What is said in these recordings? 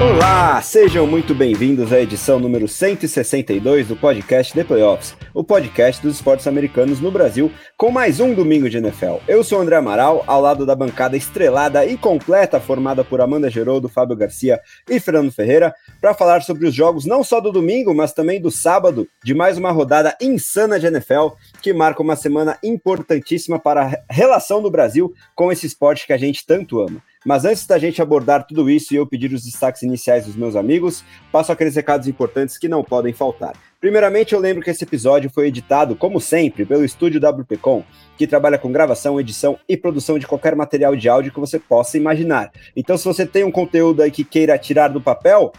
Olá, sejam muito bem-vindos à edição número 162 do podcast The Playoffs, o podcast dos esportes americanos no Brasil, com mais um domingo de NFL. Eu sou o André Amaral, ao lado da bancada estrelada e completa formada por Amanda Geroldo, Fábio Garcia e Fernando Ferreira, para falar sobre os jogos não só do domingo, mas também do sábado, de mais uma rodada insana de NFL, que marca uma semana importantíssima para a relação do Brasil com esse esporte que a gente tanto ama. Mas antes da gente abordar tudo isso e eu pedir os destaques iniciais dos meus amigos, passo aqueles recados importantes que não podem faltar. Primeiramente, eu lembro que esse episódio foi editado, como sempre, pelo estúdio WPcom, que trabalha com gravação, edição e produção de qualquer material de áudio que você possa imaginar. Então, se você tem um conteúdo aí que queira tirar do papel,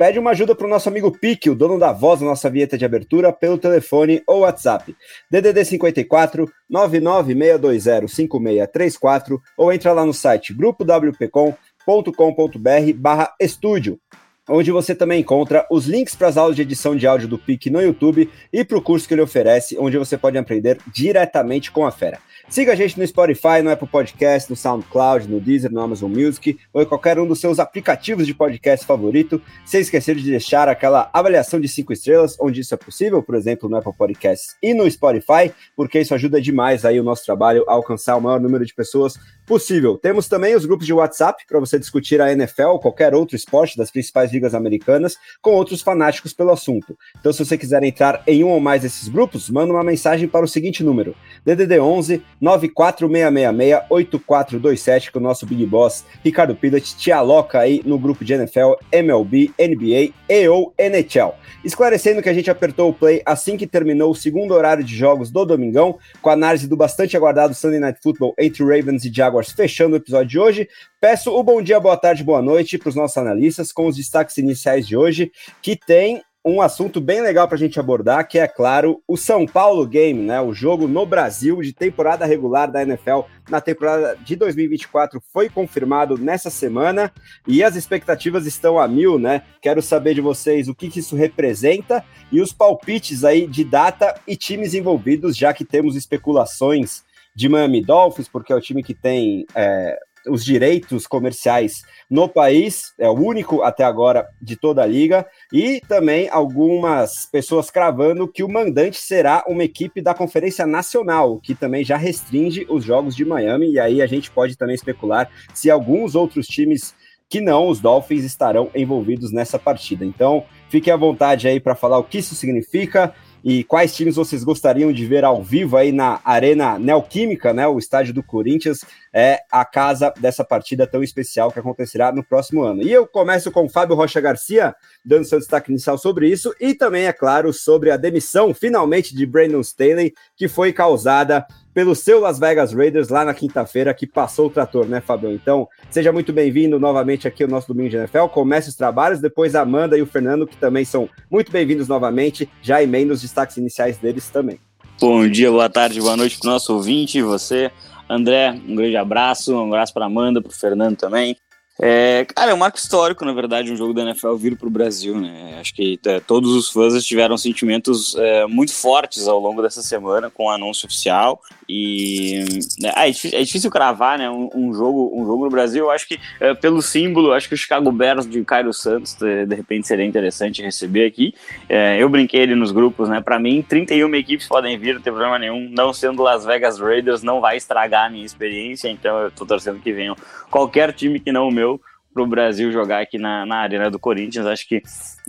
pede uma ajuda para o nosso amigo Pique, o dono da voz da nossa vinheta de abertura, pelo telefone ou WhatsApp. DDD 54 996205634 ou entra lá no site grupowpcom.com.br barra estúdio onde você também encontra os links para as aulas de edição de áudio do PIC no YouTube e para o curso que ele oferece, onde você pode aprender diretamente com a fera. Siga a gente no Spotify, no Apple Podcast, no SoundCloud, no Deezer, no Amazon Music ou em qualquer um dos seus aplicativos de podcast favorito, sem esquecer de deixar aquela avaliação de cinco estrelas, onde isso é possível, por exemplo, no Apple Podcasts e no Spotify, porque isso ajuda demais aí o nosso trabalho a alcançar o maior número de pessoas possível. Temos também os grupos de WhatsApp para você discutir a NFL ou qualquer outro esporte das principais ligas americanas com outros fanáticos pelo assunto. Então, se você quiser entrar em um ou mais desses grupos, manda uma mensagem para o seguinte número: DDD 11 94666 8427 que o nosso Big Boss Ricardo Pilat te aloca aí no grupo de NFL, MLB, NBA e ou NHL. Esclarecendo que a gente apertou o play assim que terminou o segundo horário de jogos do Domingão, com a análise do bastante aguardado Sunday Night Football entre Ravens e Jaguars fechando o episódio de hoje. Peço o bom dia, boa tarde, boa noite para os nossos analistas com os destaques iniciais de hoje, que tem um assunto bem legal para a gente abordar, que é, claro, o São Paulo Game, né? O jogo no Brasil de temporada regular da NFL na temporada de 2024 foi confirmado nessa semana e as expectativas estão a mil, né? Quero saber de vocês o que, que isso representa e os palpites aí de data e times envolvidos, já que temos especulações de Miami Dolphins, porque é o time que tem é, os direitos comerciais no país, é o único até agora de toda a liga, e também algumas pessoas cravando que o mandante será uma equipe da Conferência Nacional, que também já restringe os jogos de Miami, e aí a gente pode também especular se alguns outros times que não, os Dolphins estarão envolvidos nessa partida. Então, fique à vontade aí para falar o que isso significa e quais times vocês gostariam de ver ao vivo aí na Arena Neoquímica, né? O estádio do Corinthians é a casa dessa partida tão especial que acontecerá no próximo ano. E eu começo com Fábio Rocha Garcia, dando seu destaque inicial sobre isso, e também, é claro, sobre a demissão, finalmente, de Brandon Staley, que foi causada pelo seu Las Vegas Raiders lá na quinta-feira, que passou o trator, né, Fabio? Então, seja muito bem-vindo novamente aqui ao nosso Domingo de NFL. Comece os trabalhos, depois a Amanda e o Fernando, que também são muito bem-vindos novamente, já emendo os destaques iniciais deles também. Bom dia, boa tarde, boa noite para o nosso ouvinte e você. André, um grande abraço, um abraço para Amanda, para o Fernando também. É, cara, é um marco histórico, na verdade, um jogo da NFL vir para o Brasil, né? Acho que é, todos os fãs tiveram sentimentos é, muito fortes ao longo dessa semana com o anúncio oficial. E né, é, difícil, é, difícil, cravar, né? Um, um, jogo, um jogo no Brasil. Eu acho que é, pelo símbolo, acho que o Chicago Bears de Cairo Santos, de, de repente, seria interessante receber aqui. É, eu brinquei ele nos grupos, né? Para mim, 31 equipes podem vir, não tem problema nenhum. Não sendo Las Vegas Raiders, não vai estragar a minha experiência. Então, eu tô torcendo que venham qualquer time que não o meu para o Brasil jogar aqui na, na Arena do Corinthians. Acho que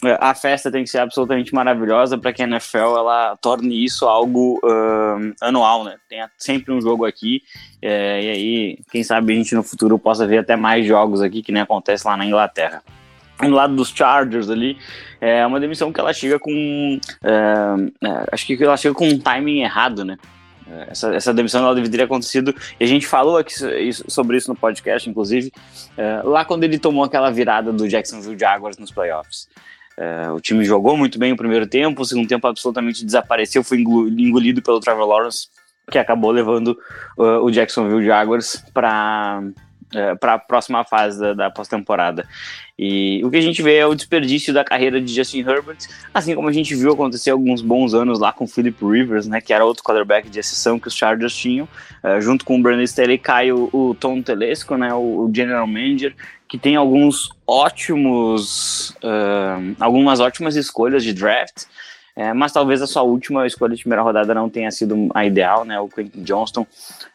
é, a festa tem que ser absolutamente maravilhosa para que a NFL ela torne isso algo anual, né? Tenha sempre um jogo aqui é, e aí, quem sabe a gente no futuro possa ver até mais jogos aqui que nem acontece lá na Inglaterra. No lado dos Chargers ali, é uma demissão que ela chega com. É, é, acho que ela chega com um timing errado, né? Essa, essa demissão ela deveria ter acontecido, e a gente falou aqui sobre isso no podcast, inclusive, é, lá quando ele tomou aquela virada do Jacksonville Jaguars nos playoffs. É, o time jogou muito bem o primeiro tempo, o segundo tempo absolutamente desapareceu, foi engolido pelo Trevor Lawrence que acabou levando uh, o Jacksonville Jaguars para uh, para a próxima fase da, da pós-temporada. E o que a gente vê é o desperdício da carreira de Justin Herbert, assim como a gente viu acontecer alguns bons anos lá com Philip Rivers, né, que era outro quarterback de exceção que os Chargers tinham, uh, junto com o Brandon Staley cai o, o Tom Telesco, né, o, o, general manager, que tem alguns ótimos, uh, algumas ótimas escolhas de draft, é, mas talvez a sua última escolha de primeira rodada não tenha sido a ideal, né? O Quentin Johnston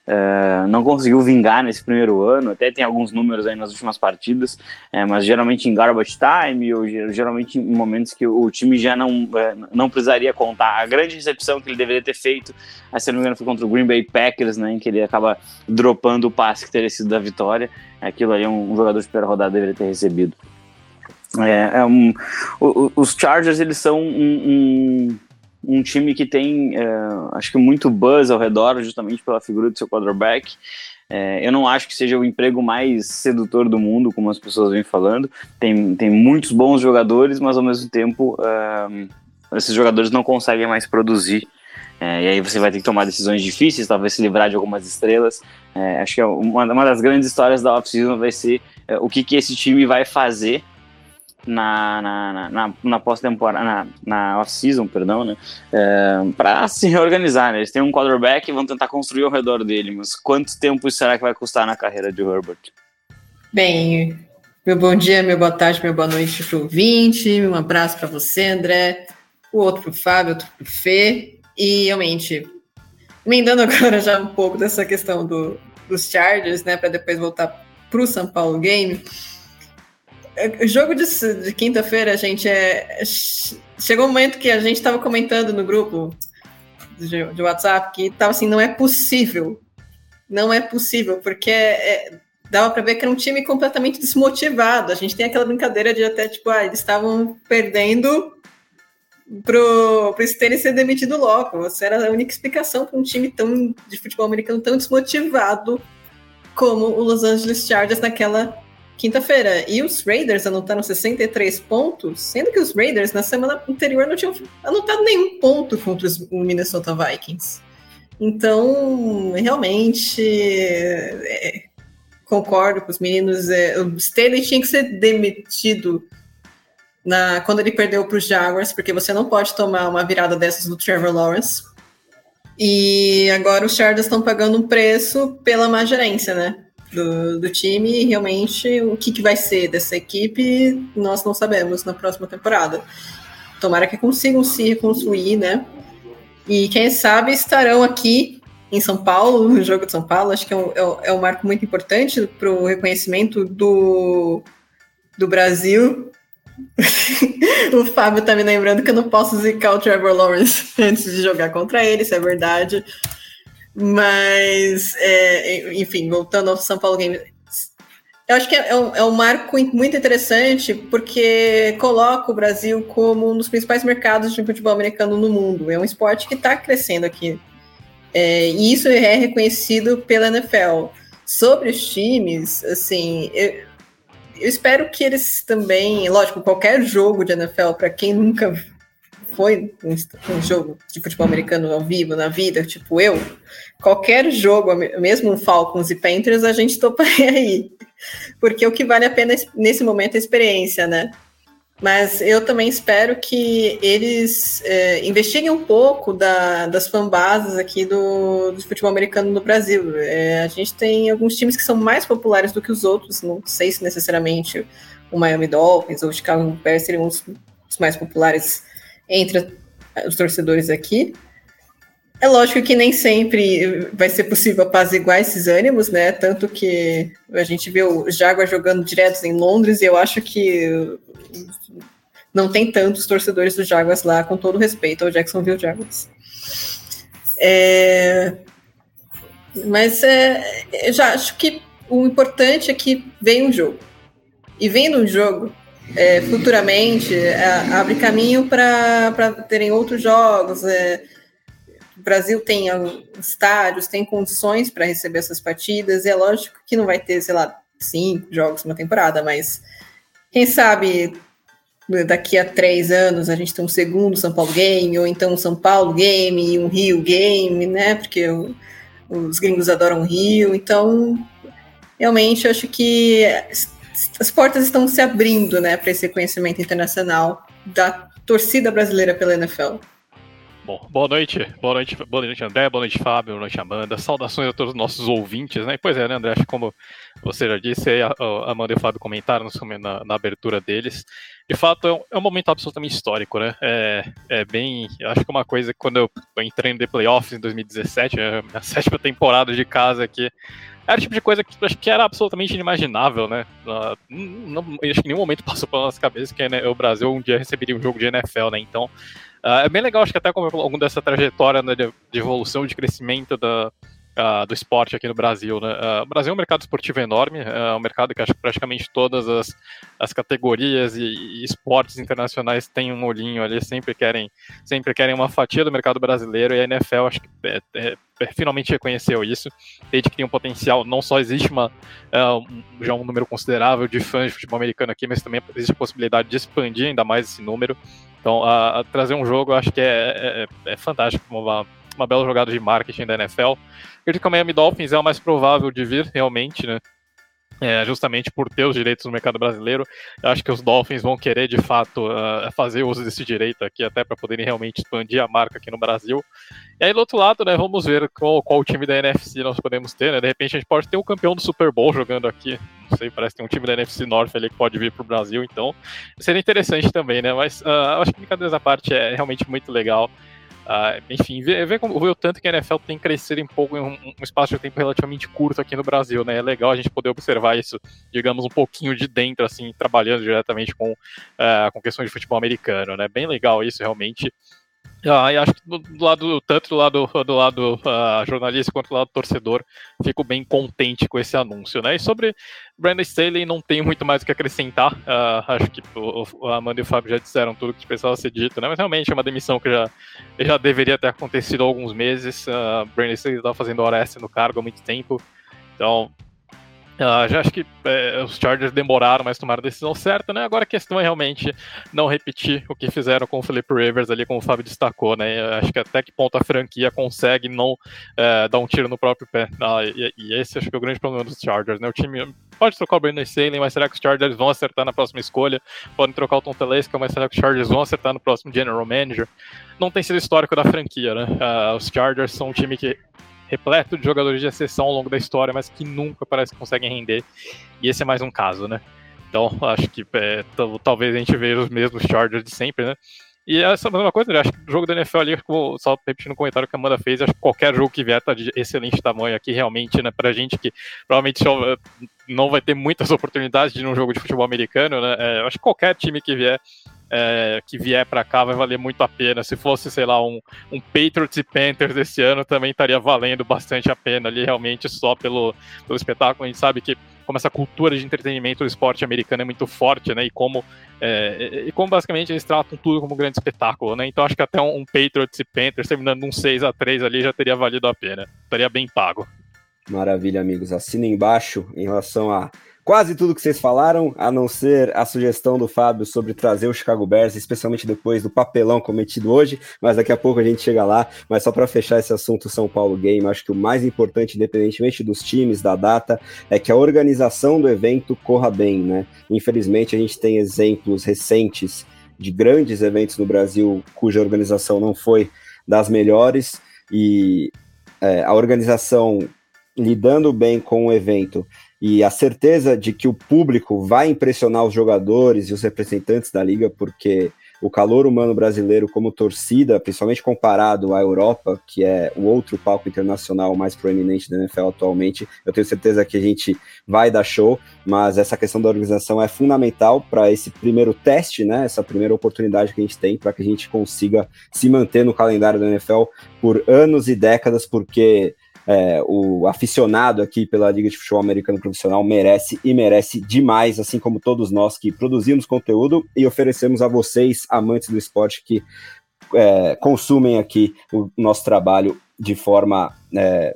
é, não conseguiu vingar nesse primeiro ano, até tem alguns números aí nas últimas partidas, é, mas geralmente em garbage time ou geralmente em momentos que o time já não, é, não precisaria contar. A grande recepção que ele deveria ter feito, se não me engano, foi contra o Green Bay Packers, né? Em que ele acaba dropando o passe que teria sido da vitória. Aquilo um, um jogador de primeira rodada deveria ter recebido. É, é um, o, os Chargers eles são um, um, um time que tem, é, acho que muito buzz ao redor, justamente pela figura do seu quarterback. É, eu não acho que seja o emprego mais sedutor do mundo, como as pessoas vêm falando. Tem, tem muitos bons jogadores, mas ao mesmo tempo é, esses jogadores não conseguem mais produzir. É, e aí você vai ter que tomar decisões difíceis, talvez se livrar de algumas estrelas. É, acho que uma, uma das grandes histórias da off-season vai ser é, o que, que esse time vai fazer na, na, na, na pós-temporada, na, na off-season, perdão, né? É, para se reorganizar, né? Eles têm um quarterback e vão tentar construir ao redor dele, mas quanto tempo será que vai custar na carreira de Herbert? Bem, meu bom dia, meu boa tarde, meu boa noite para o ouvinte, um abraço para você, André, o outro para o Fábio, outro para o Fê, e realmente, emendando agora já um pouco dessa questão do, dos Chargers, né, para depois voltar para o São Paulo Game, o jogo de, de quinta-feira, gente, é, chegou um momento que a gente estava comentando no grupo de, de, WhatsApp que tava assim, não é possível. Não é possível, porque é, dava para ver que era um time completamente desmotivado. A gente tem aquela brincadeira de até, tipo, ah, eles estavam perdendo pro, pro Stanley ser demitido logo. Essa era a única explicação para um time tão de futebol americano tão desmotivado como o Los Angeles Chargers naquela quinta-feira. E os Raiders anotaram 63 pontos, sendo que os Raiders na semana anterior não tinham anotado nenhum ponto contra os Minnesota Vikings. Então, realmente, é, concordo com os meninos. É, o Staley tinha que ser demitido na, quando ele perdeu para os Jaguars, porque você não pode tomar uma virada dessas do Trevor Lawrence. E agora os Chargers estão pagando um preço pela má gerência, né? Do, do time e realmente o que, que vai ser dessa equipe nós não sabemos na próxima temporada. Tomara que consigam se reconstruir, né? E quem sabe estarão aqui em São Paulo, no jogo de São Paulo. Acho que é um, é um é marco muito importante para o reconhecimento do, do Brasil. o Fábio tá me lembrando que eu não posso zicar o Trevor Lawrence antes de jogar contra ele, isso é verdade. Mas, é, enfim, voltando ao São Paulo Games, eu acho que é, é um, é um, marco muito interessante porque coloca o Brasil como um dos principais mercados de futebol americano no mundo. É um esporte que está crescendo aqui. É, e isso é reconhecido pela NFL. Sobre os times, assim, eu, eu espero que eles também, lógico, qualquer jogo de NFL, para quem nunca foi um, um, jogo de futebol americano ao vivo na vida, tipo eu, qualquer jogo, mesmo Falcons e Panthers, a gente toparia aí. Porque o que vale a pena nesse momento é a experiência, né? Mas eu também espero que eles é, investiguem um pouco da, das fanbases aqui do, do, futebol americano no Brasil. É, a gente tem alguns times que são mais populares do que os outros, não sei se necessariamente o Miami Dolphins ou o Chicago Bears seriam os, os mais populares entre os torcedores aqui. É lógico que nem sempre vai ser possível apaziguar esses ânimos, né? Tanto que a gente vê o Jaguar jogando direto em Londres e eu acho que não tem tantos torcedores do Jaguars lá, com todo respeito ao Jacksonville Jaguars. É... Mas é, eu já acho que o importante é que vem um jogo. E vendo um jogo, é, futuramente é, abre caminho para terem outros jogos. É, Brasil tem estádios, tem condições para receber essas partidas, e é lógico que não vai ter, sei lá, cinco jogos uma temporada, mas quem sabe daqui a três anos a gente tem um segundo São Paulo Game, ou então um São Paulo Game e um Rio Game, né? Porque o, os gringos adoram Rio. Então, realmente, acho que as portas estão se abrindo, né, para esse conhecimento internacional da torcida brasileira pela NFL. Bom, boa noite, boa noite, boa noite André, boa noite Fábio, boa noite Amanda, saudações a todos os nossos ouvintes, né? Pois é, né, André, acho que como você já disse, a, a Amanda e o Fábio comentaram na, na abertura deles, de fato é um, é um, momento absolutamente histórico, né? É, é bem, acho que uma coisa que quando eu entrei no The Playoffs em 2017, a minha sétima temporada de casa aqui, era o tipo de coisa que acho que era absolutamente inimaginável, né? Uh, não, acho que em nenhum momento passou pela nossa cabeça que né, o Brasil um dia receberia um jogo de NFL, né? Então, uh, é bem legal, acho que até como algum dessa trajetória né, de, de evolução, de crescimento da, Uh, do esporte aqui no Brasil. Né? Uh, o Brasil é um mercado esportivo enorme, é um mercado que acho que praticamente todas as, as categorias e, e, esportes internacionais têm um olhinho ali, sempre querem, sempre querem uma fatia do mercado brasileiro e a NFL acho que é, é, é, finalmente reconheceu isso, desde que tem um potencial, não só existe uma, um, já um número considerável de fãs de futebol americano aqui, mas também existe a possibilidade de expandir ainda mais esse número. Então, a, a trazer um jogo, eu acho que é, é, é fantástico, uma, uma bela jogada de marketing da NFL. Acredito que o Miami Dolphins é o mais provável de vir, realmente, né? É, justamente por ter os direitos no mercado brasileiro. Acho que os Dolphins vão querer, de fato, uh, fazer uso desse direito aqui, até para poderem realmente expandir a marca aqui no Brasil. E aí, do outro lado, né, vamos ver qual, qual time da NFC nós podemos ter. Né? De repente, a gente pode ter um campeão do Super Bowl jogando aqui. Não sei, parece que tem um time da NFC North ali que pode vir para o Brasil, então seria interessante também, né? Mas uh, acho que, brincadeiras à parte, é realmente muito legal. Uh, enfim, ver, ver, como, ver o tanto que a NFL tem crescido em pouco em um, um, espaço de tempo relativamente curto aqui no Brasil, né? É legal a gente poder observar isso, digamos, um pouquinho de dentro, assim, trabalhando diretamente com, uh, com questões de futebol americano, né? Bem legal isso, realmente. Ah, acho que do, do, lado, tanto do lado, do lado uh, jornalista quanto do lado torcedor, fico bem contente com esse anúncio, né? E sobre Brandon Staley, não tenho muito mais o que acrescentar. Uh, acho que o, o Amanda e o Fábio já disseram tudo que precisava ser dito, né? Mas realmente é uma demissão que já, já deveria ter acontecido há alguns meses. Uh, Brandon Staley estava fazendo hora extra no cargo há muito tempo. Então, Uh, já acho que é, os Chargers demoraram, mas tomaram a decisão certa, né? Agora a questão é realmente não repetir o que fizeram com o Philip Rivers ali, como o Fábio destacou, né? Eu acho que até que ponto a franquia consegue não é, dar um tiro no próprio pé. Ah, e, e, esse acho que é o grande problema dos Chargers, né? O time pode trocar o Brandon Staley, mas será que os Chargers vão acertar na próxima escolha? Podem trocar o Tom Telesca, mas será que os Chargers vão acertar no próximo General Manager? Não tem sido histórico da franquia, né? Uh, os Chargers são um time que repleto de jogadores de exceção ao longo da história, mas que nunca parece que conseguem render. E esse é mais um caso, né? Então, acho que é, talvez a gente veja os mesmos Chargers de sempre, né? E essa é mesma coisa, né? acho que o jogo da NFL ali, só repetindo o comentário que a Amanda fez, acho que qualquer jogo que vier tá de excelente tamanho aqui, realmente, né? Pra gente que provavelmente só não vai ter muitas oportunidades de ir num jogo de futebol americano, né? É, acho que qualquer time que vier é, que vier para cá vai valer muito a pena. Se fosse, sei lá, um, um Patriots e Panthers esse ano, também estaria valendo bastante a pena ali, realmente, só pelo, pelo espetáculo. A gente sabe que como essa cultura de entretenimento do esporte americano é muito forte, né? E como, é, e como basicamente eles tratam tudo como um grande espetáculo, né? Então acho que até um, um Patriots e Panthers terminando um 6 a 3 ali já teria valido a pena. Estaria bem pago. Maravilha, amigos. Assina embaixo em relação a quase tudo que vocês falaram, a não ser a sugestão do Fábio sobre trazer o Chicago Bears, especialmente depois do papelão cometido hoje, mas daqui a pouco a gente chega lá. Mas só para fechar esse assunto São Paulo Game, acho que o mais importante, independentemente dos times, da data, é que a organização do evento corra bem, né? Infelizmente a gente tem exemplos recentes de grandes eventos no Brasil cuja organização não foi das melhores e é, a organização lidando bem com o evento e a certeza de que o público vai impressionar os jogadores e os representantes da liga, porque o calor humano brasileiro como torcida, principalmente comparado à Europa, que é o outro palco internacional mais proeminente da NFL atualmente, eu tenho certeza que a gente vai dar show, mas essa questão da organização é fundamental para esse primeiro teste, né? Essa primeira oportunidade que a gente tem para que a gente consiga se manter no calendário da NFL por anos e décadas, porque é, o aficionado aqui pela Liga de Futebol Americano Profissional merece e merece demais, assim como todos nós que produzimos conteúdo e oferecemos a vocês, amantes do esporte, que é, consumem aqui o nosso trabalho de forma é,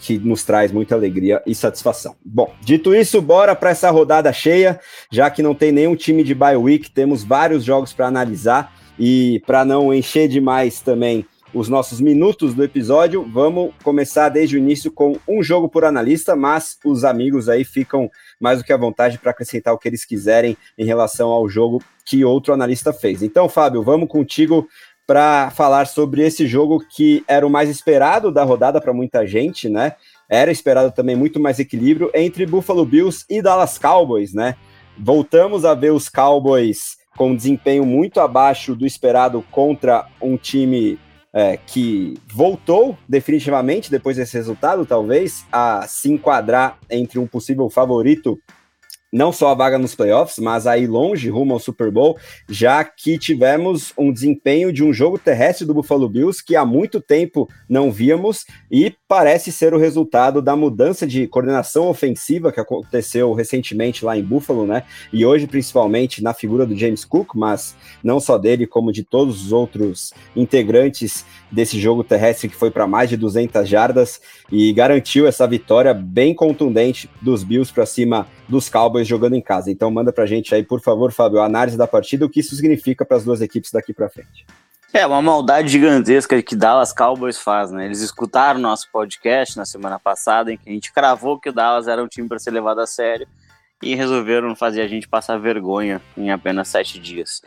que nos traz muita alegria e satisfação. Bom, dito isso, bora para essa rodada cheia, já que não tem nenhum time de bye week, temos vários jogos para analisar e para não encher demais também os nossos minutos do episódio, vamos começar desde o início com um jogo por analista, mas os amigos aí ficam mais do que à vontade para acrescentar o que eles quiserem em relação ao jogo que outro analista fez. Então, Fábio, vamos contigo para falar sobre esse jogo que era o mais esperado da rodada para muita gente, né? Era esperado também muito mais equilíbrio entre Buffalo Bills e Dallas Cowboys, né? Voltamos a ver os Cowboys com desempenho muito abaixo do esperado contra um time é, que voltou definitivamente depois desse resultado, talvez, a se enquadrar entre um possível favorito não só a vaga nos playoffs, mas aí longe, rumo ao Super Bowl, já que tivemos um desempenho de um jogo terrestre do Buffalo Bills que há muito tempo não víamos e parece ser o resultado da mudança de coordenação ofensiva que aconteceu recentemente lá em Buffalo, né? E hoje, principalmente, na figura do James Cook, mas não só dele, como de todos os outros integrantes desse jogo terrestre que foi para mais de 200 jardas e garantiu essa vitória bem contundente dos Bills para cima dos Cowboys jogando em casa. Então manda pra gente aí, por favor, Fábio, a análise da partida, o que isso significa para as duas equipes daqui para frente. É uma maldade gigantesca que Dallas Cowboys faz, né? Eles escutaram nosso podcast na semana passada em que a gente cravou que o Dallas era um time para ser levado a sério e resolveram fazer a gente passar vergonha em apenas sete dias.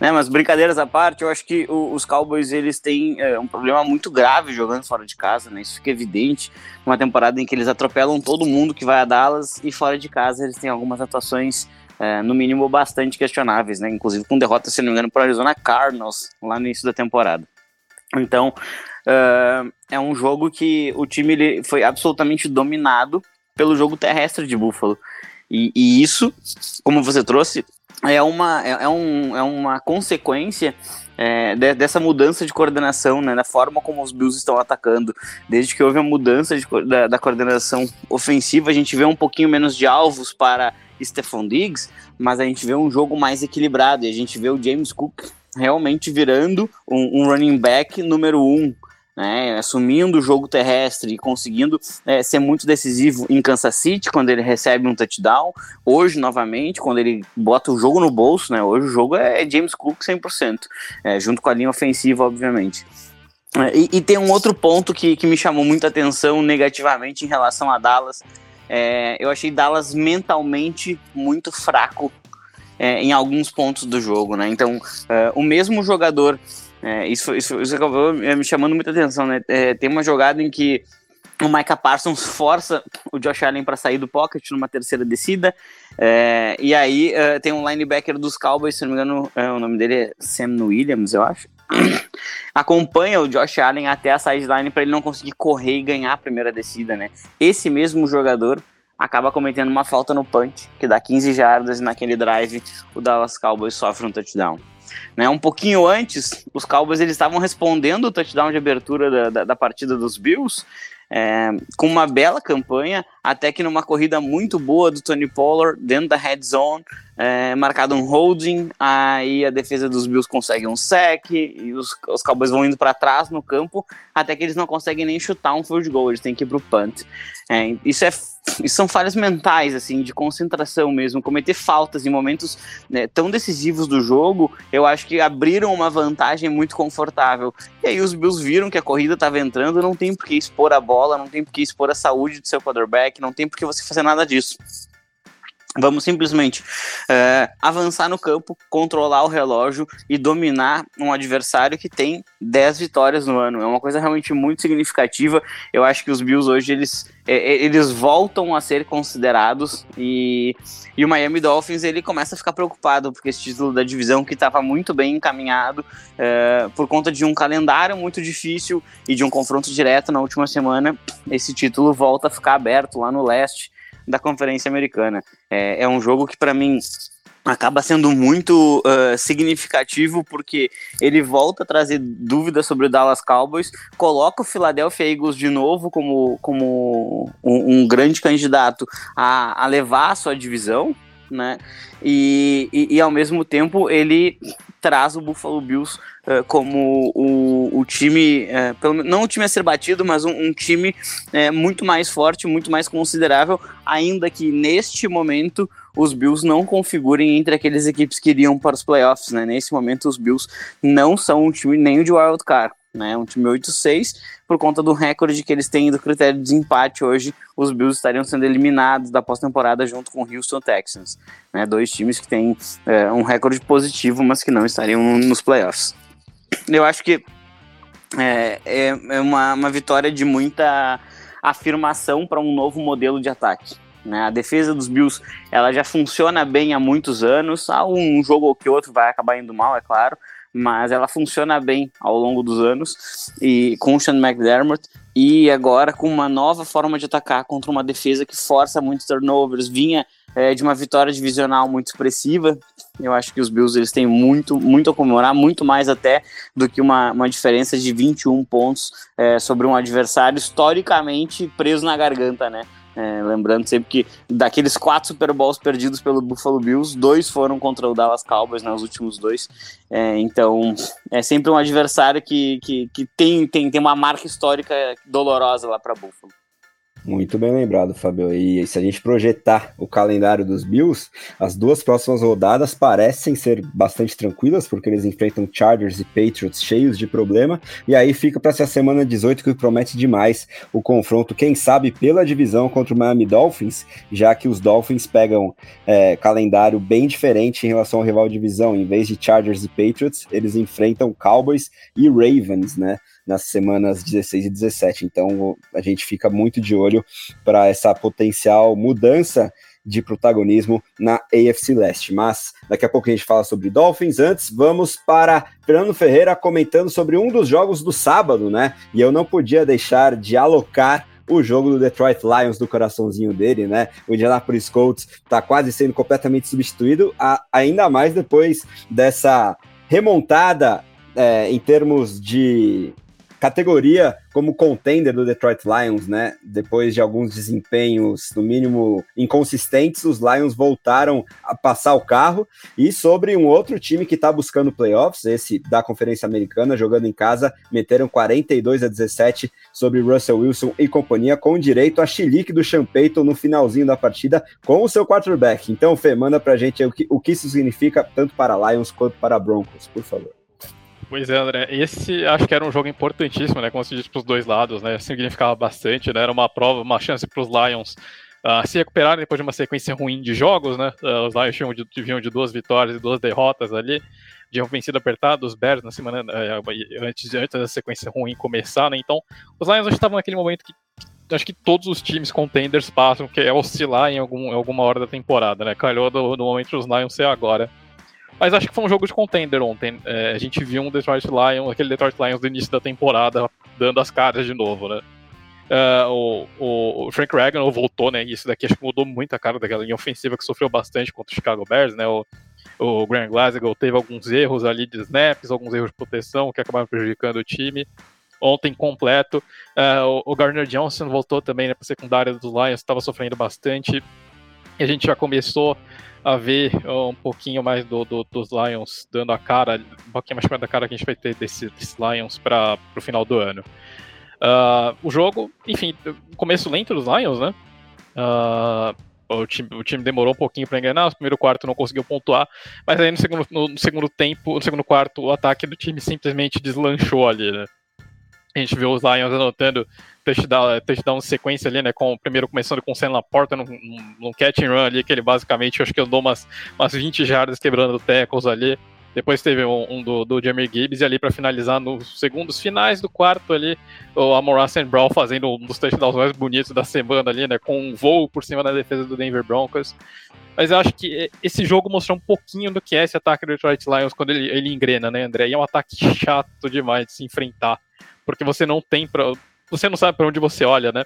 Né, mas brincadeiras à parte, eu acho que o, os Cowboys eles têm é, um problema muito grave jogando fora de casa, né? Isso fica evidente numa temporada em que eles atropelam todo mundo que vai a Dallas e fora de casa eles têm algumas atuações é, no mínimo bastante questionáveis, né? Inclusive com derrota, se não me engano, para o Arizona Cardinals lá no início da temporada. Então uh, é um jogo que o time ele foi absolutamente dominado pelo jogo terrestre de Buffalo. E, e isso, como você trouxe, é uma, é, é, um, é uma consequência é, de, dessa mudança de coordenação, né, na forma como os Bills estão atacando. Desde que houve a mudança de, da, da, coordenação ofensiva, a gente vê um pouquinho menos de alvos para Stephon Diggs, mas a gente vê um jogo mais equilibrado e a gente vê o James Cook realmente virando um, um running back número um né, assumindo o jogo terrestre e conseguindo é, ser muito decisivo em Kansas City quando ele recebe um touchdown. Hoje, novamente, quando ele bota o jogo no bolso, né, hoje o jogo é James Cook 100%, é, junto com a linha ofensiva, obviamente. É, e, e, tem um outro ponto que, que me chamou muita atenção negativamente em relação a Dallas. É, eu achei Dallas mentalmente muito fraco é, em alguns pontos do jogo, né? Então, é, o mesmo jogador é, isso, isso, isso acabou me chamando muita atenção, né? É, tem uma jogada em que o Micah Parsons força o Josh Allen para sair do pocket numa terceira descida. É, e aí é, tem um linebacker dos Cowboys, se não me engano, é, o nome dele é Sam Williams, eu acho. Acompanha o Josh Allen até a sideline para ele não conseguir correr e ganhar a primeira descida, né? Esse mesmo jogador acaba cometendo uma falta no punch, que dá 15 jardas e naquele drive o Dallas Cowboys sofre um touchdown. Né? Um pouquinho antes, os Cowboys eles estavam respondendo o touchdown de abertura da, da, da partida dos Bills é, com uma bela campanha, até que numa corrida muito boa do Tony Pollard dentro da red zone, é, marcado um holding, aí a defesa dos Bills consegue um sec e os, os Cowboys vão indo para trás no campo até que eles não conseguem nem chutar um field goal, eles têm que ir pro punt. É, isso, é, isso são falhas mentais, assim, de concentração mesmo, cometer faltas em momentos né, tão decisivos do jogo, eu acho que abriram uma vantagem muito confortável. E aí os Bills viram que a corrida estava entrando, não tem por que expor a bola, não tem por que expor a saúde do seu quarterback, não tem por que você fazer nada disso. Vamos simplesmente é, avançar no campo, controlar o relógio e dominar um adversário que tem 10 vitórias no ano. É uma coisa realmente muito significativa. Eu acho que os Bills hoje eles, é, é, eles voltam a ser considerados e, e o Miami Dolphins ele começa a ficar preocupado porque esse título da divisão que estava muito bem encaminhado por conta de um calendário muito difícil e de um confronto direto na última semana, esse título volta a ficar aberto lá no leste da Conferência Americana. É, é um jogo que, para mim, acaba sendo muito uh, significativo porque ele volta a trazer dúvidas sobre o Dallas Cowboys, coloca o Philadelphia Eagles de novo como, como um, um grande candidato a, a levar a sua divisão, né? E, e, e, ao mesmo tempo ele traz o Buffalo Bills uh, como o, o time, uh, pelo, não o time a ser batido, mas um, um time uh, muito mais forte, muito mais considerável, ainda que neste momento os Bills não configurem entre aqueles equipes que iriam para os playoffs, né? Nesse momento os Bills não são um time nem de wild card, né? Um time 8-6, por conta do recorde que eles têm do critério de desempate hoje, os Bills estariam sendo eliminados da pós-temporada junto com o Houston Texans, né? Dois times que têm é, um recorde positivo, mas que não estariam nos playoffs. Eu acho que é, é, é uma, uma vitória de muita afirmação para um novo modelo de ataque. Né? A defesa dos Bills ela já funciona bem há muitos anos. Há um jogo ou que outro vai acabar indo mal, é claro, mas ela funciona bem ao longo dos anos e com o Sean McDermott e agora com uma nova forma de atacar contra uma defesa que força muitos turnovers, vinha é, de uma vitória divisional muito expressiva. Eu acho que os Bills eles têm muito, muito a comemorar, muito mais até do que uma, uma diferença de 21 pontos é, sobre um adversário historicamente preso na garganta, né? É, lembrando sempre que daqueles quatro Super Bowls perdidos pelo Buffalo Bills, dois foram contra o Dallas Cowboys, né, os últimos dois. É, então é sempre um adversário que, que, que tem, tem, tem uma marca histórica dolorosa lá para Buffalo. Muito bem lembrado, Fabio. E se a gente projetar o calendário dos Bills, as duas próximas rodadas parecem ser bastante tranquilas, porque eles enfrentam Chargers e Patriots cheios de problema. E aí fica para essa semana 18 que promete demais o confronto, quem sabe, pela divisão contra o Miami Dolphins, já que os Dolphins pegam é, calendário bem diferente em relação ao rival divisão. Em vez de Chargers e Patriots, eles enfrentam Cowboys e Ravens, né? Nas semanas 16 e 17. Então a gente fica muito de olho para essa potencial mudança de protagonismo na AFC Leste. Mas daqui a pouco a gente fala sobre Dolphins. Antes, vamos para Fernando Ferreira comentando sobre um dos jogos do sábado, né? E eu não podia deixar de alocar o jogo do Detroit Lions do coraçãozinho dele, né? O Indianapolis Colts está quase sendo completamente substituído, ainda mais depois dessa remontada é, em termos de categoria como contender do Detroit Lions, né? Depois de alguns desempenhos, no mínimo, inconsistentes, os Lions voltaram a passar o carro. E sobre um outro time que está buscando playoffs, esse da Conferência Americana, jogando em casa, meteram 42 a 17 sobre Russell Wilson e companhia, com direito a chilique do Sean Payton no finalzinho da partida com o seu quarterback. Então, Fê, manda pra gente o que, o que isso significa tanto para Lions quanto para Broncos, por favor. Pois é, André. Esse acho que era um jogo importantíssimo, né? Como se diz para os dois lados, né? Significava bastante, né? Era uma prova, uma chance para os Lions uh, se recuperarem depois de uma sequência ruim de jogos, né? Uh, os Lions tinham de, vinham de duas vitórias e duas derrotas ali. Tinham vencido apertado os Bears na semana uh, antes, antes da sequência ruim começar, né? Então, os Lions estavam naquele momento que acho que todos os times contenders passam, que é oscilar em, algum, em alguma hora da temporada, né? Calhou do, do momento dos Lions ser agora. Mas acho que foi um jogo de contender ontem. É, a gente viu um Detroit Lions, aquele Detroit Lions do início da temporada, dando as caras de novo, né? Uh, o, o, Frank Ragnow voltou, né? E isso daqui acho que mudou muito a cara daquela linha ofensiva que sofreu bastante contra o Chicago Bears, né? O, o Graham Glasgow teve alguns erros ali de snaps, alguns erros de proteção que acabaram prejudicando o time. Ontem completo. Uh, o, o Gardner Johnson voltou também né, para a secundária dos Lions, estava sofrendo bastante. A gente já começou a ver um pouquinho mais do, do, dos Lions dando a cara, um pouquinho mais da cara que a gente vai ter desses desse Lions para o final do ano. Uh, o jogo, enfim, começo lento dos Lions, né? Uh, o, time, o time demorou um pouquinho para engrenar, no primeiro quarto não conseguiu pontuar, mas aí no segundo, no, no segundo tempo, no segundo quarto, o ataque do time simplesmente deslanchou ali, né? A gente viu os Lions anotando touchdown, touchdown sequência ali, né? Com, primeiro começando com o Sam Laporta num, num catch and run ali, que ele basicamente acho que andou umas, umas 20 jardas quebrando tackles ali. Depois teve um, um do, do Jamie Gibbs e ali para finalizar nos segundos finais do quarto ali, o Amon St. Brown fazendo um dos touchdowns mais bonitos da semana ali, né? Com um voo por cima da defesa do Denver Broncos. Mas eu acho que esse jogo mostrou um pouquinho do que é esse ataque do Detroit Lions quando ele, ele engrena, né, André? E é um ataque chato demais de se enfrentar porque você não tem para você não sabe para onde você olha, né?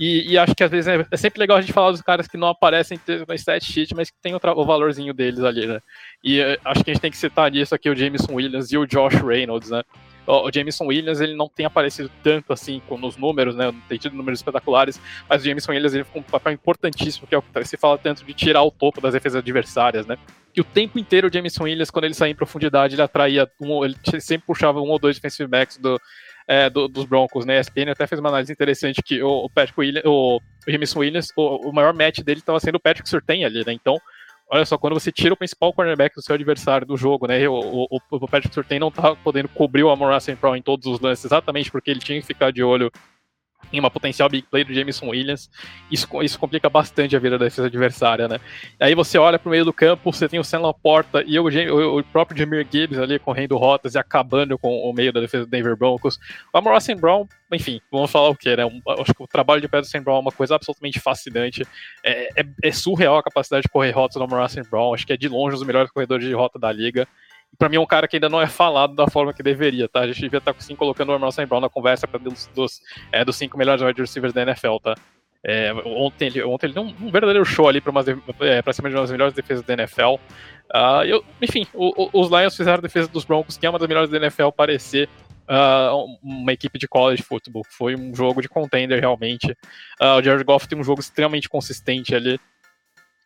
E, e, acho que às vezes é, é, sempre legal a gente falar dos caras que não aparecem no stat sheet, mas que tem o, o valorzinho deles ali, né? E uh, acho que a gente tem que citar nisso aqui o Jameson Williams e o Josh Reynolds, né? O, o Jameson Williams ele não tem aparecido tanto assim nos números, né? Não tem tido números espetaculares, mas o Jameson Williams ele ficou um papel importantíssimo, que é o que se fala tanto de tirar o topo das defesas adversárias, né? que o tempo inteiro o Jameson Williams, quando ele saía em profundidade, ele atraía, um, ele sempre puxava um ou dois defensive backs do, é, do, dos Broncos, né? A ESPN até fez uma análise interessante que o, Patrick Williams, o, Williams, o, o maior match dele estava sendo o Patrick Surtain ali, né? Então, olha só, quando você tira o principal cornerback do seu adversário do jogo, né? O, o, o Patrick Surtain não estava podendo cobrir o Amor Brown em todos os lances, exatamente porque ele tinha que ficar de olho em uma potencial big play do Jameson Williams, isso, isso complica bastante a vida da defesa adversária, né? Aí você olha para o meio do campo, você tem o Sam Laporta e o, o, o, próprio Jameer Gibbs ali correndo rotas e acabando com o meio da defesa do Denver Broncos. O Amor Brown, enfim, vamos falar o que, né? Um, acho que o trabalho de Pedro Sam Brown é uma coisa absolutamente fascinante. É, é, é, surreal a capacidade de correr rotas do Amor Brown, acho que é de longe um dos melhores corredores de rota da liga para mim é um cara que ainda não é falado da forma que deveria, tá? A gente devia estar tá, sim colocando o Amon Brown na conversa dos, dos, é, dos cinco melhores wide receivers da NFL, tá? É, ontem, ele, ontem ele deu um, verdadeiro show ali para é, cima de uma das melhores defesas da NFL. Uh, eu, enfim, o, o, os Lions fizeram a defesa dos Broncos, que é uma das melhores da NFL, parecer uh, uma equipe de college football. Foi um jogo de contender, realmente. Uh, o Jared Goff tem um jogo extremamente consistente ali.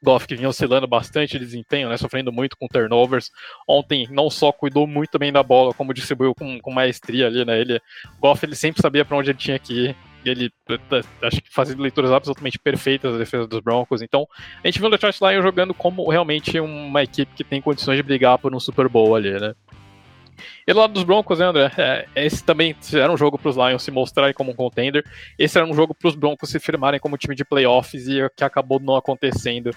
Goff que vinha oscilando bastante de desempenho, né, sofrendo muito com turnovers. Ontem não só cuidou muito bem da bola, como distribuiu com, com maestria ali, né? Ele, Goff ele sempre sabia para onde ele tinha que ir. Ele acho que fazia leituras absolutamente perfeitas da defesa dos Broncos. Então, a gente viu o Detroit Lions jogando como realmente uma equipe que tem condições de brigar por um Super Bowl ali, né? E do lado dos Broncos, né, André? É, esse também era um jogo para os Lions se mostrarem como um contender. Esse era um jogo para os Broncos se firmarem como time de playoffs e que acabou não acontecendo.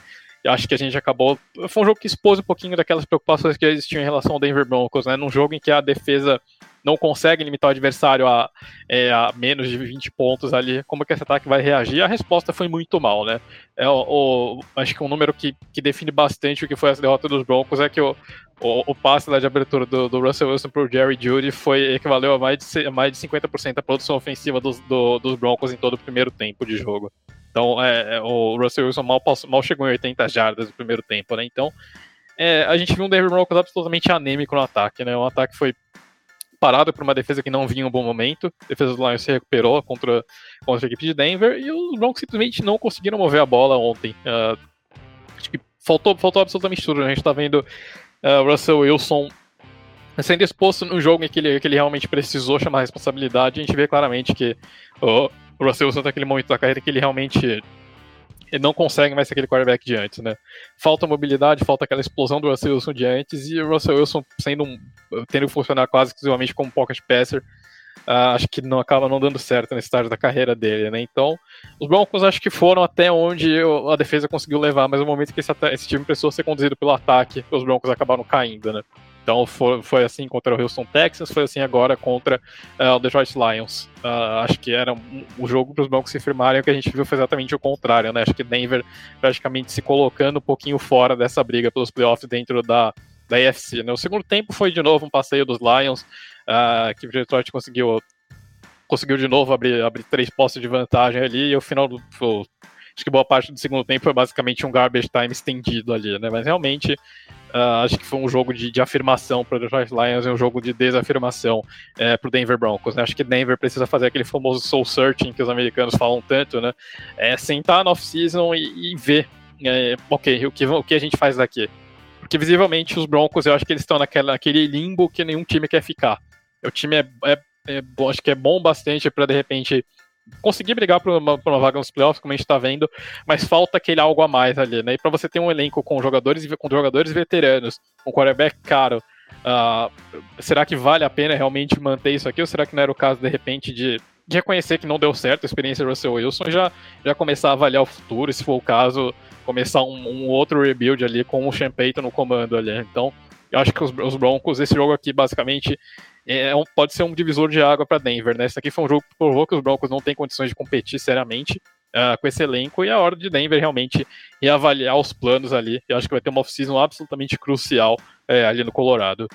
Acho que a gente acabou. Foi um jogo que expôs um pouquinho daquelas preocupações que existiam em relação ao Denver Broncos, né? Num jogo em que a defesa não consegue limitar o adversário a, é, a menos de 20 pontos ali, como que esse ataque vai reagir? A resposta foi muito mal, né? É, o, o acho que um número que, que define bastante o que foi essa derrota dos Broncos é que o, o, o passe de abertura do, do Russell Wilson para o Jerry Judy foi equivaleu a mais de, mais de 50% da produção ofensiva dos, do, dos Broncos em todo o primeiro tempo de jogo. Então, é, é o Russell Wilson mal, mal chegou em 80 jardas no primeiro tempo, né? Então, é, a gente viu um Denver Broncos absolutamente anêmico no ataque, né? Um ataque foi parado por uma defesa que não vinha em um bom momento. A defesa do Lions se recuperou contra, contra a equipe de Denver e os Broncos simplesmente não conseguiram mover a bola ontem. Uh, acho que faltou, faltou absolutamente tudo. Né? A gente está vendo uh, Russell Wilson sendo exposto no jogo em que ele, que ele realmente precisou chamar a responsabilidade, a gente vê claramente que o Russell Wilson naquele momento da carreira que ele realmente ele não consegue mais ser aquele quarterback de antes, né? Falta mobilidade, falta aquela explosão do Russell Wilson de antes, e o Russell Wilson sendo um, tendo que funcionar quase exclusivamente como pocket passer, uh, acho que não acaba não dando certo nesse estágio da carreira dele, né? Então, os Broncos acho que foram até onde a defesa conseguiu levar, mas no momento que esse, esse time precisou ser conduzido pelo ataque, os Broncos acabaram caindo, né? Então foi, foi assim contra o Houston Texans, foi assim agora contra uh, o Detroit Lions. Uh, acho que era um, o jogo para os bancos se firmarem, o que a gente viu foi exatamente o contrário, né? Acho que Denver praticamente se colocando um pouquinho fora dessa briga pelos playoffs dentro da, da AFC. Né? O segundo tempo foi de novo um passeio dos Lions, uh, que o Detroit conseguiu conseguiu de novo abrir, abrir três postos de vantagem ali, e o final do. acho que boa parte do segundo tempo foi basicamente um garbage time estendido ali, né? Mas realmente Uh, acho que foi um jogo de, de afirmação para o Detroit Lions e um jogo de desafirmação é, para o Denver Broncos. Né? Acho que Denver precisa fazer aquele famoso soul searching que os americanos falam tanto, né? É sentar na off-season e, e, ver, é, ok, o que, o que a gente faz daqui. Porque visivelmente os Broncos, eu acho que eles estão naquela, naquele limbo que nenhum time quer ficar. O time é, é, é acho que é bom bastante para de repente conseguir brigar por uma, por uma vaga nos playoffs, como a gente está vendo, mas falta aquele algo a mais ali, né? E para você ter um elenco com jogadores com jogadores veteranos, um quarterback caro, uh, será que vale a pena realmente manter isso aqui? Ou será que não era o caso, de repente, de, de reconhecer que não deu certo a experiência do Russell Wilson e já, já começar a avaliar o futuro, se for o caso, começar um, um outro rebuild ali com o Payton no comando ali. Então, eu acho que os, os Broncos, esse jogo aqui, basicamente, é um, pode ser um divisor de água para Denver, né? Esse aqui foi um jogo que provou que os Broncos não têm condições de competir seriamente uh, com esse elenco e é a hora de Denver realmente reavaliar os planos ali. Eu acho que vai ter uma off-season absolutamente crucial é, ali no Colorado.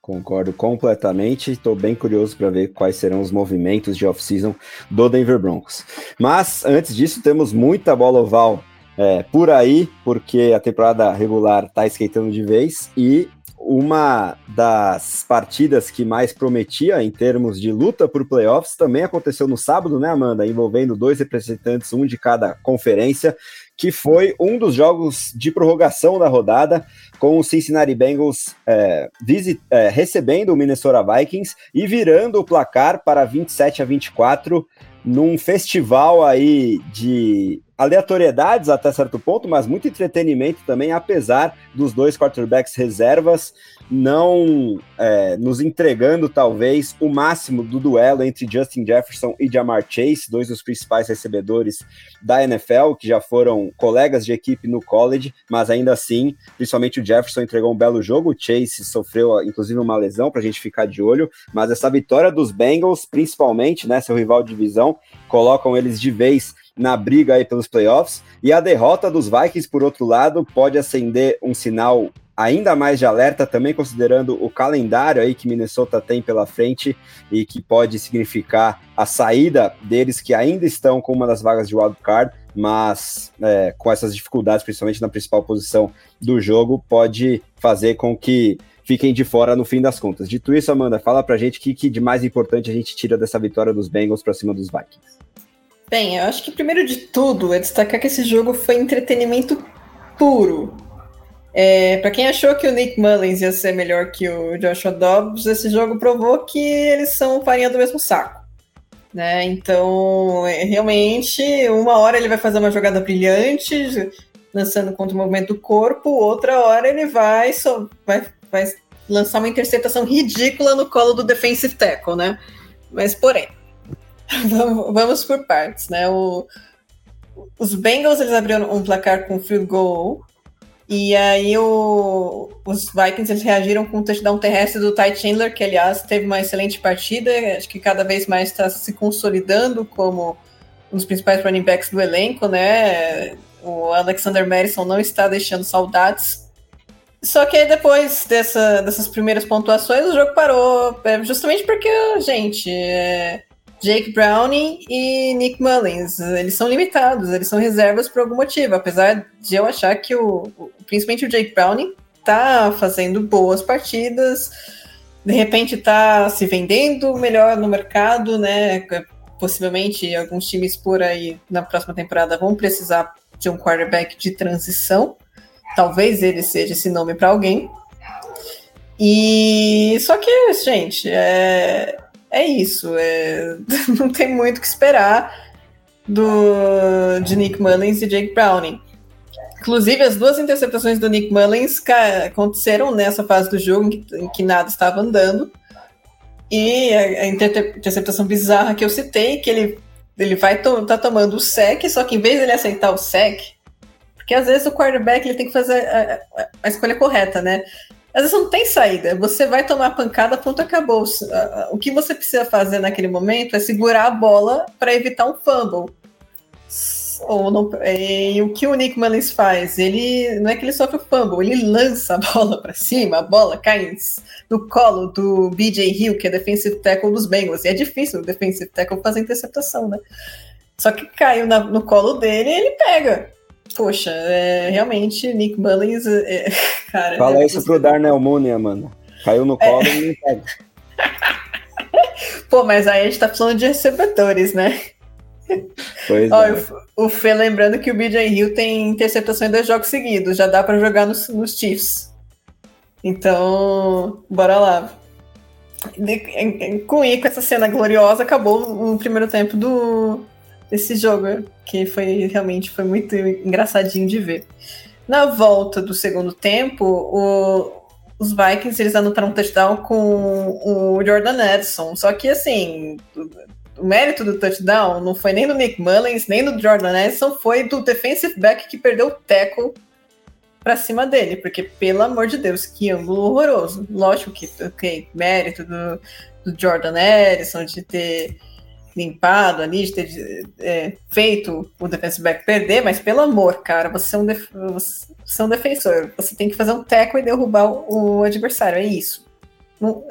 Concordo completamente. Estou bem curioso para ver quais serão os movimentos de off-season do Denver Broncos. Mas antes disso, temos muita bola oval é, por aí, porque a temporada regular está esquentando de vez e uma das partidas que mais prometia em termos de luta por playoffs também aconteceu no sábado, né, Amanda? Envolvendo dois representantes, um de cada conferência, que foi um dos jogos de prorrogação da rodada, com o Cincinnati Bengals é, visit, é, recebendo o Minnesota Vikings e virando o placar para 27 a 24 num festival aí de aleatoriedades até certo ponto, mas muito entretenimento também, apesar dos dois quarterbacks reservas não é, nos entregando talvez o máximo do duelo entre Justin Jefferson e Jamar Chase, dois dos principais recebedores da NFL, que já foram colegas de equipe no college, mas ainda assim, principalmente o Jefferson entregou um belo jogo, o Chase sofreu inclusive uma lesão para a gente ficar de olho, mas essa vitória dos Bengals, principalmente, né, seu rival de divisão, colocam eles de vez na briga aí pelos playoffs. E a derrota dos Vikings, por outro lado, pode acender um sinal ainda mais de alerta, também considerando o calendário aí que Minnesota tem pela frente e que pode significar a saída deles que ainda estão com uma das vagas de wild card, mas é, com essas dificuldades, principalmente na principal posição do jogo, pode fazer com que fiquem de fora no fim das contas. Dito isso, Amanda, fala pra gente o que, que de mais importante a gente tira dessa vitória dos Bengals para cima dos Vikings. Bem, eu acho que primeiro de tudo é destacar que esse jogo foi entretenimento puro. É, para quem achou que o Nick Mullins ia ser melhor que o Joshua Dobbs, esse jogo provou que eles são farinha do mesmo saco. Né? Então, é, realmente, uma hora ele vai fazer uma jogada brilhante, lançando contra o movimento do corpo, outra hora ele vai, vai, vai lançar uma interceptação ridícula no colo do defensive tackle, né? Mas, porém, vamos por partes, né? O, os Bengals eles abriram um placar com field goal e aí o, os Vikings eles reagiram com um touchdown terrestre do Ty Chandler, que aliás teve uma excelente partida, acho que cada vez mais está se consolidando como um dos principais running backs do elenco, né? O Alexander Madison não está deixando saudades. Só que aí depois dessa, dessas primeiras pontuações o jogo parou, é, justamente porque, gente, é, Jake Browning e Nick Mullins. Eles são limitados, eles são reservas por algum motivo, apesar de eu achar que o, principalmente o Jake Browning tá fazendo boas partidas, de repente tá se vendendo melhor no mercado, né? Possivelmente alguns times por aí na próxima temporada vão precisar de um quarterback de transição. Talvez ele seja esse nome para alguém. E só que, gente, é, é isso. É... não tem muito o que esperar do, de Nick Mullins e Jake Browning. Inclusive, as duas interceptações do Nick Mullins aconteceram nessa fase do jogo em que, nada estava andando. E a, a, interceptação bizarra que eu citei, que ele, ele vai to, tá tomando o sec, só que em vez ele aceitar o sec, porque às vezes o quarterback ele tem que fazer a, a, a escolha correta, né? Às vezes não tem saída. Você vai tomar pancada, ponto, acabou. O que você precisa fazer naquele momento é segurar a bola para evitar um fumble. Ou não, e o que o Nick Mullins faz? Ele não é que ele sofre o fumble, ele lança a bola para cima, a bola cai no colo do BJ Hill, que é defensive tackle dos Bengals. E é difícil o defensive tackle fazer interceptação, né? Só que caiu na, no colo dele e ele pega. Poxa, é, realmente, Nick Mullins, é, cara... Fala é, isso pro Darnell Mooney, mano. Caiu no colo é. e não pega. Pô, mas aí a gente tá falando de recebedores, né? Pois Ó, é. O, o Fê lembrando que o BJ Hill tem interceptação em dois jogos seguidos, já dá para jogar nos, nos Chiefs. Então, bora lá. Com, com essa cena gloriosa, acabou o primeiro tempo do, desse jogo, que foi realmente foi muito engraçadinho de ver. Na volta do segundo tempo, o, os Vikings eles anotaram um touchdown com o Jordan Edson. Só que assim, o mérito do touchdown não foi nem do Nick Mullins, nem do Jordan Edson, foi do defensive back que perdeu o tackle para cima dele, porque pelo amor de Deus, que ângulo horroroso. Lógico que, ok, mérito do, do Jordan Edson de ter limpado ali, ter é, feito o defensive back perder, mas pelo amor, cara, você é, um def você é um defensor, você tem que fazer um tackle e derrubar o, o adversário, é isso. Não,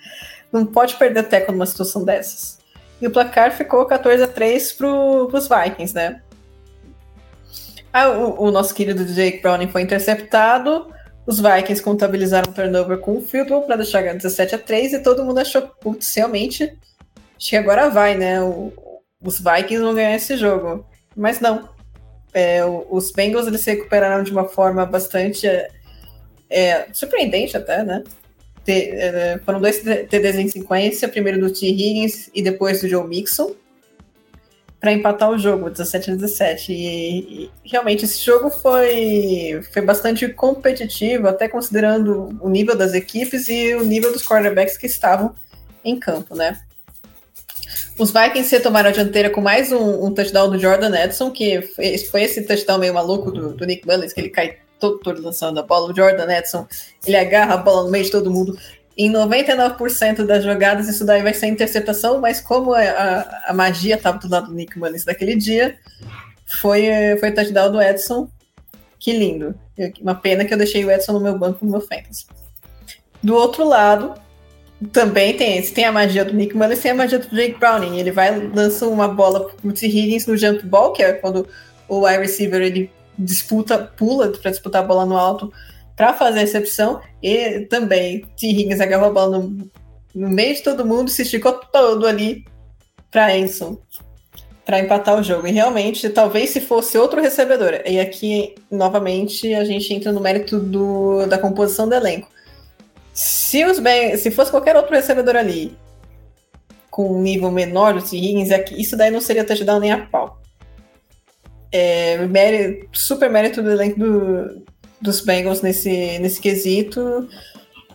não pode perder o tackle numa situação dessas. E o placar ficou 14 a 3 para os Vikings, né? Ah, o, o, nosso querido Jake Browning foi interceptado, Os Vikings contabilizaram o turnover com o field goal para deixar 17 a 3 e todo mundo achou, putz, realmente, acho que agora vai, né? O, os Vikings vão ganhar esse jogo. Mas não. É, os Bengals eles se recuperaram de uma forma bastante é, surpreendente até, né? É, foram dois TDs em sequência, primeiro do T. Higgins e depois do Joe Mixon para empatar o jogo, 17 a 17. E, e, realmente esse jogo foi, foi bastante competitivo, até considerando o nível das equipes e o nível dos quarterbacks que estavam em campo, né? Os Vikings se tomaram a dianteira com mais um, um touchdown do Jordan Edson, que foi, foi, esse touchdown meio maluco do, do Nick Mullins, que ele cai todo, todo lançando a bola. O Jordan Edson, ele agarra a bola no meio de todo mundo em 99% das jogadas isso daí vai ser interceptação, mas como é a, a magia estava do lado do Nick Mullins daquele dia, foi, foi touchdown do Edson. Que lindo. Uma pena que eu deixei o Edson no meu banco no meu fantasy. Do outro lado, também tem esse, tem a magia do Nick Mullins, tem a magia do Jake Browning. Ele vai lança uma bola pro T. Higgins no jump ball, que é quando o wide receiver ele disputa, pula para disputar a bola no alto para fazer a recepção e também T. Higgins agarrou a bola no, no meio de todo mundo, se esticou todo ali para Enson para empatar o jogo. E realmente, talvez se fosse outro recebedor, e aqui novamente a gente entra no mérito do, da composição do elenco. Se, os ben, se fosse qualquer outro recebedor ali com um nível menor do T. Higgins, isso daí não seria touchdown nem a pau. É, mérito, super mérito do elenco do, dos Bengals nesse, nesse quesito.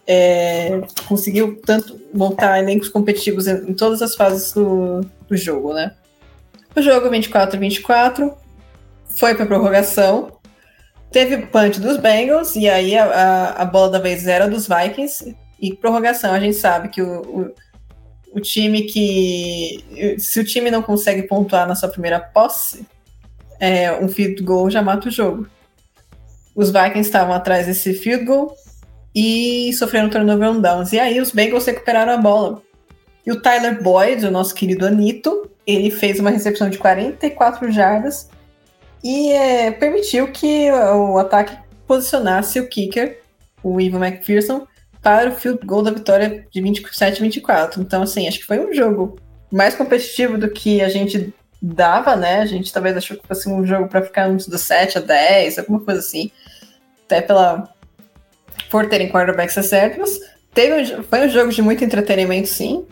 É, conseguiu tanto montar elencos competitivos em, em todas as fases do, do, jogo, né? O jogo 24 a 24 foi para prorrogação. Teve punch dos Bengals e aí a, a, a, bola da vez era dos Vikings. E prorrogação, a gente sabe que o, o, o time que. Se o time não consegue pontuar na sua primeira posse, é, um field goal já mata o jogo. Os Vikings estavam atrás desse field goal e sofreram turnover on downs. E aí os Bengals recuperaram a bola. E o Tyler Boyd, o nosso querido Anito, ele fez uma recepção de 44 jardas e é, permitiu que o ataque posicionasse o kicker, o Ivan McPherson, para o field goal da vitória de 27 a 24. Então, assim, acho que foi um jogo mais competitivo do que a gente dava, né? A gente talvez achou que fosse um jogo para ficar uns do 7 a 10, alguma coisa assim até pela por terem quarterbacks acertos. Teve, foi um jogo de muito entretenimento, sim.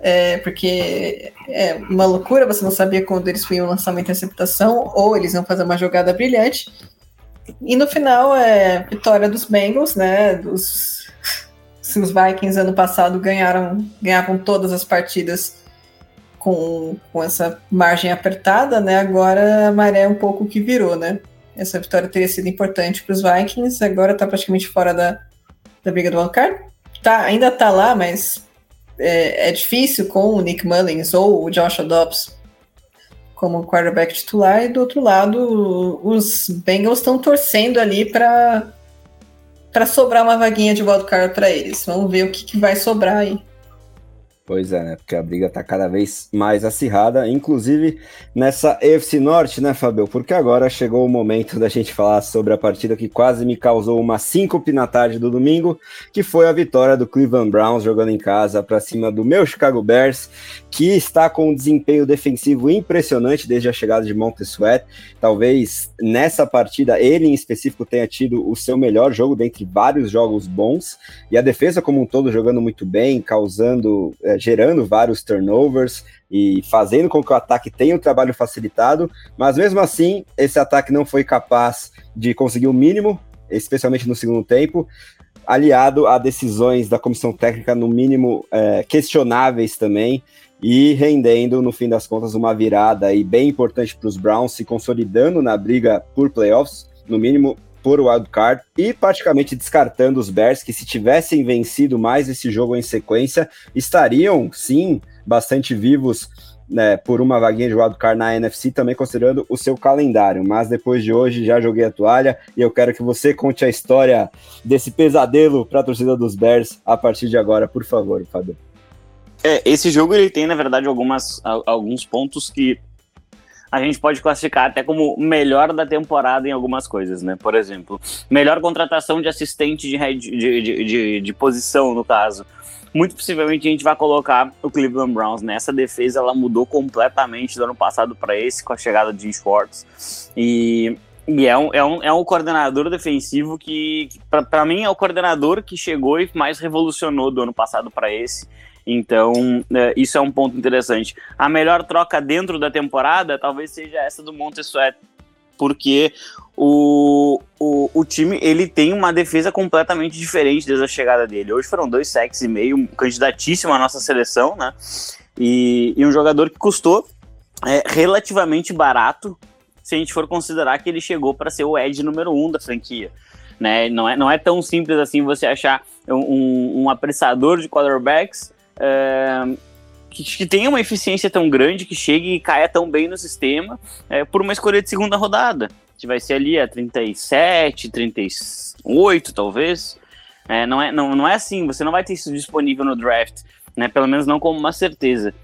É, porque é uma loucura, você não sabia quando eles iam lançar uma interceptação ou eles iam fazer uma jogada brilhante. E no final, é vitória dos Bengals, né? Dos, se os Vikings ano passado ganharam, ganhavam todas as partidas com, com essa margem apertada, né? Agora a maré é um pouco que virou, né? Essa vitória teria sido importante para os Vikings. Agora está praticamente fora da, da briga do wildcard. Tá, ainda está lá, mas é, é, difícil com o Nick Mullins ou o Josh Dobbs como quarterback titular. E do outro lado, os Bengals estão torcendo ali para para sobrar uma vaguinha de wildcard para eles. Vamos ver o que, que vai sobrar aí. Pois é, né? Porque a briga tá cada vez mais acirrada, inclusive nessa EFC Norte, né, Fabio? Porque agora chegou o momento da gente falar sobre a partida que quase me causou uma síncope na tarde do domingo, que foi a vitória do Cleveland Browns jogando em casa para cima do meu Chicago Bears, que está com um desempenho defensivo impressionante desde a chegada de Montez Sweat. Talvez nessa partida ele em específico tenha tido o seu melhor jogo dentre vários jogos bons, e a defesa como um todo jogando muito bem, causando. É, gerando vários turnovers e fazendo com que o ataque tenha o trabalho facilitado, mas mesmo assim, esse ataque não foi capaz de conseguir o mínimo, especialmente no segundo tempo, aliado a decisões da comissão técnica, no mínimo é, questionáveis também, e rendendo, no fim das contas, uma virada aí bem importante para os Browns, se consolidando na briga por playoffs, no mínimo por wildcard e praticamente descartando os Bears, que se tivessem vencido mais esse jogo em sequência, estariam sim bastante vivos né, por uma vaguinha de wildcard na NFC, também considerando o seu calendário. Mas depois de hoje já joguei a toalha e eu quero que você conte a história desse pesadelo para a torcida dos Bears a partir de agora, por favor, Fábio. É, esse jogo ele tem, na verdade, algumas, alguns pontos que a gente pode classificar até como melhor da temporada em algumas coisas, né? Por exemplo, melhor contratação de assistente de, de, de, de, de posição, no caso. Muito possivelmente a gente vai colocar o Cleveland Browns nessa defesa. Ela mudou completamente do ano passado para esse, com a chegada de Schwartz. E e é um, é um, é um coordenador defensivo que, que para mim, é o coordenador que chegou e mais revolucionou do ano passado para esse. Então, é, isso é um ponto interessante. A melhor troca dentro da temporada talvez seja essa do Montesuet, porque o, o, o time ele tem uma defesa completamente diferente desde a chegada dele. Hoje foram dois sacks e meio, candidatíssimo à nossa seleção, né? E, e um jogador que custou é, relativamente barato se a gente for considerar que ele chegou para ser o Ed número um da franquia. Né? Não, é, não é tão simples assim você achar um, um apressador de quarterbacks é, que, que tenha uma eficiência tão grande, que chegue e caia tão bem no sistema, é, por uma escolha de segunda rodada, que vai ser ali a 37, 38, talvez. É, não, é, não, não é assim, você não vai ter isso disponível no draft, né? Pelo menos não como uma certeza.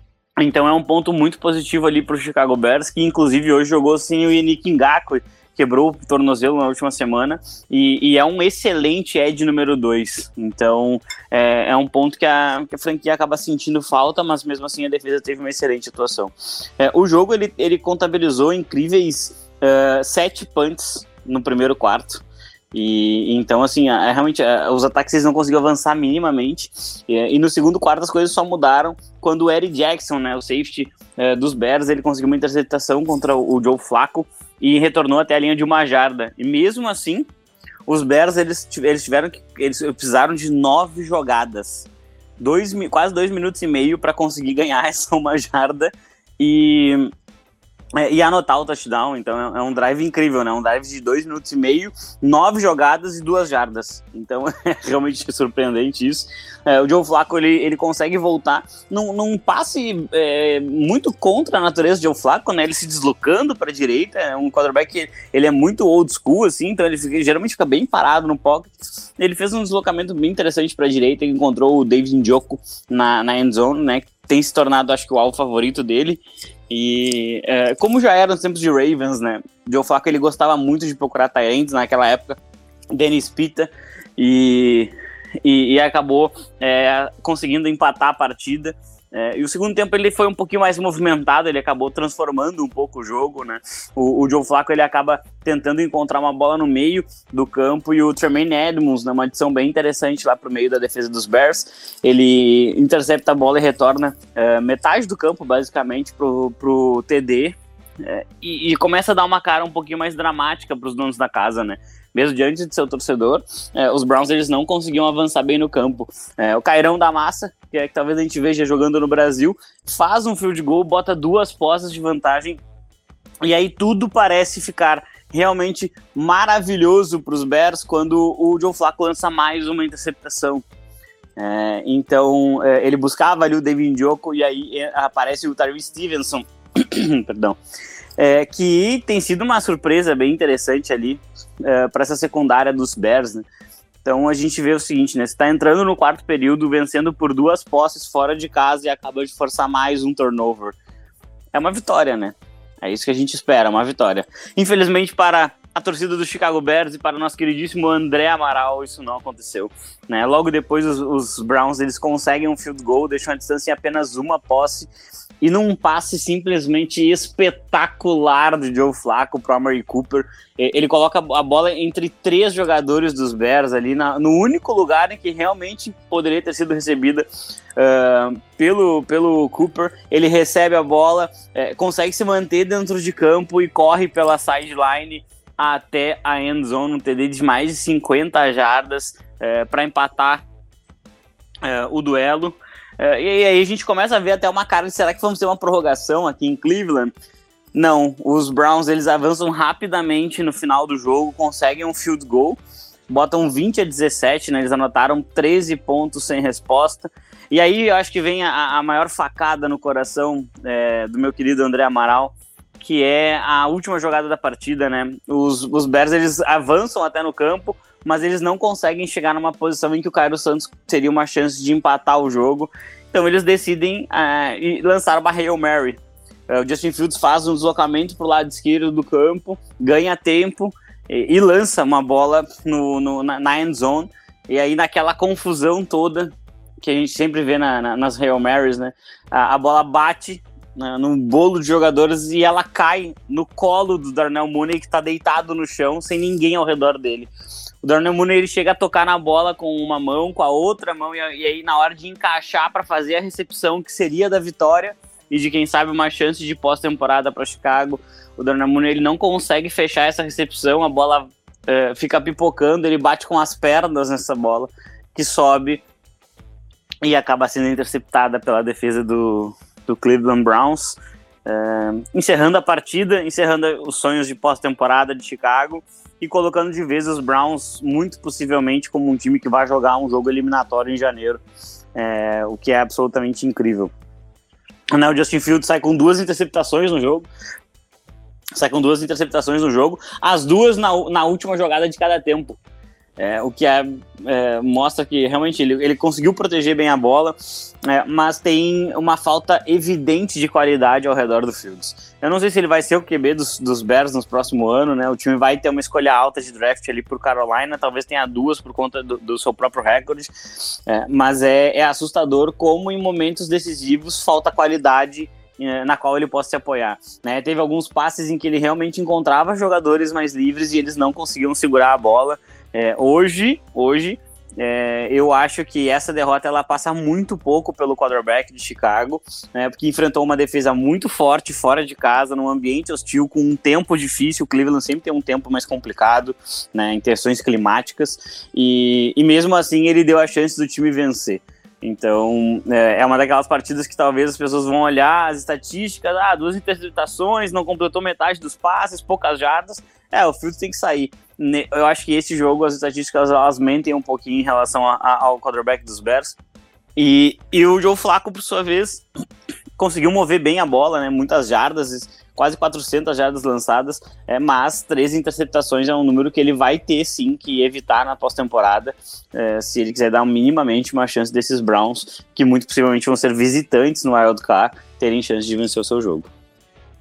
Então é um ponto muito positivo ali para o Chicago Bears, que inclusive hoje jogou sem o Yannick Ngakwe, quebrou o tornozelo na última semana e, e é um excelente Ed número 2. Então é, é um ponto que a, que a, franquia acaba sentindo falta, mas mesmo assim a defesa teve uma excelente atuação. É, o jogo ele, ele contabilizou incríveis uh, sete punts no primeiro quarto. E então, assim, é, realmente é, os ataques eles não conseguiam avançar minimamente. E, e, no segundo quarto as coisas só mudaram quando o Eric Jackson, né, o safety é, dos Bears, ele conseguiu uma interceptação contra o, o Joe Flacco e retornou até a linha de uma jarda. E mesmo assim, os Bears eles, eles tiveram que eles precisaram de nove jogadas, dois, quase dois minutos e meio para conseguir ganhar essa uma jarda e é, e anotar o touchdown, então é, é, um drive incrível, né? Um drive de dois minutos e meio, nove jogadas e duas jardas. Então é realmente surpreendente isso. É, o Joe Flacco ele, ele consegue voltar num, num passe é, muito contra a natureza do Joe Flacco, né? Ele se deslocando para a direita, é um quarterback ele é muito old school, assim, então ele fica, geralmente fica bem parado no pocket. Ele fez um deslocamento bem interessante para a direita, encontrou o David Njoku na, na end zone, né? Tem se tornado, acho que, o alvo favorito dele. E é, como já era nos tempos de Ravens, né? Joe Flacco ele gostava muito de procurar Tyrants naquela época, Dennis Pita, e, e, e acabou é, conseguindo empatar a partida. É, e o segundo tempo ele foi um pouquinho mais movimentado, ele acabou transformando um pouco o jogo, né? O, o Joe Flacco ele acaba tentando encontrar uma bola no meio do campo e o Tremaine Edmonds, numa adição bem interessante lá pro meio da defesa dos Bears, ele intercepta a bola e retorna é, metade do campo basicamente pro, pro TD é, e, e, começa a dar uma cara um pouquinho mais dramática para os donos da casa, né? Mesmo diante de seu torcedor, é, os Browns eles não conseguiam avançar bem no campo. É, o Cairão da Massa, que é que talvez a gente veja jogando no Brasil, faz um field goal, bota duas postas de vantagem e aí tudo parece ficar realmente maravilhoso para os Bears quando o Joe Flacco lança mais uma interceptação. É, então é, ele buscava ali o David Njoku e aí é, aparece o Tyree Stevenson perdão, é, que tem sido uma surpresa bem interessante ali é, para essa secundária dos Bears, né? Então a gente vê o seguinte, né? Você está entrando no quarto período, vencendo por duas posses fora de casa e acaba de forçar mais um turnover. É uma vitória, né? É isso que a gente espera, uma vitória. Infelizmente, para a torcida do Chicago Bears e para o nosso queridíssimo André Amaral, isso não aconteceu. Né? Logo depois, os, os Browns eles conseguem um field goal, deixam a distância em apenas uma posse e num passe simplesmente espetacular do Joe Flacco para Amari Cooper. Ele coloca a bola entre três jogadores dos Bears ali, na, no único lugar em que realmente poderia ter sido recebida uh, pelo, pelo Cooper. Ele recebe a bola, é, consegue se manter dentro de campo e corre pela sideline até a end zone, um TD de mais de 50 jardas é, para empatar é, o duelo. É, e aí a gente começa a ver até uma cara de será que vamos ter uma prorrogação aqui em Cleveland? Não, os Browns eles avançam rapidamente no final do jogo, conseguem um field goal, botam 20 a 17, né? Eles anotaram 13 pontos sem resposta. E aí eu acho que vem a, a maior facada no coração é, do meu querido André Amaral, que é a última jogada da partida, né? Os, os Bears eles avançam até no campo, mas eles não conseguem chegar numa posição em que o Cairo Santos teria uma chance de empatar o jogo. Então eles decidem uh, lançar uma Hail Mary. é, o Justin Fields faz um deslocamento para o lado esquerdo do campo, ganha tempo e, e lança uma bola no, no, na, na end zone. E aí, naquela confusão toda que a gente sempre vê na, na, nas Hail Marys, né? A, a bola bate né, no bolo de jogadores e ela cai no colo do Darnell Mooney, que está deitado no chão, sem ninguém ao redor dele. O Darnell Mooney ele chega a tocar na bola com uma mão, com a outra mão, e, e aí na hora de encaixar para fazer a recepção que seria da vitória e de quem sabe uma chance de pós-temporada para Chicago, o Darnell Mooney ele não consegue fechar essa recepção, a bola é, fica pipocando, ele bate com as pernas nessa bola que sobe e acaba sendo interceptada pela defesa do, do Cleveland Browns, é, encerrando a partida, encerrando os sonhos de pós-temporada de Chicago e colocando de vez os Browns, muito possivelmente, como um time que vai jogar um jogo eliminatório em janeiro, é, o que é absolutamente incrível. O Justin Fields sai com duas interceptações no jogo, sai com duas interceptações no jogo, as duas na, na última jogada de cada tempo. É, o que é, é, mostra que realmente ele, ele conseguiu proteger bem a bola, é, mas tem uma falta evidente de qualidade ao redor do Fields. Eu não sei se ele vai ser o QB dos, dos Bears no próximo ano, né? O time vai ter uma escolha alta de draft ali por Carolina, talvez tenha duas por conta do, do seu próprio recorde, é, mas é, é assustador como em momentos decisivos falta qualidade é, na qual ele possa se apoiar. Né? Teve alguns passes em que ele realmente encontrava jogadores mais livres e eles não conseguiam segurar a bola. É, hoje, hoje, é, eu acho que essa derrota ela passa muito pouco pelo quarterback de Chicago, né, porque enfrentou uma defesa muito forte fora de casa, num ambiente hostil, com um tempo difícil. O Cleveland sempre tem um tempo mais complicado, né, em questões climáticas, e, e mesmo assim ele deu a chance do time vencer. Então, é, é uma daquelas partidas que talvez as pessoas vão olhar as estatísticas, ah, duas interceptações, não completou metade dos passes, poucas jardas. É, o Fields tem que sair. Eu acho que esse jogo, as estatísticas, elas mentem um pouquinho em relação a, a, ao quarterback dos Bears. E, e o Joe Flacco, por sua vez, conseguiu mover bem a bola, né? Muitas jardas, quase 400 jardas lançadas, é, mas três interceptações é um número que ele vai ter sim que evitar na pós-temporada, é, se ele quiser dar minimamente uma chance desses Browns, que muito possivelmente vão ser visitantes no Wild Card, terem chance de vencer o seu jogo.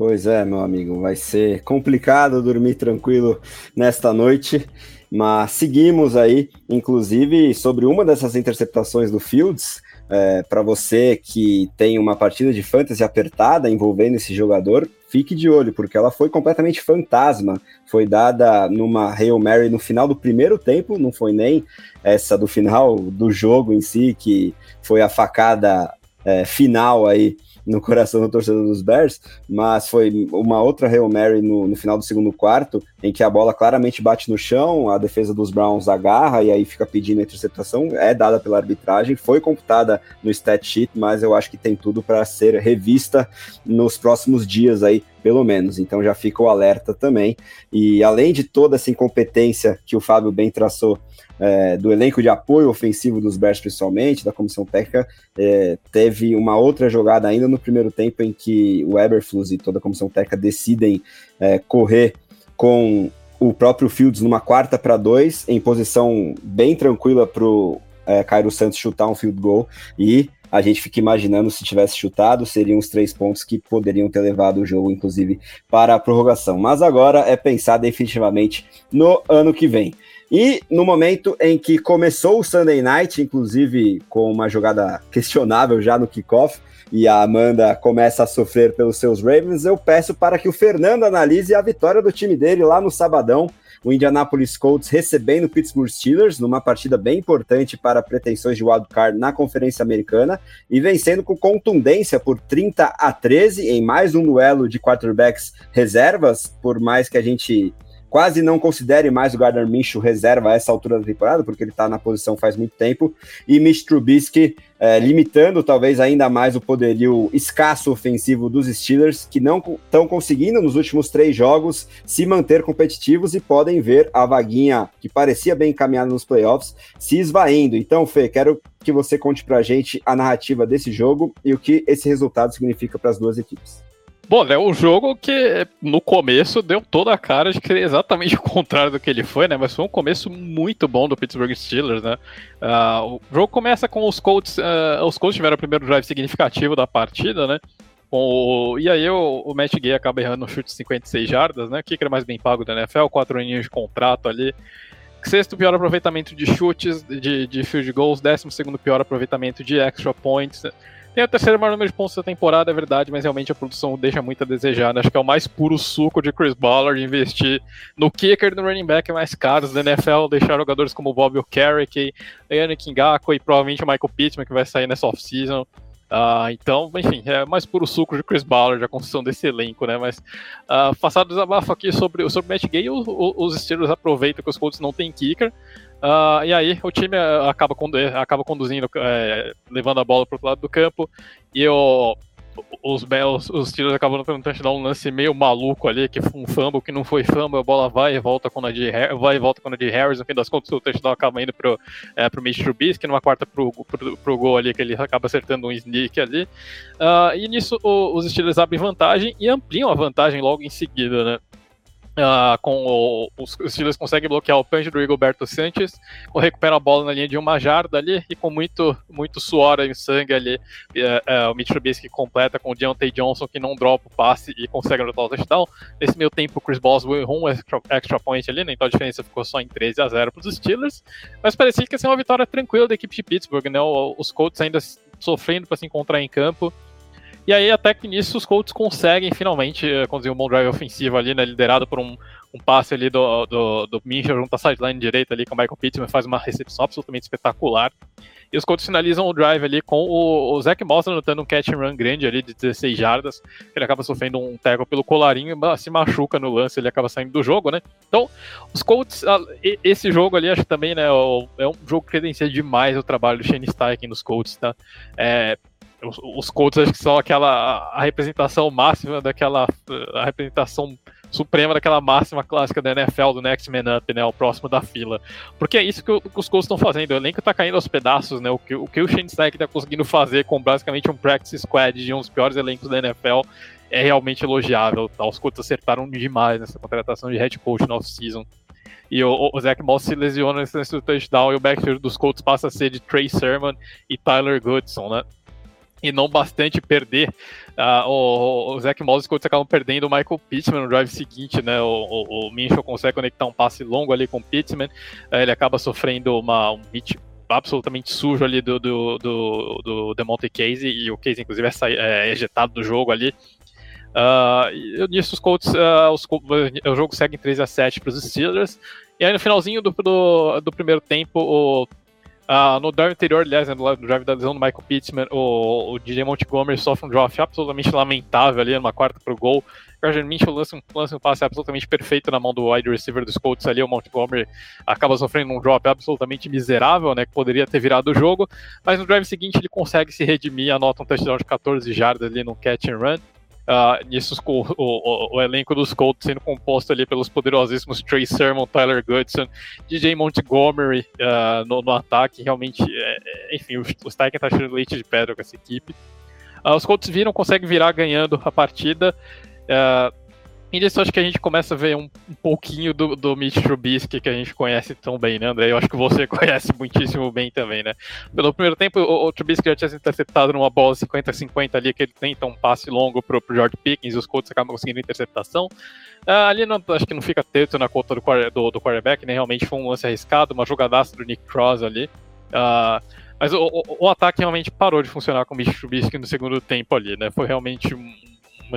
Pois é, meu amigo, vai ser complicado dormir tranquilo nesta noite, mas seguimos aí, inclusive sobre uma dessas interceptações do Fields, é, para você que tem uma partida de fantasy apertada envolvendo esse jogador, fique de olho, porque ela foi completamente fantasma. Foi dada numa Hail Mary no final do primeiro tempo, não foi nem essa do final do jogo em si, que foi a facada é, final aí no coração do torcedor dos Bears, mas foi uma outra Hail Mary no, no, final do segundo quarto, em que a bola claramente bate no chão, a defesa dos Browns agarra e aí fica pedindo a interceptação, é dada pela arbitragem, foi computada no stat sheet, mas eu acho que tem tudo para ser revista nos próximos dias aí, pelo menos. Então já fica o alerta também. E além de toda essa incompetência que o Fábio bem traçou é, do elenco de apoio ofensivo dos Bears, principalmente, da comissão técnica, é, teve uma outra jogada ainda no primeiro tempo em que o Eberflus e toda a comissão técnica decidem é, correr com o próprio Fields numa quarta para dois, em posição bem tranquila para o é, Cairo Santos chutar um field goal e a gente fica imaginando se tivesse chutado, seriam os três pontos que poderiam ter levado o jogo, inclusive, para a prorrogação. Mas agora é pensar definitivamente no ano que vem. E no momento em que começou o Sunday Night, inclusive com uma jogada questionável já no kickoff, e a Amanda começa a sofrer pelos seus Ravens, eu peço para que o Fernando analise a vitória do time dele lá no sabadão, o Indianapolis Colts recebendo o Pittsburgh Steelers numa partida bem importante para pretensões de wildcard na Conferência Americana. E vencendo com contundência por 30 a 13 em mais um duelo de quarterbacks reservas, por mais que a gente quase não considere mais o Gardner Minshew reserva a essa altura da temporada, porque ele está na posição faz muito tempo, e Mitch Trubisky é, limitando talvez ainda mais o poderio escasso ofensivo dos Steelers, que não estão conseguindo nos últimos três jogos se manter competitivos e podem ver a vaguinha que parecia bem encaminhada nos playoffs se esvaindo. Então, Fê, quero que você conte pra gente a narrativa desse jogo e o que esse resultado significa para as duas equipes. Bom, é um jogo que no começo deu toda a cara de que é exatamente o contrário do que ele foi, né? Mas foi um começo muito bom do Pittsburgh Steelers, né? Uh, o jogo começa com os Colts. Uh, os Colts tiveram o primeiro drive significativo da partida, né? O, e aí o, o Matt Gay acaba errando um chute de 56 jardas, né? O kicker mais bem pago da NFL, quatro aninhos de contrato ali. Sexto pior aproveitamento de chutes, de, de field goals. Décimo segundo pior aproveitamento de extra points. Tem o terceiro maior número de pontos da temporada, é verdade, mas realmente a produção deixa muito a desejar. Né? Acho que é o mais puro suco de Chris Ballard investir no kicker e no running back mais caros da NFL, deixar jogadores como Bob O'Carrick, Yannick Ngako e provavelmente o Michael Pittman, que vai sair nessa off-season. Uh, então, enfim, é mais puro suco de Chris Ballard a construção desse elenco, né? Mas, uh, passado o desabafo aqui sobre, sobre o Matt Gay, o, o, os Steelers aproveitam que os Colts não têm kicker. Uh, e aí o time acaba, condu acaba conduzindo, é, levando a bola para o lado do campo. E os Bells, os Steelers acabam tendo um lance meio maluco ali, que foi um fumble que não foi fumble, a bola vai e volta com a de vai e volta com a de Harris, no fim das contas o touchdown acaba indo pro, é, pro Mitch Trubisky, numa quarta pro, pro, pro gol ali, que ele acaba acertando um sneak ali. Uh, e nisso o, os Steelers abrem vantagem e ampliam a vantagem logo em seguida, né? Uh, com o, os Steelers conseguem bloquear o punch do Rigoberto Sanches, recupera a bola na linha de uma jarda ali e com muito, muito suor e sangue ali, uh, uh, o Mitch Trubisky completa com o Deontay Johnson que não dropa o passe e consegue anotar o touchdown. Nesse meio tempo o Chris Boswell errou um extra, extra point ali, né, então a diferença ficou só em 13 a 0 para os Steelers, mas parecia que ia ser uma vitória tranquila da equipe de Pittsburgh, né, os Colts ainda sofrendo para se encontrar em campo, e aí, até que nisso, os Colts conseguem finalmente uh, conduzir um bom drive ofensivo ali, né, liderado por um, um passe ali do, do, do Minchel junto à sideline direita ali com o Michael Pittman, faz uma recepção absolutamente espetacular. E os Colts finalizam o drive ali com o, o Zach Moss anotando um catch and run grande ali de 16 jardas. Ele acaba sofrendo um tackle pelo colarinho se machuca no lance, ele acaba saindo do jogo, né? Então, os Colts, esse jogo ali, acho que também, né, é um jogo que credencia demais o trabalho do Shane Steichen nos Colts, tá? É, os, Colts acho que são aquela a representação máxima daquela a representação suprema daquela máxima clássica da NFL do Next Man Up, né, o próximo da fila. Porque é isso que, o, que os Colts estão fazendo, o elenco está caindo aos pedaços, né, o que o, que o Shane Steichen está conseguindo fazer com basicamente um practice squad de um dos piores elencos da NFL é realmente elogiável, tá? os Colts acertaram demais nessa contratação de head coach no off-season. E o, o Zach Moss se lesiona nesse touchdown e o backfield dos Colts passa a ser de Trey Sermon e Tyler Goodson, né? E não bastante perder. Uh, o, o Zach Moss e acabam perdendo o Michael Pittman no drive seguinte, né? O, o, o Minchel consegue conectar um passe longo ali com o Pittman, uh, ele acaba sofrendo uma, um hit absolutamente sujo ali do, do, do, do Demonte Casey, e o Casey, inclusive, é, é ejetado do jogo ali. Uh, nisso, os Colts, uh, os, o jogo segue em 3 a 7 para os Steelers. E aí, no finalzinho do, do, do primeiro tempo, o Uh, no drive anterior, aliás, né, no drive da lesão do Michael Pittman, o, o DJ Montgomery sofre um drop absolutamente lamentável ali, numa quarta pro gol. Gardner Minshew lança um, lança um passe absolutamente perfeito na mão do wide receiver dos Colts ali. O Montgomery acaba sofrendo um drop absolutamente miserável, né? Que poderia ter virado o jogo. Mas no drive seguinte ele consegue se redimir, anota um touchdown de 14 jardas ali no catch and run. Uh, nisso, o, o, o, elenco dos Colts sendo composto ali pelos poderosíssimos Trey Sermon, Tyler Goodson, DJ Montgomery uh, no, no, ataque. Realmente, é, é enfim, o, Steichen tá tirando leite de pedra com essa equipe. Uh, os Colts viram, conseguem virar ganhando a partida. Uh, disso acho que a gente começa a ver um, um pouquinho do, do Mitch Trubisky que a gente conhece tão bem, né, André? Eu acho que você conhece muitíssimo bem também, né? Pelo primeiro tempo, o, o Trubisky já tinha sido interceptado numa bola 50-50 ali, que ele tenta um passe longo pro, pro George Pickens os Colts acabam conseguindo interceptação. Uh, ali não, acho que não fica teto na conta do, do, do quarterback, né? Realmente foi um lance arriscado, uma jogadaça do Nick Cross ali. Uh, mas o, o, o, ataque realmente parou de funcionar com o Mitch Trubisky no segundo tempo ali, né? Foi realmente um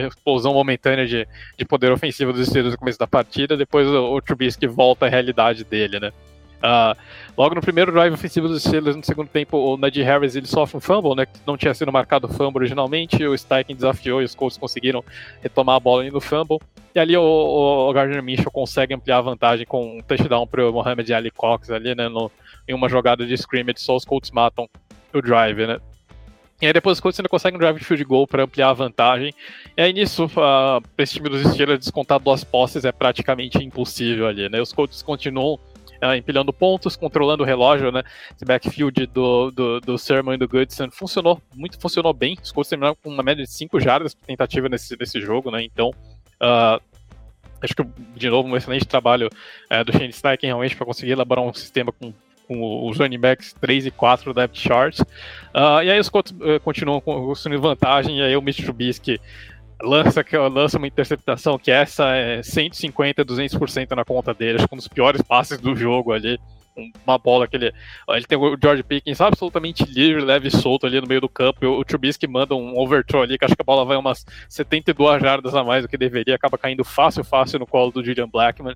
uma explosão momentânea de, de poder ofensivo dos Steelers no começo da partida, depois o, o Trubisky volta à realidade dele, né? Uh, logo no primeiro drive ofensivo dos Steelers, no segundo tempo, o Najee Harris ele sofre um fumble, né, que não tinha sido marcado fumble originalmente, o Steichen desafiou e os Colts conseguiram retomar a bola no fumble, e ali o, o Gardner Minshew consegue ampliar a vantagem com um touchdown para o Mohamed Ali Cox ali, né, no, em uma jogada de scrimmage, só os Colts matam o drive, né. E aí depois quando você ainda consegue um drive field goal para ampliar a vantagem. E aí nisso, uh, esse time dos Steelers descontar duas posses é praticamente impossível ali, né? Os Colts continuam uh, empilhando pontos, controlando o relógio, né? Esse backfield do, do, do Sermon e do Goodson funcionou, muito funcionou bem. Os Colts terminaram com uma média de 5 jardas por tentativa nesse, nesse jogo, né? Então, uh, acho que, de novo, um excelente trabalho uh, do Shane Steichen realmente para conseguir elaborar um sistema com com os running backs 3 e 4 do depth chart. Uh, e aí os Colts uh, continuam construindo vantagem, e aí o Mitch Trubisky lança, lança uma interceptação que essa é 150, 200% na conta dele, acho que um dos piores passes do jogo ali uma bola que ele. Ele tem o George Pickens absolutamente livre, leve e solto ali no meio do campo. E o Trubisky manda um overthrow ali, que acho que a bola vai umas 72 jardas a mais do que deveria, acaba caindo fácil, fácil no colo do Julian Blackman.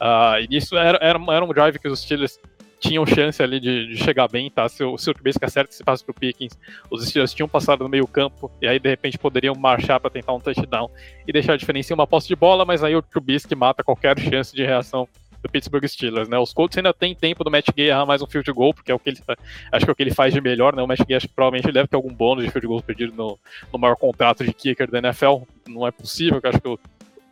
Uh, e isso era, era, era um drive que os Steelers tinham chance ali de, de, chegar bem, tá? Se o, se o Trubisky acerta esse passe pro Pickens, os Steelers tinham passado no meio campo, e aí de repente poderiam marchar para tentar um touchdown e deixar a diferença em uma posse de bola, mas aí o Trubisky mata qualquer chance de reação do Pittsburgh Steelers, né? Os Colts ainda tem tempo do Matt Gay errar mais um field goal, porque é o que ele acho que é o que ele faz de melhor, né? O Matt Gay acho que provavelmente deve ter algum bônus de field goals perdido no, no maior contrato de kicker da NFL. Não é possível, que acho que o,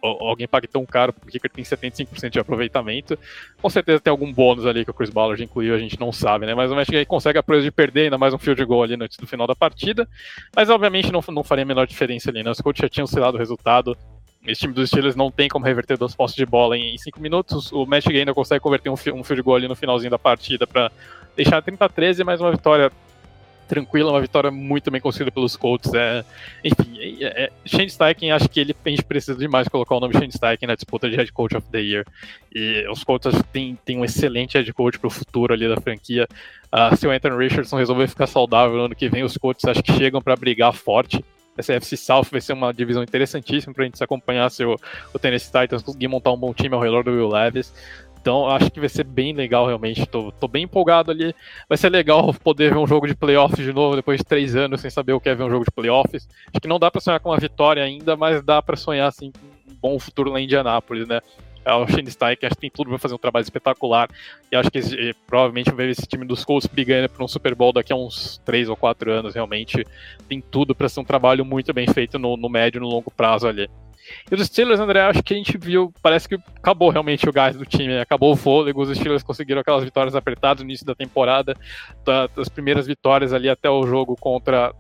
alguém pague tão caro porque kicker tem 75% de aproveitamento. Com certeza tem algum bônus ali que o Chris Ballard incluiu, a gente não sabe, né? Mas o Matt Gay consegue a proeza de perder ainda mais um field goal ali antes do final da partida. Mas obviamente não, não faria a menor diferença ali, né? Os Colts já tinham selado o resultado, esse time dos Steelers não tem como reverter duas postes de bola em 5 minutos. O Matt ainda consegue converter um, um field goal ali no finalzinho da partida para deixar 30 a 13, mas uma vitória tranquila, uma vitória muito bem conseguida pelos Colts. É, enfim, é, é, Shane Steichen, acho que ele a gente precisa demais colocar o nome Shane Steichen na disputa de Head Coach of the Year. E os Colts têm, têm um excelente Head Coach para o futuro ali da franquia. Uh, se o Anthony Richardson resolver ficar saudável no ano que vem, os Colts acho que chegam para brigar forte essa FC South vai ser uma divisão interessantíssima para a gente se acompanhar se o, o Tennessee Titans conseguir montar um bom time ao redor do Will Levis. Então, acho que vai ser bem legal, realmente. Tô, tô, bem empolgado ali. Vai ser legal poder ver um jogo de playoffs de novo depois de três anos sem saber o que é ver um jogo de playoffs. Acho que não dá para sonhar com uma vitória ainda, mas dá para sonhar assim, com um bom futuro lá em Indianápolis, né? É o Shane Steichen, acho que tem tudo para fazer um trabalho espetacular. E acho que esse, provavelmente vai ver esse time dos Colts brigando para um Super Bowl daqui a uns 3 ou 4 anos. Realmente tem tudo para ser um trabalho muito bem feito no, no médio e no longo prazo ali. E os Steelers, André, acho que a gente viu, parece que acabou realmente o gás do time, acabou o fôlego, os Steelers conseguiram aquelas vitórias apertadas no início da temporada, das primeiras vitórias ali até o jogo contra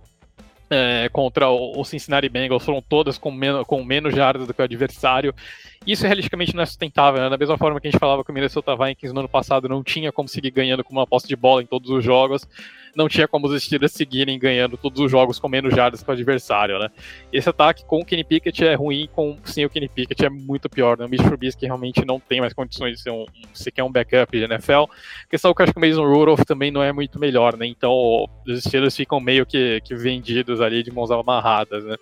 é, contra o Cincinnati Bengals foram todas com menos, com menos jardas do que o adversário. Isso realisticamente não é sustentável, né? Da mesma forma que a gente falava que o Minnesota Vikings no ano passado não tinha como seguir ganhando com uma posse de bola em todos os jogos, não tinha como os Steelers seguirem ganhando todos os jogos com menos jardas que o adversário, né? Esse ataque com o Kenny Pickett é ruim, com sem o Kenny Pickett é muito pior, né? O Mitch Trubisky realmente não tem mais condições de ser um, sequer um backup de NFL. A questão é que eu acho que o Mason Rudolph também não é muito melhor, né? Então os Steelers ficam meio que, que vendidos ali de mãos amarradas, né?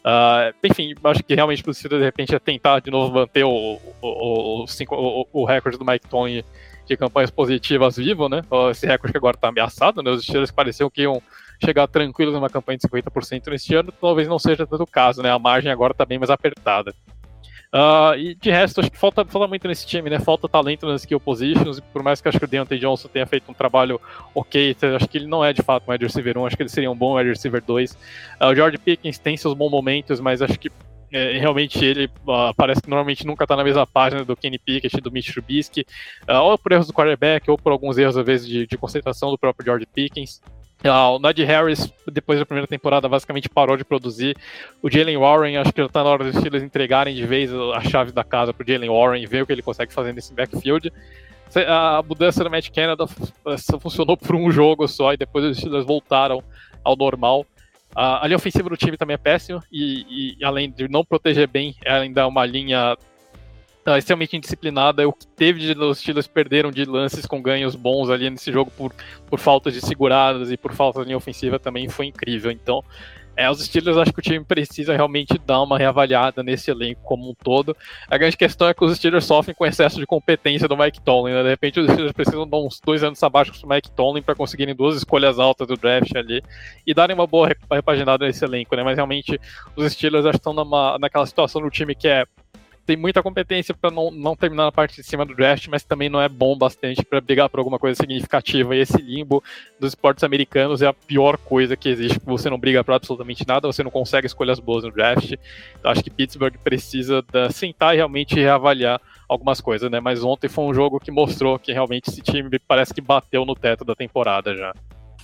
Uh, enfim, acho que realmente precisa de repente é tentar de novo manter o, o, o, o, recorde do Mike Tony de campanhas positivas vivo, né? Esse recorde que agora está ameaçado, né? Os Steelers pareciam que iam chegar tranquilos numa campanha de 50% neste ano, talvez não seja tanto o caso, né? A margem agora está bem mais apertada. Uh, e de resto, acho que falta, falta muito nesse time, né? Falta talento nas skill positions, e por mais que acho que o Deontay Johnson tenha feito um trabalho ok, acho que ele não é de fato um wide receiver 1, acho que ele seria um bom wide receiver 2. Uh, ah, o George Pickens tem seus bons momentos, mas acho que é, realmente ele uh, parece que normalmente nunca está na mesma página do Kenny Pickett do Mitch Trubisky, ou por erros do quarterback, ou por alguns erros, às vezes, de, de concentração do próprio George Pickens. Uh, o Najee Harris, depois da primeira temporada, basicamente parou de produzir. O Jalen Warren, acho que já está na hora dos Steelers entregarem de vez a chave da casa para o Jalen Warren e ver o que ele consegue fazer nesse backfield. A mudança do Matt Canada funcionou por um jogo só e depois os Steelers voltaram ao normal. Uh, a linha ofensiva do time também é péssima e, e, além de não proteger bem, é ainda uma linha extremamente indisciplinada. O que teve de os Steelers perderam de lances com ganhos bons ali nesse jogo por, por falta de seguradas e por falta de linha ofensiva também foi incrível. Então, é, os Steelers acho que o time precisa realmente dar uma reavaliada nesse elenco como um todo. A grande questão é que os Steelers sofrem com excesso de competência do Mike Tomlin. Né? De repente os Steelers precisam dar uns dois anos sabáticos para o Mike Tomlin para conseguirem duas escolhas altas do draft ali e darem uma boa repaginada nesse elenco. Né? Mas realmente os Steelers estão numa, naquela situação do time que é tem muita competência para não, não terminar na parte de cima do draft, mas também não é bom bastante para brigar por alguma coisa significativa. E esse limbo dos esportes americanos é a pior coisa que existe. Você não briga para absolutamente nada, você não consegue escolhas boas no draft. Então acho que Pittsburgh precisa da, sentar e realmente reavaliar algumas coisas, né? Mas ontem foi um jogo que mostrou que realmente esse time parece que bateu no teto da temporada já.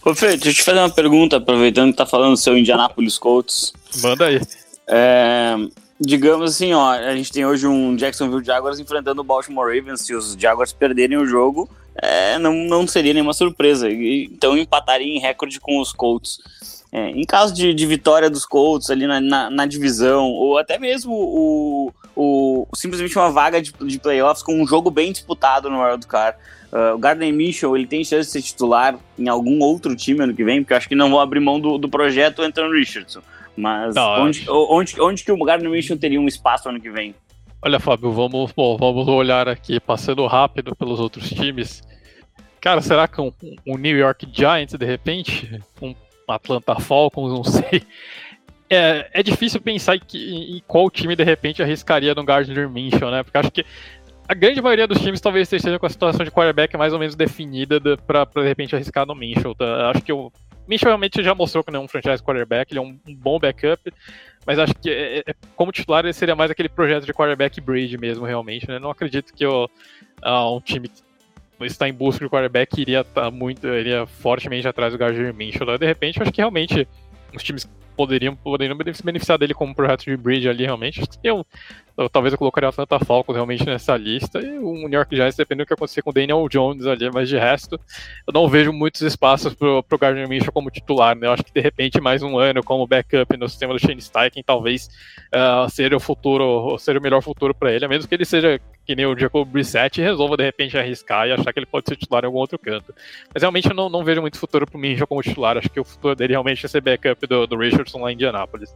Ô Fê, deixa eu te fazer uma pergunta, aproveitando que tá falando do seu Indianapolis Colts. Manda aí. É, digamos assim, ó, a gente tem hoje um Jacksonville Jaguars enfrentando o Baltimore Ravens. Se os Jaguars perderem o jogo, é, não, não seria nenhuma surpresa. Então empataria em recorde com os Colts. É, em caso de, de, vitória dos Colts ali na, na, na, divisão, ou até mesmo o, o, simplesmente uma vaga de, de playoffs com um jogo bem disputado no World Card. Uh, o Gardner Mitchell ele tem chance de ser titular em algum outro time ano que vem, porque eu acho que não vou abrir mão do, do projeto Anthony Richardson. Mas não, onde, onde, onde que o Gardner Mitchell teria um espaço ano que vem? Olha, Fábio, vamos, bom, vamos olhar aqui, passando rápido pelos outros times. Cara, será que um, um New York Giants, de repente? Um Atlanta Falcons, não sei. É, é difícil pensar em, em qual time, de repente, arriscaria no Gardner Minshew, né? Porque acho que a grande maioria dos times talvez esteja com a situação de quarterback mais ou menos definida para de repente arriscar no Minshew. Tá? Acho que o Minshew realmente já mostrou que não é um franchise quarterback, ele é um, um bom backup, mas acho que é, é, como titular ele seria mais aquele projeto de quarterback bridge mesmo, realmente. Né? Não acredito que uh, um time que está em busca de quarterback iria tá muito, iria fortemente atrás do Gardner Minshew. De repente, acho que realmente os times poderiam, poderiam se beneficiar dele como projeto de bridge ali, realmente. Acho que eu, eu, talvez eu colocaria o Atlanta Falcons realmente nessa lista. E o New York Giants, dependendo do que acontecer com o Daniel Jones ali, mas de resto, eu não vejo muitos espaços pro, pro Gardner Minshew como titular, né? Eu acho que de repente mais um ano como backup no sistema do Shane Steichen talvez uh, o futuro, seja o melhor futuro para ele, a menos que ele seja que nem o Jacob Brissett e resolva de repente arriscar e achar que ele pode ser titular em algum outro canto. Mas realmente eu não, não vejo muito futuro pro Minshew como titular, acho que o futuro dele realmente é ser backup do, do Richardson lá em Indianapolis.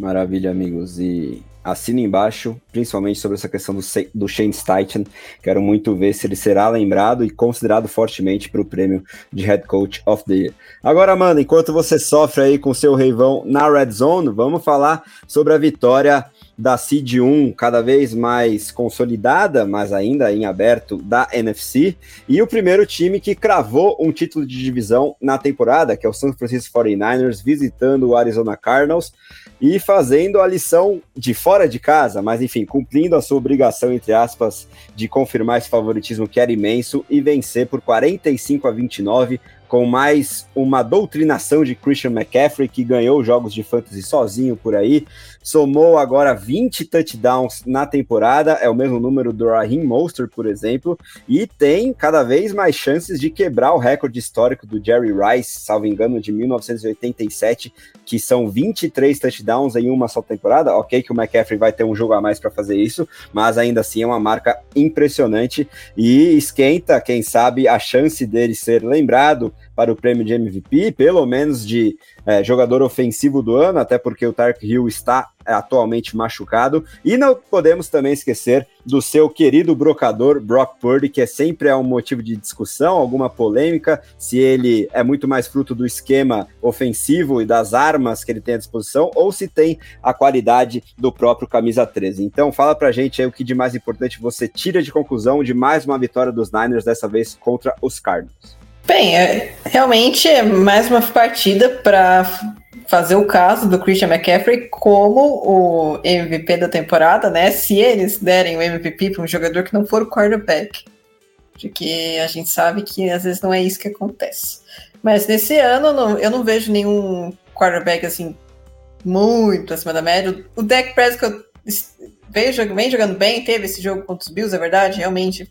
Maravilha, amigos. E assina embaixo, principalmente sobre essa questão do, do Shane Steichen. Quero muito ver se ele será lembrado e considerado fortemente para o prêmio de Head Coach of the Year. Agora, mano, enquanto você sofre aí com seu reivão na Red Zone, vamos falar sobre a vitória da Seed 1 cada vez mais consolidada, mas ainda em aberto da NFC, e o primeiro time que cravou um título de divisão na temporada, que é o San Francisco 49ers, visitando o Arizona Cardinals e fazendo a lição de fora de casa, mas enfim, cumprindo a sua obrigação, entre aspas, de confirmar esse favoritismo que era imenso e vencer por 45 a 29 com mais uma doutrinação de Christian McCaffrey, que ganhou jogos de fantasy sozinho por aí, somou agora 20 touchdowns na temporada, é o mesmo número do Raheem Mostert, por exemplo, e tem cada vez mais chances de quebrar o recorde histórico do Jerry Rice, salvo engano, de 1987, que são 23 touchdowns em uma só temporada. Ok, que o McCaffrey vai ter um jogo a mais para fazer isso, mas ainda assim é uma marca impressionante e esquenta, quem sabe, a chance dele ser lembrado para o prêmio de MVP, pelo menos de é, jogador ofensivo do ano, até porque o Tark Hill está atualmente machucado. E não podemos também esquecer do seu querido brocador Brock Purdy, que é sempre é um motivo de discussão, alguma polêmica, se ele é muito mais fruto do esquema ofensivo e das armas que ele tem à disposição, ou se tem a qualidade do próprio camisa 13. Então fala pra gente aí o que de mais importante você tira de conclusão de mais uma vitória dos Niners, dessa vez contra os Cardinals. Bem, é, realmente é mais uma partida para fazer o caso do Christian McCaffrey como o MVP da temporada, né? Se eles derem o MVP para um jogador que não for o quarterback. Porque a gente sabe que às vezes não é isso que acontece. Mas nesse ano não, eu não vejo nenhum quarterback assim muito acima da média. O Dak Prescott veio, vem jogando bem, teve esse jogo contra os Bills, é verdade, realmente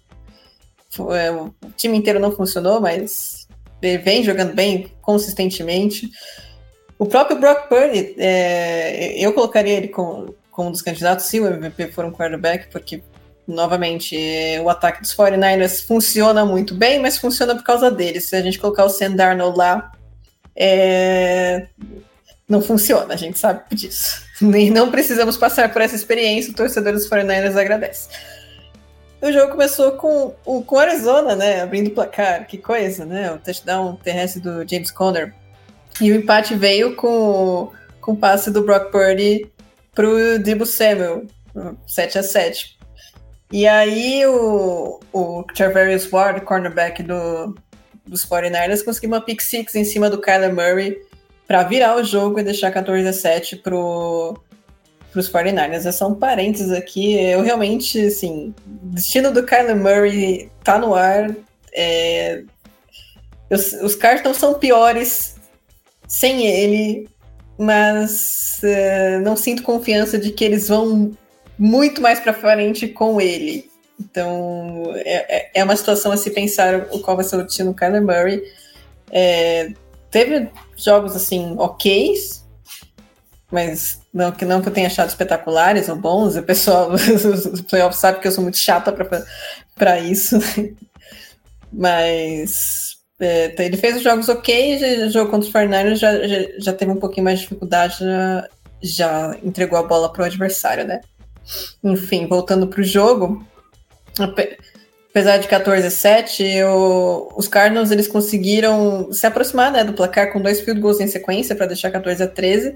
o time inteiro não funcionou, mas vem jogando bem consistentemente. O próprio Brock Purdy, é, eu colocaria ele como, como um dos candidatos se o MVP for um quarterback, porque, novamente, o ataque dos 49ers funciona muito bem, mas funciona por causa dele. Se a gente colocar o Sam Darnold lá, é, não funciona, a gente sabe disso. E não precisamos passar por essa experiência, o torcedor dos 49ers agradece. O jogo começou com o com Arizona, né? Abrindo o placar. Que coisa, né? O touchdown terrestre do James Conner. E o empate veio com, com o passe do Brock Purdy pro Debo Samuel, 7 a 7 E aí o, o Travarius Ward, cornerback do, dos 49ers, conseguiu uma pick six em cima do Kyler Murray para virar o jogo e deixar 14 a 7 pro para os 49ers. É só um parênteses aqui. Eu realmente, assim, destino do Kyler Murray tá no ar. É, os, os Cardinals são piores sem ele, mas uh, não sinto confiança de que eles vão muito mais para frente com ele. Então, é, é, é uma situação a se pensar o qual vai ser o time do Kyler Murray. É, teve jogos, assim, ok, mas não que, não que eu tenha achado espetaculares ou bons. O pessoal dos playoffs sabe que eu sou muito chata para isso. mas é, ele fez os jogos ok, o jogo contra os 49ers já, já, já, teve um pouquinho mais de dificuldade, já, já entregou a bola para o adversário, né? Enfim, voltando para o jogo, apesar de 14 a 7, eu, os Cardinals eles conseguiram se aproximar né, do placar com dois field goals em sequência para deixar 14 a 13.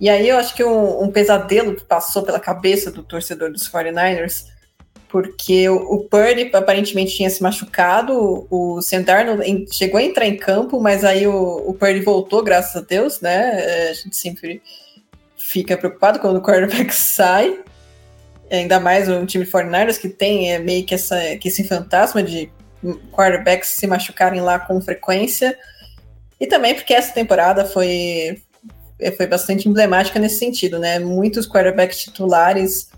E aí eu acho que um, um, pesadelo passou pela cabeça do torcedor dos 49ers, porque o, o Purdy aparentemente tinha se machucado, o Sam Darnold chegou a entrar em campo, mas aí o, o Purdy voltou, graças a Deus, né? É, a gente sempre fica preocupado quando o quarterback sai ainda mais um time de 49ers que tem é, meio que, essa, que esse fantasma de quarterbacks se machucarem lá com frequência. E também porque essa temporada foi, é, foi bastante emblemática nesse sentido, né? Muitos quarterbacks titulares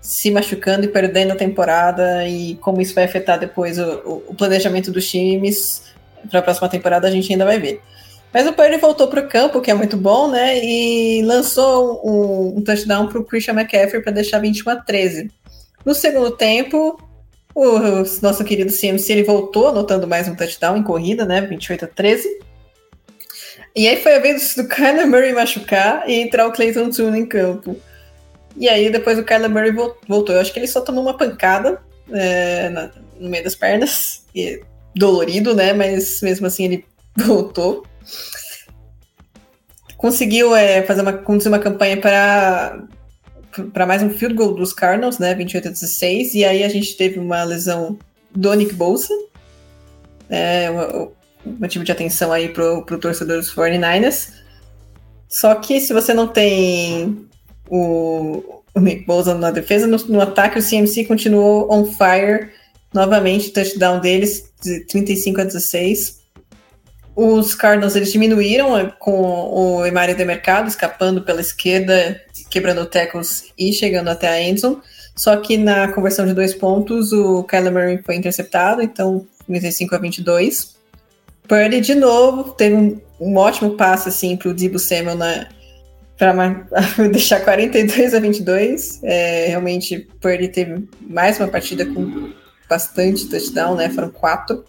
se machucando e perdendo a temporada e como isso vai afetar depois o, o planejamento dos times para a próxima temporada a gente ainda vai ver. Mas o Purdy voltou para o campo, que é muito bom, né? E lançou um, um touchdown para o Christian McCaffrey para deixar 21 a 13. No segundo tempo, o, nosso querido CMC ele voltou, anotando mais um touchdown em corrida, né? 28 a 13. E aí foi a vez do Kyler Murray machucar e entrar o Clayton Tune em campo. E aí depois o Kyler Murray voltou. Eu acho que ele só tomou uma pancada é, na, no meio das pernas, e, dolorido, né? Mas mesmo assim ele voltou conseguiu é, fazer uma, conduzir uma campanha para para mais um field goal dos Cardinals, né, 28 a 16, e aí a gente teve uma lesão do Nick Bolsa, é, motivo de atenção aí pro, pro torcedor dos 49ers. Só que se você não tem o, o Nick Bolsa na defesa, no, no, ataque o CMC continuou on fire, novamente, touchdown deles de 35 a 16. Os Cardinals eles diminuíram é, com o Emari de Mercado escapando pela esquerda, quebrando tackles e chegando até a endzone. Só que na conversão de dois pontos, o Kyler Murray foi interceptado, então 35 a 22. Purdy, de novo, teve um, um ótimo passe assim, para o Debo Samuel para deixar 42 a 22. É, realmente, Purdy teve mais uma partida com bastante touchdown, né? Foram quatro.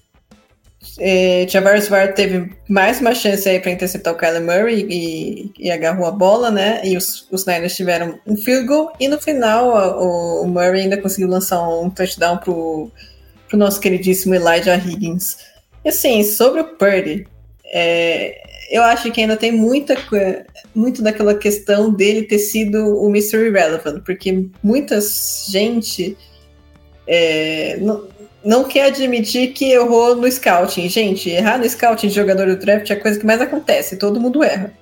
É, Javaris Ward teve mais uma chance aí para interceptar o Kyler Murray e, e, agarrou a bola, né? E os, os Niners tiveram um field goal e no final o, o Murray ainda conseguiu lançar um touchdown pro, pro nosso queridíssimo Elijah Higgins. Assim, sobre o Purdy, é, eu acho que ainda tem muita muito daquela questão dele ter sido o Mr. Irrelevant, porque muita gente é, não, não quer admitir que errou no scouting. Gente, errar no scouting de jogador do draft é a coisa que mais acontece, todo mundo erra.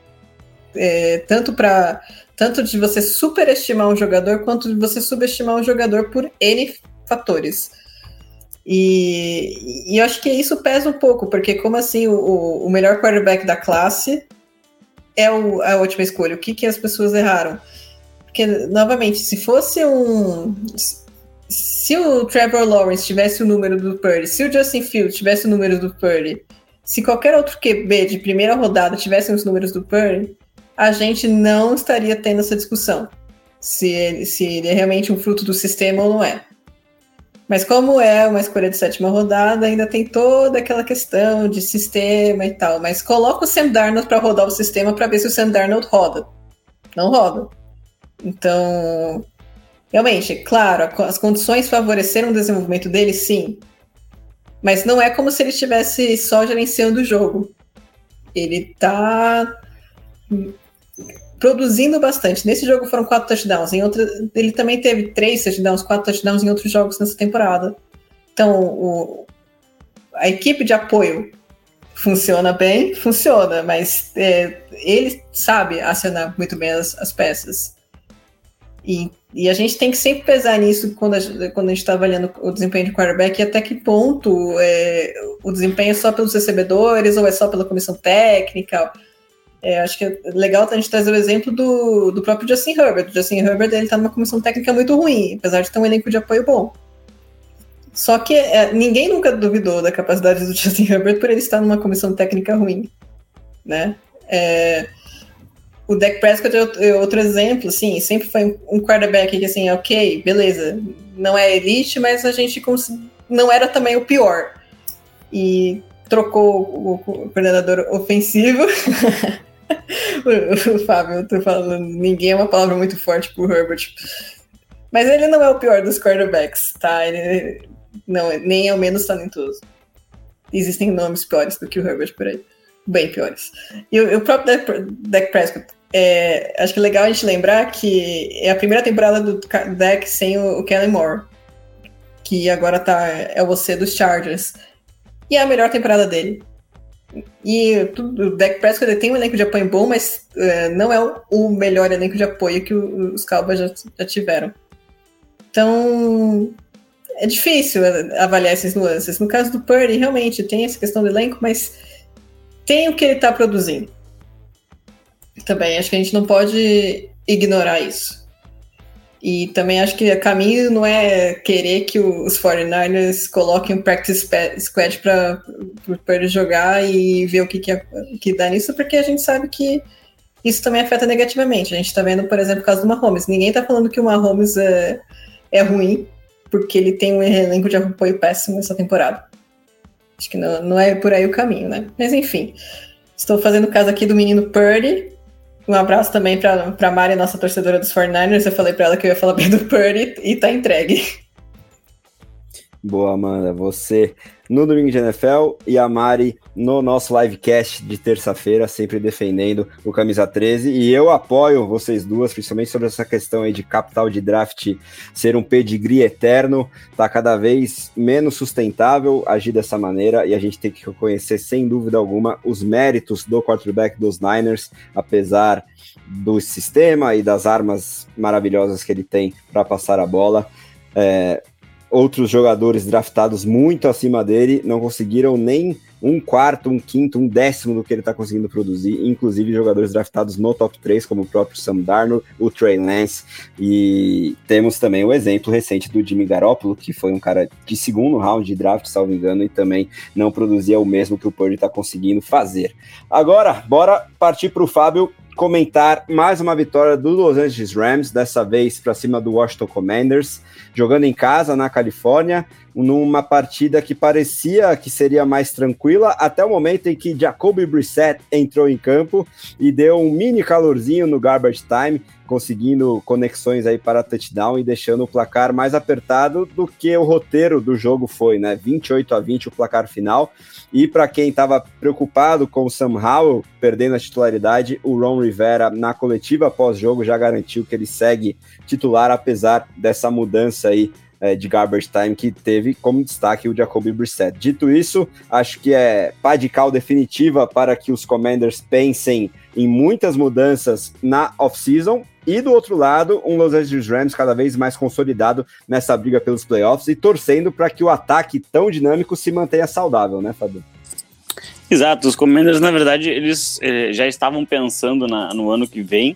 É, tanto para tanto de você superestimar um jogador quanto de você subestimar um jogador por N fatores. E, e eu acho que isso pesa um pouco, porque como assim o, o melhor quarterback da classe é o, a última escolha? O que, que as pessoas erraram? Porque, novamente, se fosse um se o Trevor Lawrence tivesse o número do Purdy, se o Justin Fields tivesse o número do Purdy, se qualquer outro QB de primeira rodada tivesse os números do Purdy, a gente não estaria tendo essa discussão. Se ele, se ele é realmente um fruto do sistema ou não é. Mas como é uma escolha de sétima rodada, ainda tem toda aquela questão de sistema e tal. Mas coloca o Sam Darnold para rodar o sistema para ver se o Sam Darnold roda. Não roda. Então, Realmente, claro, as condições favoreceram o desenvolvimento dele, sim. Mas não é como se ele estivesse só gerenciando o jogo. Ele está produzindo bastante. Nesse jogo foram quatro touchdowns. Em ele também teve três touchdowns, quatro touchdowns em outros jogos nessa temporada. Então, o, a equipe de apoio funciona bem, funciona, mas é, ele sabe acionar muito bem as, as peças. E, e a gente tem que sempre pesar nisso quando a, quando a gente está avaliando o desempenho de quarterback e até que ponto é, o desempenho é só pelos recebedores ou é só pela comissão técnica. É, acho que é legal a gente trazer o exemplo do, do próprio Justin Herbert. O Justin Herbert ele está numa comissão técnica muito ruim, apesar de ter um elenco de apoio bom. Só que é, ninguém nunca duvidou da capacidade do Justin Herbert por ele estar numa comissão técnica ruim, né? É, o Dak Prescott é outro exemplo, assim, sempre foi um quarterback que, assim, ok, beleza, não é elite, mas a gente não era também o pior. E trocou o coordenador ofensivo. Fábio, eu tô falando, ninguém é uma palavra muito forte pro Herbert. Mas ele não é o pior dos quarterbacks, tá? Ele não, nem é o menos talentoso. Existem nomes piores do que o Herbert por aí. Bem piores. E o, o próprio Dak Prescott, é, acho que é legal a gente lembrar que é a primeira temporada do Dak sem o, o Kellen Moore, que agora tá, é o você dos Chargers. E é a melhor temporada dele. E tudo, o Dak Prescott tem um elenco de apoio bom, mas uh, não é o, melhor elenco de apoio que os Cowboys já, já, tiveram. Então, é difícil avaliar esses nuances. No caso do Purdy, realmente tem essa questão do elenco, mas tem o que ele está produzindo. Também acho que a gente não pode ignorar isso. E também acho que o caminho não é querer que os 49ers coloquem um practice squad para o jogar e ver o que, que, que dá nisso, porque a gente sabe que isso também afeta negativamente. A gente está vendo, por exemplo, o caso do Mahomes. Ninguém está falando que o Mahomes é, é ruim, porque ele tem um elenco de apoio péssimo essa temporada. Acho que não, não é por aí o caminho, né? Mas enfim, estou fazendo caso aqui do menino Purdy, um abraço também para a Mari, nossa torcedora dos 49ers. Eu falei para ela que eu ia falar bem do Purdy e tá entregue. Boa, Amanda. Você no Domingo de NFL e a Mari no nosso livecast de terça-feira, sempre defendendo o Camisa 13. E eu apoio vocês duas, principalmente sobre essa questão aí de capital de draft ser um pedigree eterno. Tá cada vez menos sustentável agir dessa maneira e a gente tem que reconhecer, sem dúvida alguma, os méritos do quarterback dos Niners, apesar do sistema e das armas maravilhosas que ele tem para passar a bola. É, outros jogadores draftados muito acima dele não conseguiram nem um quarto, um quinto, um décimo do que ele está conseguindo produzir, inclusive jogadores draftados no top 3, como o próprio Sam Darnold, o Trey Lance, e temos também o exemplo recente do Jimmy Garoppolo, que foi um cara de segundo round de draft, salvo engano, e também não produzia o mesmo que o Purdy está conseguindo fazer. Agora, bora partir para o Fábio comentar mais uma vitória do Los Angeles Rams, dessa vez para cima do Washington Commanders, jogando em casa na Califórnia, numa partida que parecia que seria mais tranquila, até o momento em que Jacoby Brissett entrou em campo e deu um mini calorzinho no garbage time, conseguindo conexões aí para touchdown e deixando o placar mais apertado do que o roteiro do jogo foi, né? 28 a 20 o placar final. E para quem estava preocupado com o Sam Howell perdendo a titularidade, o Ron Rivera na coletiva pós-jogo já garantiu que ele segue titular apesar dessa mudança aí é, de garbage time que teve como destaque o Jacoby Brissett. Dito isso, acho que é pá de cal definitiva para que os Commanders pensem em muitas mudanças na off-season e do outro lado, um Los Angeles Rams cada vez mais consolidado nessa briga pelos playoffs e torcendo para que o ataque tão dinâmico se mantenha saudável, né, Fábio? Exato, os Commanders, na verdade, eles eh, já estavam pensando na, no ano que vem,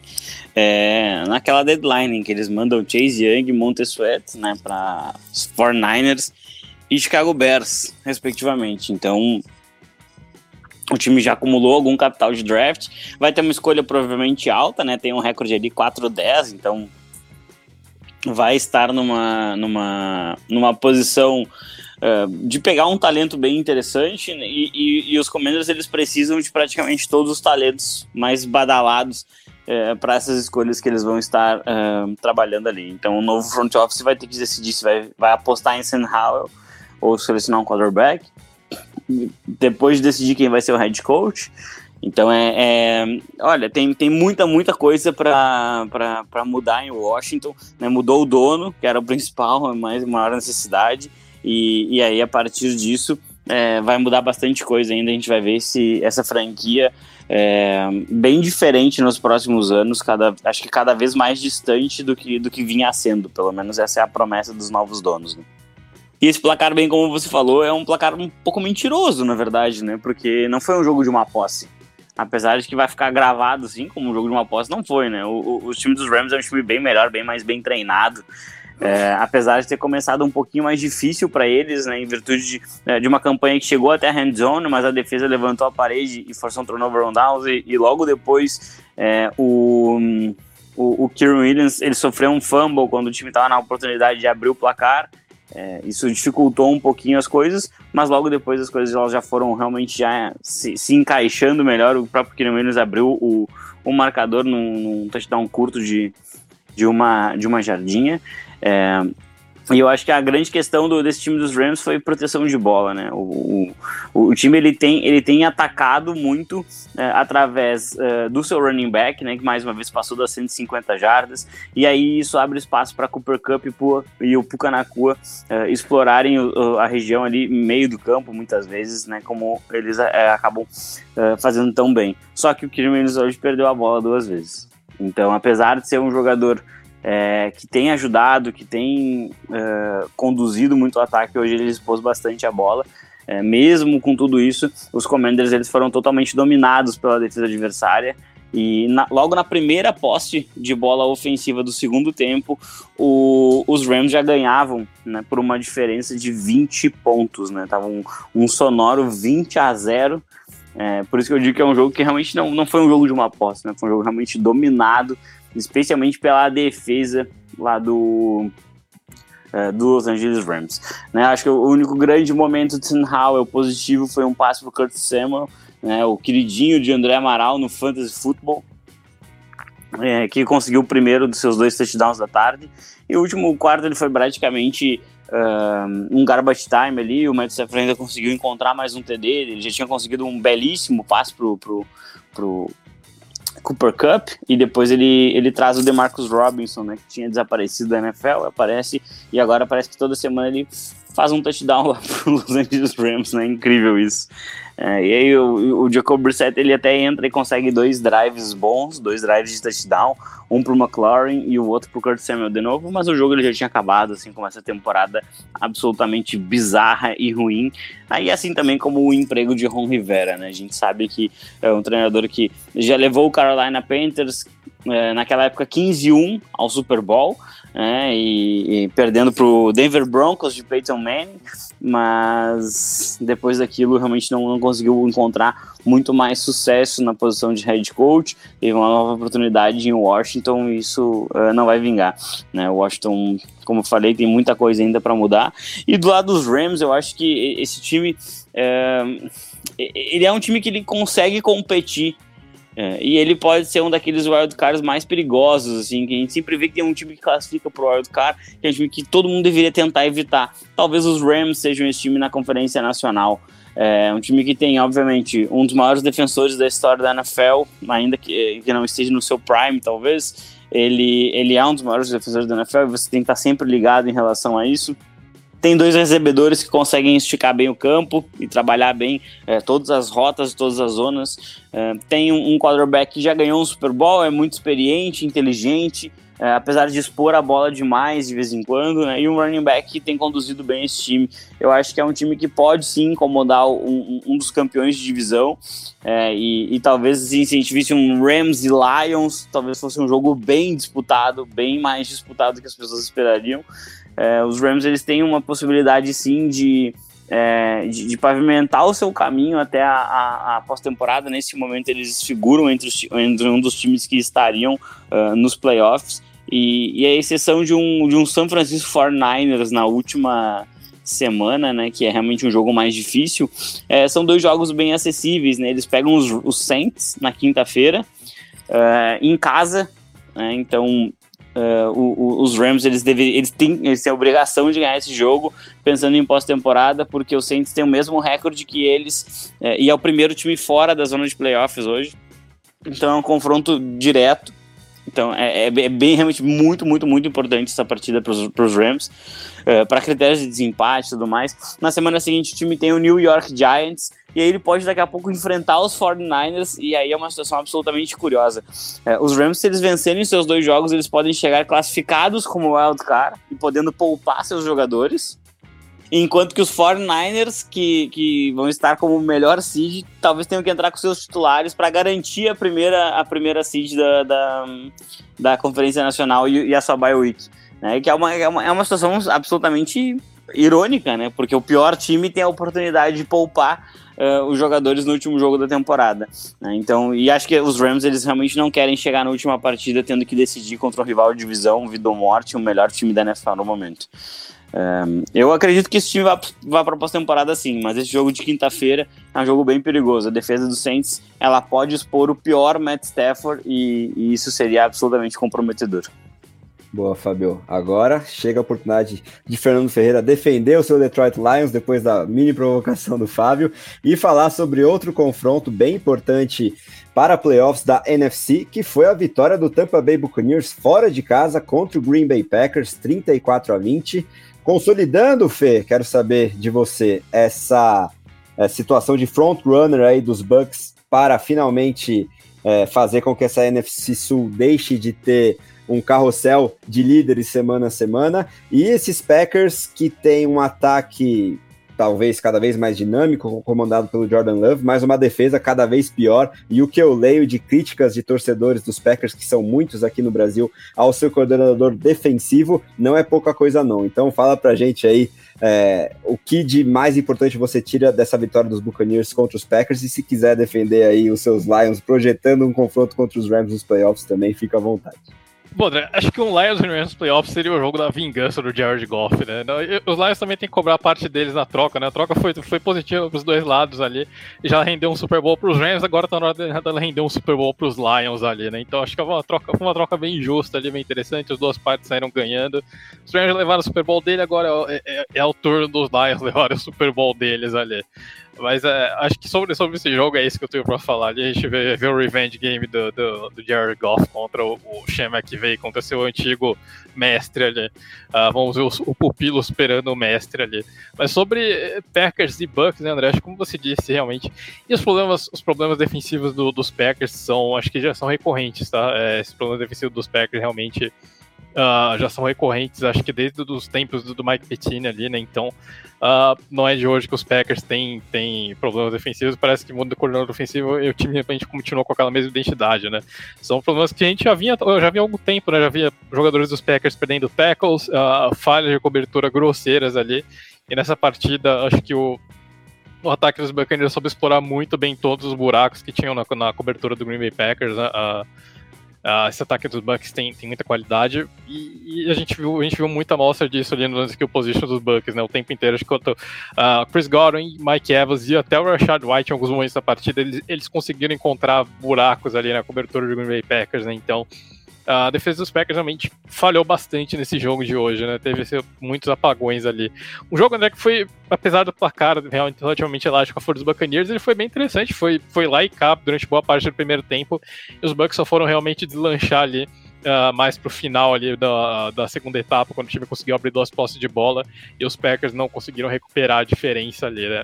eh, naquela deadline em que eles mandam Chase Young Montesuet né, para os 49ers e Chicago Bears, respectivamente. Então, o time já acumulou algum capital de draft, vai ter uma escolha provavelmente alta, né? Tem um recorde ali 4-10, então vai estar numa, numa, numa posição uh, de pegar um talento bem interessante né, e, e, e, os Commanders eles precisam de praticamente todos os talentos mais badalados uh, para essas escolhas que eles vão estar uh, trabalhando ali. Então o novo front office vai ter que decidir se vai, vai apostar em Sam Howell ou selecionar um quarterback. Depois de decidir quem vai ser o head coach, então é, é, olha, tem, tem muita, muita coisa para mudar em Washington. Né? Mudou o dono, que era o principal, a mais maior necessidade. E, e aí, a partir disso, é, vai mudar bastante coisa ainda. A gente vai ver se essa franquia é bem diferente nos próximos anos, cada, acho que cada vez mais distante do que, do que vinha sendo. Pelo menos essa é a promessa dos novos donos. Né? E esse placar, bem como você falou, é um placar um pouco mentiroso, na verdade, né? Porque não foi um jogo de uma posse. Apesar de que vai ficar gravado, assim, como um jogo de uma posse, não foi, né? O, o, o time dos Rams é um time bem melhor, bem mais bem treinado. É, apesar de ter começado um pouquinho mais difícil para eles, né, em virtude de, é, de, uma campanha que chegou até a hand zone, mas a defesa levantou a parede e forçou um turnover on downs, e, e logo depois é, o, o, o Kieran Williams ele sofreu um fumble quando o time estava na oportunidade de abrir o placar, é, isso dificultou um pouquinho as coisas, mas logo depois as coisas elas já foram realmente já se, se encaixando melhor. O próprio Kieran Williams abriu o, o marcador num, num touchdown curto de, de, uma, de uma jardinha. É, e eu acho que a grande questão do, desse time dos Rams foi proteção de bola, né? O, o, o time ele tem, ele tem atacado muito é, através é, do seu running back, né? Que mais uma vez passou das 150 jardas. E aí isso abre espaço para Cooper Cup e, Pua, e o Pucanacua é, explorarem o, a região ali meio do campo, muitas vezes, né? Como eles é, acabam é, fazendo tão bem. Só que o Kirby hoje perdeu a bola duas vezes. Então, apesar de ser um jogador é, que tem ajudado, que tem é, conduzido muito o ataque. Hoje ele expôs bastante a bola. É, mesmo com tudo isso, os Commanders eles foram totalmente dominados pela defesa adversária. E na, logo na primeira poste de bola ofensiva do segundo tempo, o, os Rams já ganhavam né, por uma diferença de 20 pontos. Né? Tava um, um sonoro 20 a 0. É, por isso que eu digo que é um jogo que realmente não, não foi um jogo de uma posse, né? foi um jogo realmente dominado especialmente pela defesa lá do, uh, do Los Angeles Rams. Né? Acho que o único grande momento de Tim Howell positivo foi um passe para o Curtis Samuel, né? o queridinho de André Amaral no Fantasy Football, é, que conseguiu o primeiro dos seus dois touchdowns da tarde. E o último quarto ele foi praticamente um garbage time ali. O Matt Stafford ainda conseguiu encontrar mais um TD. Ele já tinha conseguido um belíssimo passe pro, pro, pro, Cooper Cup e depois ele, ele traz o DeMarcus Robinson, né, que tinha desaparecido da NFL, aparece e agora parece que toda semana ele faz um touchdown lá pro Los Angeles Rams, né? Incrível isso. É, e aí o, o Jacob Brissett ele até entra e consegue dois drives bons, dois drives de touchdown, um pro McLaurin e o outro pro Kurt Samuel de novo, mas o jogo ele já tinha acabado, assim, com essa temporada absolutamente bizarra e ruim. Aí assim também como o emprego de Ron Rivera, né? A gente sabe que é um treinador que já levou o Carolina Panthers é, naquela época 15-1 ao Super Bowl, né, e, e perdendo para o Denver Broncos de Peyton Manning, mas depois daquilo realmente não, não, conseguiu encontrar muito mais sucesso na posição de head coach, teve uma nova oportunidade em Washington e isso uh, não vai vingar. Né? Washington, como eu falei, tem muita coisa ainda para mudar. E do lado dos Rams, eu acho que esse time, uh, ele é um time que ele consegue competir é, e ele pode ser um daqueles wildcards mais perigosos, assim, que a gente sempre vê que tem um time que classifica pro wildcard, que é um time que todo mundo deveria tentar evitar. Talvez os Rams sejam esse time na Conferência Nacional. É um time que tem, obviamente, um dos maiores defensores da história da NFL, ainda que, que não esteja no seu prime, talvez. Ele, ele é um dos maiores defensores da NFL você tem que estar sempre ligado em relação a isso. Tem dois recebedores que conseguem esticar bem o campo e trabalhar bem é, todas as rotas, todas as zonas. É, tem um, um quarterback que já ganhou um Super Bowl, é muito experiente, inteligente, é, apesar de expor a bola demais de vez em quando, né? E um running back que tem conduzido bem esse time. Eu acho que é um time que pode sim incomodar um, um dos campeões de divisão. É, e, e, talvez assim, se a gente visse um Rams e Lions, talvez fosse um jogo bem disputado, bem mais disputado do que as pessoas esperariam. É, os Rams eles têm uma possibilidade sim de, é, de, de, pavimentar o seu caminho até a, a, a pós-temporada. Nesse momento eles figuram entre, os, entre, um dos times que estariam uh, nos playoffs. E, e a exceção de um, de um San Francisco 49ers na última semana, né, que é realmente um jogo mais difícil, é, são dois jogos bem acessíveis, né, eles pegam os, os Saints na quinta-feira, uh, em casa, né, então Uh, o, o, os Rams eles, deveriam, eles, têm, eles têm a obrigação de ganhar esse jogo pensando em pós-temporada, porque os Saints têm o mesmo recorde que eles uh, e é o primeiro time fora da zona de playoffs hoje. Então é um confronto direto. Então é, é, é bem realmente muito, muito, muito importante essa partida para os Rams, uh, para critérios de desempate e tudo mais. Na semana seguinte o time tem o New York Giants, e aí ele pode daqui a pouco enfrentar os 49ers, e aí é uma situação absolutamente curiosa. É, os Rams, se eles vencerem seus dois jogos, eles podem chegar classificados como wild card e podendo poupar seus jogadores, enquanto que os 49ers, que, que vão estar como melhor seed, talvez tenham que entrar com seus titulares para garantir a primeira, a primeira seed da, da, da Conferência Nacional e, e a sua bye week. né? Que é uma, é uma, é uma situação absolutamente irônica, né? Porque o pior time tem a oportunidade de poupar uh, os jogadores no último jogo da temporada. Né? Então, e acho que os Rams eles realmente não querem chegar na última partida tendo que decidir contra um rival de divisão, vida ou morte, o melhor time da NFL no momento. Um, eu acredito que esse time vai para a pós-temporada sim, mas esse jogo de quinta-feira é um jogo bem perigoso. A defesa do Saints ela pode expor o pior Matt Stafford e, e isso seria absolutamente comprometedor. Boa, Fabio. Agora chega a oportunidade de Fernando Ferreira defender o seu Detroit Lions depois da mini provocação do Fábio e falar sobre outro confronto bem importante para playoffs da NFC, que foi a vitória do Tampa Bay Buccaneers fora de casa contra o Green Bay Packers, 34 a 20. Consolidando, Fê, quero saber de você essa é, situação de front runner aí dos Bucks para finalmente é, fazer com que essa NFC Sul deixe de ter um carrossel de líderes semana a semana. E esses Packers que tem um ataque talvez cada vez mais dinâmico, comandado pelo Jordan Love, mas uma defesa cada vez pior. E o que eu leio de críticas de torcedores dos Packers, que são muitos aqui no Brasil, ao seu coordenador defensivo, não é pouca coisa, não. Então fala pra gente aí é, o que de mais importante você tira dessa vitória dos Buccaneers contra os Packers e se quiser defender aí os seus Lions projetando um confronto contra os Rams nos playoffs também, fica à vontade. Bom, André, acho que um Lions Rams Playoffs seria o jogo da vingança do Jared Goff, né? Os Lions também tem que cobrar parte deles na troca, né? A troca foi, foi positiva pros dois lados ali. Já rendeu um Super Bowl pros Rams, agora tá na hora de render um Super Bowl pros Lions ali, né? Então acho que é uma troca, uma troca bem justa ali, bem interessante. As duas partes saíram ganhando. Os Rams levaram o Super Bowl dele, agora é, é, é o turno dos Lions levarem o Super Bowl deles ali. Mas é, acho que sobre, sobre esse jogo é isso que eu tenho pra falar. A gente vê, vê o revenge game do, do, do Jared Goff contra o, o Sean McVay, contra seu antigo mestre ali. Uh, vamos ver o, o pupilo esperando o mestre ali. Mas sobre Packers e Bucks, né, André? Acho que como você disse, realmente. E os problemas, os problemas defensivos do, dos Packers são, acho que já são recorrentes, tá? É, esses problemas defensivos dos Packers realmente uh, já são recorrentes, acho que desde os tempos do, Mike Pettine ali, né? Então, uh, não é de hoje que os Packers têm, têm problemas defensivos, parece que muda o coordenador ofensivo e o time realmente continua com aquela mesma identidade, né? São problemas que a gente já vinha, já vinha há algum tempo, né? Já via jogadores dos Packers perdendo tackles, uh, falhas de cobertura grosseiras ali, e nessa partida, acho que o, o ataque dos Buccaneers soube explorar muito bem todos os buracos que tinham na, na cobertura do Green Bay Packers, né? Uh, Uh, esse ataque dos Bucks tem, tem muita qualidade e, e, a gente viu a gente viu muita amostra disso ali no skill position dos Bucks, né? O tempo inteiro, enquanto uh, Chris Godwin, Mike Evans e até o Rashad White em alguns momentos da partida, eles, eles conseguiram encontrar buracos ali na cobertura do Green Bay Packers, né? Então a defesa dos Packers realmente falhou bastante nesse jogo de hoje, né? Teve muitos apagões ali. Um jogo, André, que foi, apesar do placar relativamente elástico a favor dos Buccaneers, ele foi bem interessante. Foi, foi lá e cá durante boa parte do primeiro tempo. E os Bucks só foram realmente deslanchar ali. Uh, mais pro final ali da, da segunda etapa, quando o time conseguiu abrir duas posses de bola e os Packers não conseguiram recuperar a diferença ali, né?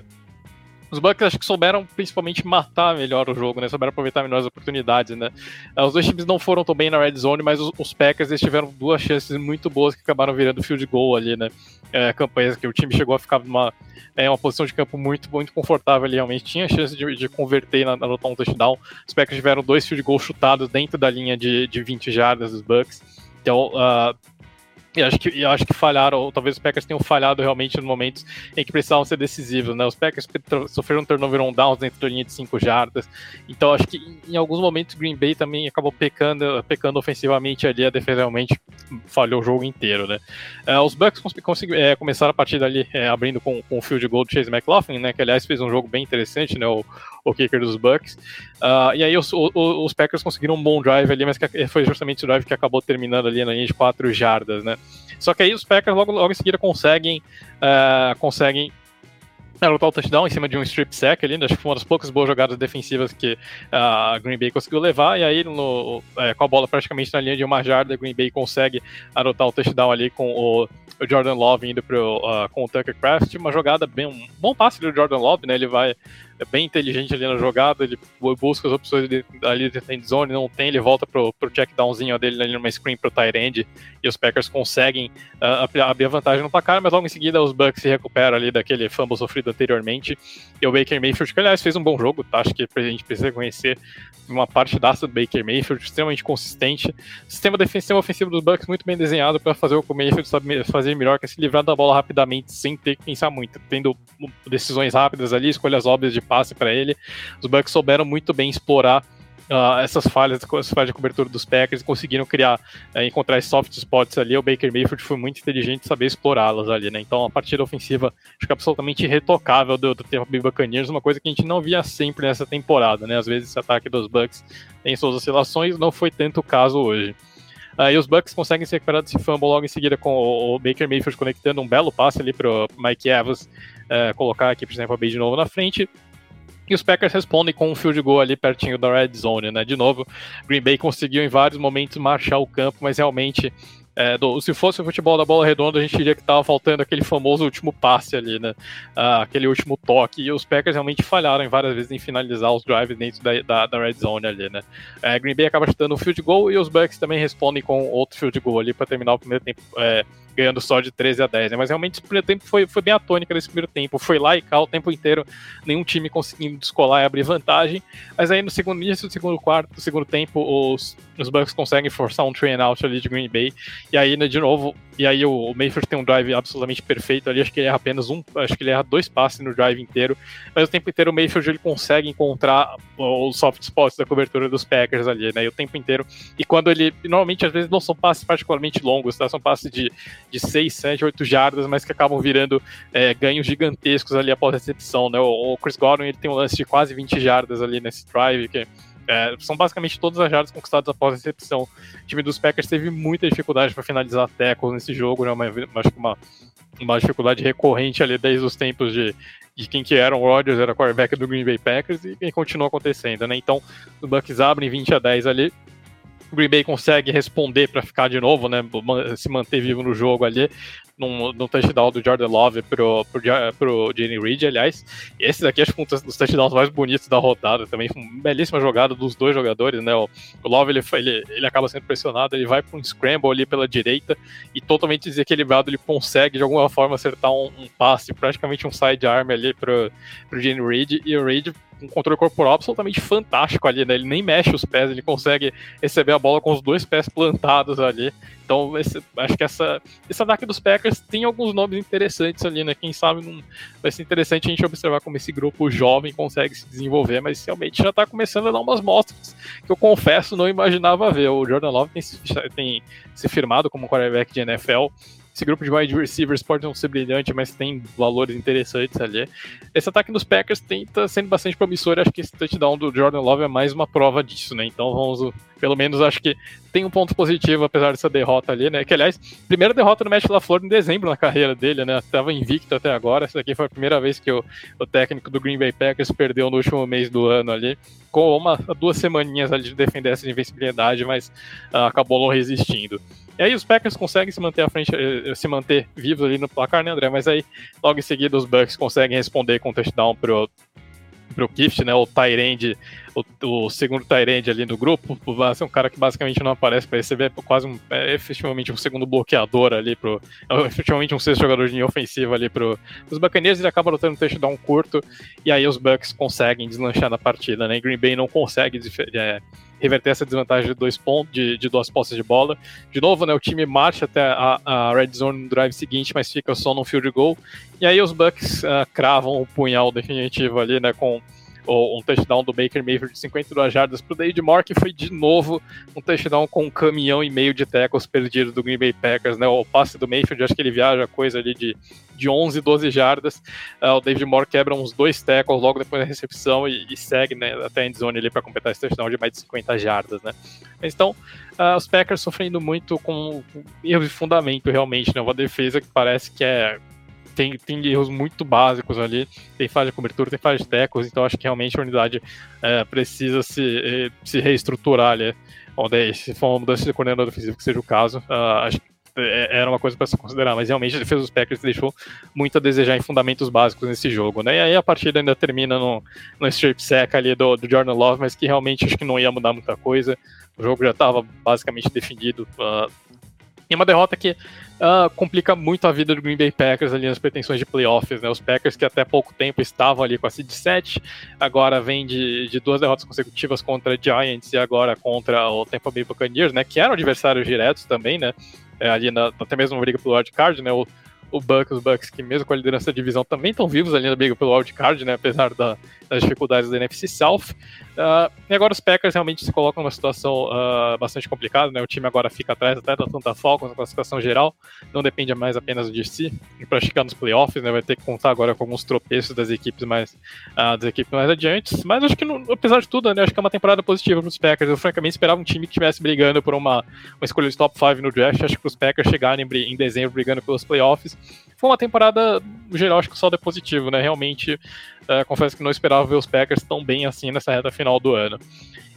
Os Bucks acho que souberam principalmente matar melhor o jogo, né? Souberam aproveitar melhor as oportunidades, né? Ah, os dois times não foram tão bem na red zone, mas os, os Packers eles tiveram duas chances muito boas que acabaram virando field goal ali, né? É, campanhas que o time chegou a ficar numa é, uma posição de campo muito, muito confortável ali, realmente tinha chance de, de converter na, lutar um touchdown. Os Packers tiveram dois field goals chutados dentro da linha de, de 20 jardas dos Bucks. Então, uh, e acho que, acho que falharam, ou talvez os Packers tenham falhado realmente nos momentos em que precisavam ser decisivos, né? Os Packers sofreram um turnover on downs dentro da linha de 5 jardas. Então acho que em alguns momentos Green Bay também acabou pecando, pecando ofensivamente ali, a defesa realmente falhou o jogo inteiro, né? Uh, os Bucks é, começaram a partida ali é, abrindo com, com o field goal do Chase McLaughlin, né? Que aliás fez um jogo bem interessante, né? O, o kicker dos Bucks. Uh, e aí os, os, os, Packers conseguiram um bom drive ali, mas foi justamente o drive que acabou terminando ali na linha de 4 jardas, né? Só que aí os Packers logo, logo em seguida conseguem, uh, conseguem lutar o touchdown em cima de um strip sack ali, né? acho que foi uma das poucas boas jogadas defensivas que a Green Bay conseguiu levar, e aí no, é, com a bola praticamente na linha de uma jarda, Green Bay consegue adotar o touchdown ali com o, o Jordan Love indo pro, uh, com o Tucker Craft, uma jogada bem, um bom passe do Jordan Love, né, ele vai é bem inteligente ali na jogada, ele busca as opções de, ali de end zone, não tem, ele volta pro, pro check downzinho dele ali numa screen pro tight end, e os Packers conseguem uh, abrir a vantagem no placar, mas logo em seguida os Bucks se recuperam ali daquele fumble sofrido anteriormente, e o Baker Mayfield, que aliás fez um bom jogo, tá? acho que a gente precisa conhecer uma parte da do Baker Mayfield, extremamente consistente, sistema defensivo ofensivo dos Bucks muito bem desenhado para fazer o que o Mayfield sabe fazer melhor, que é se livrar da bola rapidamente, sem ter que pensar muito, tendo decisões rápidas ali, escolhas óbvias de passe para ele, os Bucks souberam muito bem explorar Uh, essas falhas, essas falhas de cobertura dos Packers conseguiram criar, uh, encontrar soft spots ali. O Baker Mayfield foi muito inteligente saber explorá-las ali, né? Então a partida ofensiva que é absolutamente irretocável do, do Tampa Bay uma coisa que a gente não via sempre nessa temporada, né? Às vezes esse ataque dos Bucks tem suas oscilações, não foi tanto o caso hoje. Uh, e os Bucks conseguem se recuperar desse fumble logo em seguida com o, o Baker Mayfield conectando um belo passe ali para o Mike Evans uh, colocar aqui, por exemplo, a Bay de novo na frente. E os Packers respondem com um field goal ali pertinho da red zone, né? De novo, Green Bay conseguiu em vários momentos marchar o campo, mas realmente é, do, se fosse o futebol da bola redonda, a gente diria que estava faltando aquele famoso último passe ali, né? Ah, aquele último toque. E os Packers realmente falharam várias vezes em finalizar os drives dentro da, da, da red zone ali, né? É, Green Bay acaba chutando um field goal e os Bucks também respondem com outro field goal ali para terminar o primeiro tempo. É, ganhando só de 13 a 10, né? Mas realmente o primeiro tempo foi, foi bem a tônica primeiro tempo. Foi lá e cá o tempo inteiro, nenhum time conseguindo descolar e abrir vantagem. Mas aí no segundo início do segundo quarto, do segundo tempo, os, os Bucks conseguem forçar um train out ali de Green Bay. E aí, né, de novo, e aí o, o Mayfield tem um drive absolutamente perfeito ali. Acho que ele erra apenas um, acho que ele erra dois passes no drive inteiro. Mas o tempo inteiro o Mayfield ele consegue encontrar os soft spots da cobertura dos Packers ali, né? E o tempo inteiro. E quando ele. Normalmente, às vezes, não são passes particularmente longos, tá? São passes de de 6, 7, 8 jardas, mas que acabam virando é, ganhos gigantescos ali após a recepção, né? O, o, Chris Gordon ele tem um lance de quase 20 jardas ali nesse drive, que é, são basicamente todas as jardas conquistadas após a recepção. O time dos Packers teve muita dificuldade para finalizar tackles nesse jogo, né? Uma, uma, uma dificuldade recorrente ali desde os tempos de, de quem que era o Rodgers, era quarterback do Green Bay Packers, e, e continua acontecendo, né? Então, os Bucks abrem 20 a 10 ali, o Green Bay consegue responder para ficar de novo, né? Se manter vivo no jogo ali, num touchdown do Jordan Love pro, pro, pro Reed, aliás. Esse daqui acho que é um dos touchdowns mais bonitos da rodada também. Uma belíssima jogada dos dois jogadores, né? O, o Love ele, ele, ele acaba sendo pressionado, ele vai para um scramble ali pela direita e totalmente desequilibrado, ele consegue de alguma forma acertar um, um passe, praticamente um sidearm ali pro, pro Jenny Reed. E o Reed um controle corporal absolutamente fantástico ali, né? Ele nem mexe os pés, ele consegue receber a bola com os dois pés plantados ali. Então, esse, acho que essa, esse ataque dos Packers tem alguns nomes interessantes ali, né? Quem sabe não, vai ser interessante a gente observar como esse grupo jovem consegue se desenvolver, mas realmente já está começando a dar umas mostras que eu confesso não imaginava ver. O Jordan Love tem, tem se firmado como quarterback de NFL esse grupo de wide receivers pode não ser brilhante, mas tem valores interessantes ali. Esse ataque dos Packers está sendo bastante promissor. Acho que esse touchdown do Jordan Love é mais uma prova disso, né? Então vamos, pelo menos acho que tem um ponto positivo apesar dessa derrota ali, né? Que aliás, primeira derrota no Matt LaFleur em dezembro na carreira dele, né? Tava invicto até agora. Essa daqui foi a primeira vez que o, o técnico do Green Bay Packers perdeu no último mês do ano ali, com uma duas semaninhas ali de defender essa invencibilidade, mas uh, acabou não resistindo. E aí os Packers conseguem se manter à frente, eh, eh, se manter vivos ali no placar, né, André? Mas aí, logo em seguida, os Bucks conseguem responder com touchdown pro, pro Gift, né? O Tyrande, o, o segundo Tyrande ali no grupo, ser um cara que basicamente não aparece para receber, é quase um, é efetivamente um segundo bloqueador ali pro. É efetivamente um sexto jogador de ofensiva ali pro. Os Buccaneers ele acaba lutando um touchdown curto, e aí os Bucks conseguem deslanchar na partida, né? E Green Bay não consegue é, reverter essa desvantagem de dois pontos, de, de duas postas de bola. De novo, né, o time marcha até a, a red zone no drive seguinte, mas fica só no field goal. E aí os Bucks uh, cravam o punhal definitivo ali, né, com um touchdown do Baker Mayfield de 52 jardas para o David Moore, que foi de novo um touchdown com um caminhão e meio de tackles perdidos do Green Bay Packers, né? O passe do Mayfield, acho que ele viaja coisa ali de, de 11, 12 jardas. Uh, o David Moore quebra uns dois tackles logo depois da recepção e, e segue né, até a endzone ali para completar esse touchdown de mais de 50 jardas, né? Então, uh, os Packers sofrendo muito com erros de fundamento, realmente, né? Uma defesa que parece que é tem, tem erros muito básicos ali, tem falha de cobertura, tem falha de tecos, então acho que realmente a unidade é, precisa se, eh, se reestruturar ali, onde se for uma mudança de coordenador ofensivo, que seja o caso, uh, acho que é, era uma coisa para se considerar, mas realmente a defesa dos Packers deixou muito a desejar em fundamentos básicos nesse jogo, né? E aí a partida ainda termina no, no strip sack ali do, do Jordan Love, mas que realmente acho que não ia mudar muita coisa. O jogo já estava basicamente definido. Uh, e uma derrota que uh, complica muito a vida do Green Bay Packers ali nas pretensões de playoffs, né? Os Packers que até pouco tempo estavam ali com a seed 7, agora vem de, de duas derrotas consecutivas contra Giants e agora contra o Tampa Bay Buccaneers, né? Que eram adversários diretos também, né? É, ali na, até mesmo briga pelo wild card, né? O, o Bucks, os Bucks que mesmo com a liderança da divisão também estão vivos ali na briga pelo wild card, né? Apesar da, das dificuldades da NFC South. Uh, e agora os Packers realmente se colocam numa situação uh, bastante complicada, né? O time agora fica atrás até da Tanta Falcons na classificação geral, não depende mais apenas de si. Para chegar nos playoffs, né? Vai ter que contar agora com alguns tropeços das equipes mais, uh, das equipes mais adiantes. Mas acho que, apesar de tudo, né? Acho que é uma temporada positiva para os Packers. Eu francamente esperava um time que estivesse brigando por uma, uma escolha de top 5 no draft. Acho que os Packers chegarem em dezembro brigando pelos playoffs. Foi uma temporada, no geral, acho que só é positivo, né? Realmente Uh, confesso que não esperava ver os Packers tão bem assim nessa reta final do ano.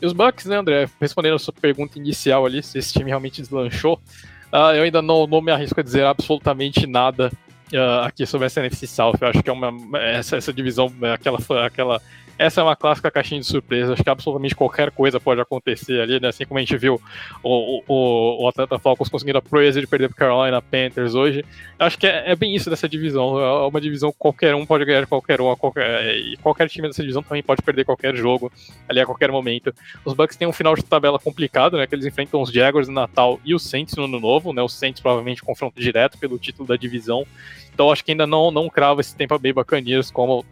E os Bucks, né, André? Respondendo a sua pergunta inicial ali, se esse time realmente deslanchou, uh, eu ainda não, não me arrisco a dizer absolutamente nada uh, aqui sobre essa NFC South. Eu acho que é uma, essa, essa divisão, aquela, aquela essa é uma clássica caixinha de surpresa. Acho que absolutamente qualquer coisa pode acontecer ali, né? Assim como a gente viu o, o, o Atlanta Falcons conseguindo a proeza de perder para Carolina Panthers hoje. Acho que é, é, bem isso dessa divisão. É uma divisão que qualquer um pode ganhar qualquer um, qualquer, e qualquer time dessa divisão também pode perder qualquer jogo ali a qualquer momento. Os Bucks têm um final de tabela complicado, né? Que eles enfrentam os Jaguars no Natal e os Saints no Ano Novo, né? Os Saints provavelmente confronto direto pelo título da divisão. Então acho que ainda não, não crava esse tempo bem bacaninhas como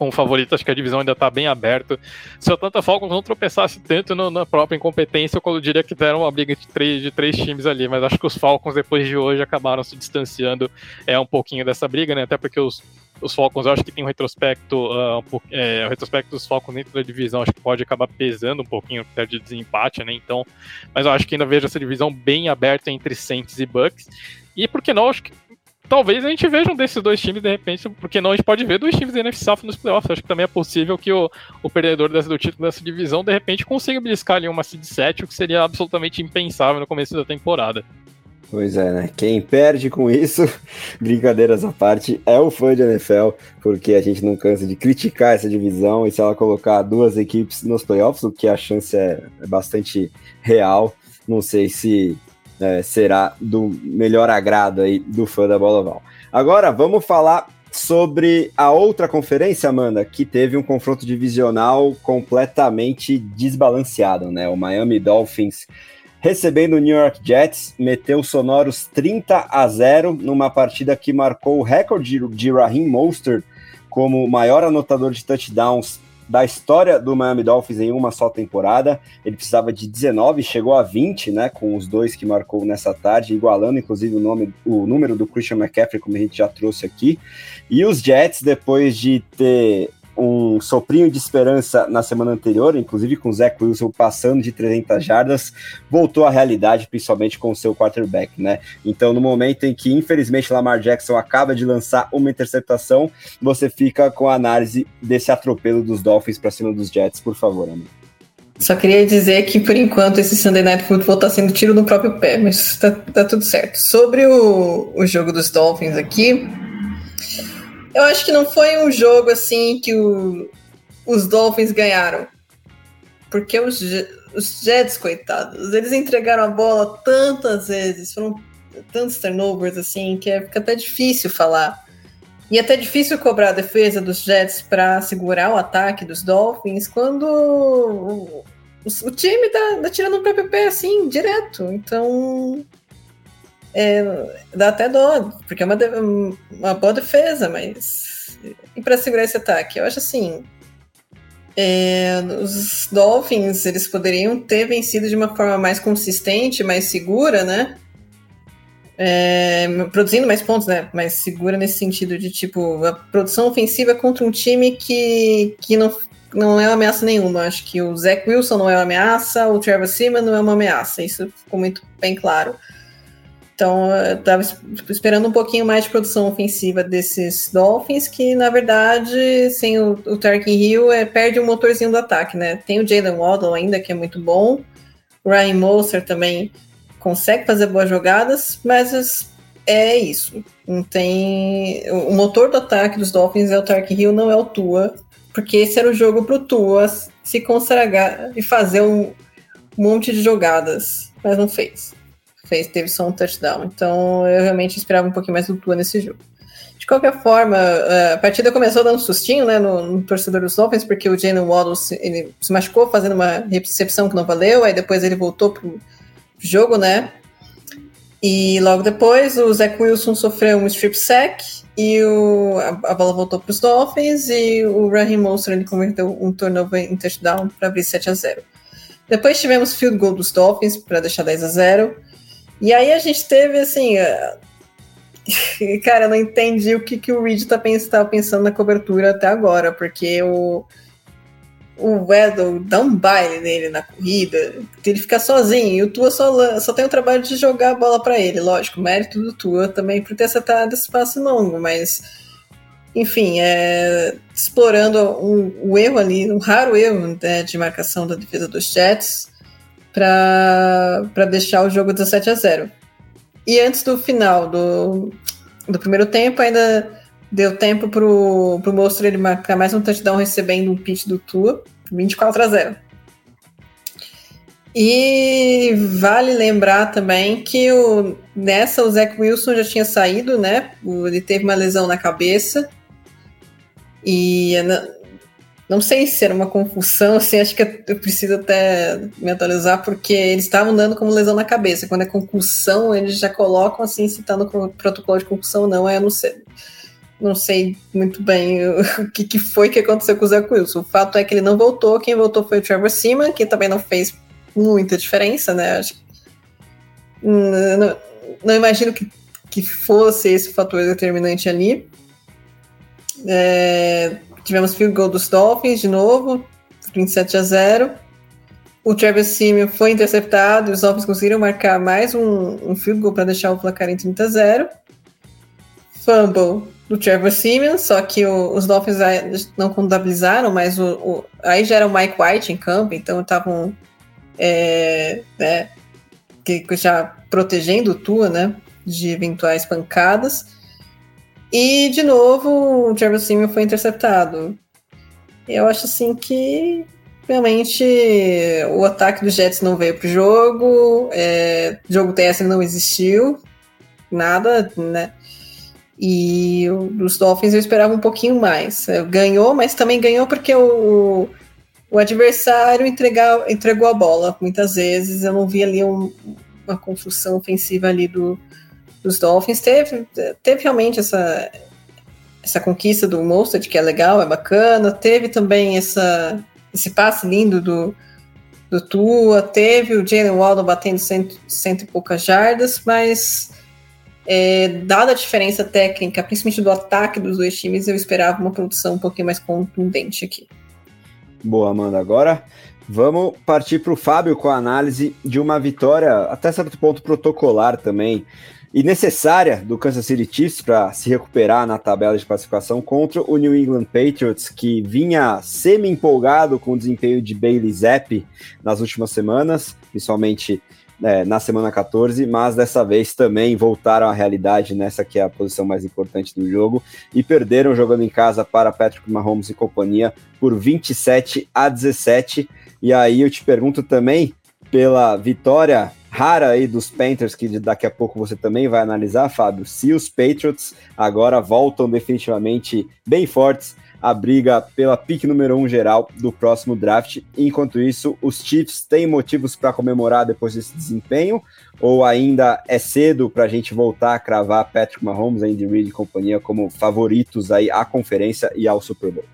como favorito, acho que a divisão ainda está bem aberta. Se o Atlanta Falcons não tropeçasse tanto no, na própria incompetência, eu diria que deram uma briga de três, de três times ali, mas acho que os Falcons, depois de hoje, acabaram se distanciando é, um pouquinho dessa briga, né? Até porque os, os Falcons, eu acho que tem um retrospecto, uh, um, é, o retrospecto dos Falcons dentro da divisão, acho que pode acabar pesando um pouquinho até de desempate, né? Então, mas eu acho que ainda vejo essa divisão bem aberta entre Saints e Bucks. E por que não? Acho que talvez a gente veja um desses dois times de repente, porque não a gente pode ver dois times da NFC South nos playoffs. Acho que também é possível que o, o perdedor desse, do título dessa divisão de repente consiga beliscar ali uma seed 7, o que seria absolutamente impensável no começo da temporada. Pois é, né? Quem perde com isso, brincadeiras à parte, é o fã de NFL, porque a gente não cansa de criticar essa divisão e se ela colocar duas equipes nos playoffs, o que a chance é, é bastante real. Não sei se é, será do melhor agrado aí do fã da bola oval. Agora vamos falar sobre a outra conferência, Amanda, que teve um confronto divisional completamente desbalanceado, né? O Miami Dolphins recebendo o New York Jets, meteu sonoros 30 a 0 numa partida que marcou o recorde de Raheem Mostert como maior anotador de touchdowns da história do Miami Dolphins em uma só temporada. Ele precisava de 19, chegou a 20, né, com os dois que marcou nessa tarde, igualando inclusive o, nome, o número do Christian McCaffrey, como a gente já trouxe aqui. E os Jets, depois de ter um soprinho de esperança na semana anterior, inclusive com o Zach Wilson passando de 300 jardas, voltou à realidade, principalmente com o seu quarterback, né? Então, no momento em que, infelizmente, Lamar Jackson acaba de lançar uma interceptação, você fica com a análise desse atropelo dos Dolphins para cima dos Jets, por favor, amigo. Só queria dizer que, por enquanto, esse Sunday Night Football está sendo tiro no próprio pé, mas tá, tá tudo certo. Sobre o, o jogo dos Dolphins aqui, eu acho que não foi um jogo assim que o, os Dolphins ganharam. Porque os, os Jets, coitados, eles entregaram a bola tantas vezes, foram tantos turnovers assim, que é, fica até difícil falar. E é até difícil cobrar a defesa dos Jets para segurar o ataque dos Dolphins quando o, o, o time tá, tá tirando o pé assim, direto. Então, é, dá até dó, porque é uma, uma boa defesa, mas. E para segurar esse ataque? Eu acho assim. É, os Dolphins eles poderiam ter vencido de uma forma mais consistente, mais segura, né? É, produzindo mais pontos, né? Mais segura nesse sentido de tipo a produção ofensiva contra um time que, que não, não é uma ameaça nenhuma. Acho que o Zach Wilson não é uma ameaça, o Trevor Seaman não é uma ameaça. Isso ficou muito bem claro. Então, eu estava tipo, esperando um pouquinho mais de produção ofensiva desses Dolphins, que na verdade, sem o, o Tark Hill, é, perde o motorzinho do ataque, né? Tem o Jalen Waddle ainda, que é muito bom. O Ryan Moser também consegue fazer boas jogadas, mas é isso. Não tem. O motor do ataque dos Dolphins é o Tark Hill, não é o Tua. Porque esse era o jogo pro Tua se consagrar e fazer um monte de jogadas. Mas não fez. Fez, teve só um touchdown. Então eu realmente esperava um pouquinho mais do Tua nesse jogo. De qualquer forma, a partida começou dando um sustinho né, no, no torcedor dos Dolphins, porque o Jalen Waddle se, ele se machucou fazendo uma recepção que não valeu, aí depois ele voltou pro jogo, né? E logo depois o Zach Wilson sofreu um strip sack e o, a, a bola voltou para os Dolphins e o Raheem Monster ele converteu um turnover em touchdown para abrir 7 a 0. Depois tivemos field goal dos Dolphins para deixar 10 a 0. E aí a gente teve assim, uh... cara, eu não entendi o que, que o Reed tá pensando na cobertura até agora, porque o o Weddle dá um baile nele na corrida, ele fica sozinho, e o Tua só, só tem o trabalho de jogar a bola para ele, lógico, mérito do Tua também por ter acertado esse passe longo, mas enfim, é, explorando um, um, erro ali, um raro erro né, de marcação da defesa dos Jets para deixar o jogo 17 a 0. E antes do final do, do primeiro tempo, ainda Deu tempo pro, pro Monstro ele marcar mais um touchdown recebendo um pitch do Tua, 24 a 0. E vale lembrar também que o, nessa o Zach Wilson já tinha saído, né? Ele teve uma lesão na cabeça. E não sei se era uma confusão, assim, acho que eu preciso até me atualizar, porque eles estavam dando como lesão na cabeça. Quando é concussão, eles já colocam assim, se tá no protocolo de concussão ou não, é, não sei não sei muito bem o que, que foi que aconteceu com o Zach Wilson. O fato é que ele não voltou, quem voltou foi o Trevor Seaman, que também não fez muita diferença, né? Acho não, não imagino que, que fosse esse fator determinante ali. É, tivemos field goal dos Dolphins de novo, 27 a 0. O Trevor Simeon foi interceptado e os Dolphins conseguiram marcar mais um, um field goal para deixar o placar em 30 a 0. Fumble do Trevor Simeon, só que o, os Dolphins não contabilizaram, mas o, o, aí já era o Mike White em campo, então estavam é, né, já protegendo o Tua, né, de eventuais pancadas. E, de novo, o Trevor Simeon foi interceptado. Eu acho, assim, que realmente o ataque dos Jets não veio pro jogo, é, jogo terrestre não existiu, nada, né? E os Dolphins eu esperava um pouquinho mais. Ganhou, mas também ganhou porque o, o adversário entregar, entregou a bola muitas vezes. Eu não vi ali um, uma construção ofensiva ali do, dos Dolphins. Teve, teve realmente essa, essa conquista do Mostert, que é legal, é bacana. Teve também essa, esse passe lindo do, do Tua. Teve o Jalen Waddle batendo cento, cento e poucas jardas, mas é, dada a diferença técnica, principalmente do ataque dos dois times, eu esperava uma produção um pouquinho mais contundente aqui. Boa, Amanda. Agora vamos partir para o Fábio com a análise de uma vitória, até certo ponto protocolar também, e necessária do Kansas City Chiefs para se recuperar na tabela de classificação contra o New England Patriots, que vinha semi-empolgado com o desempenho de Bailey Zapp nas últimas semanas, principalmente é, na semana 14, mas dessa vez também voltaram à realidade nessa que é a posição mais importante do jogo e perderam jogando em casa para Patrick Mahomes e companhia por 27 a 17. E aí eu te pergunto também pela vitória rara aí dos Panthers, que daqui a pouco você também vai analisar, Fábio, se os Patriots agora voltam definitivamente bem fortes a briga pela pick número 1 um geral do próximo draft. Enquanto isso, os Chiefs têm motivos para comemorar depois desse desempenho? Ou ainda é cedo para a gente voltar a cravar Patrick Mahomes, Andy Reid e companhia como favoritos aí à conferência e ao Super Bowl?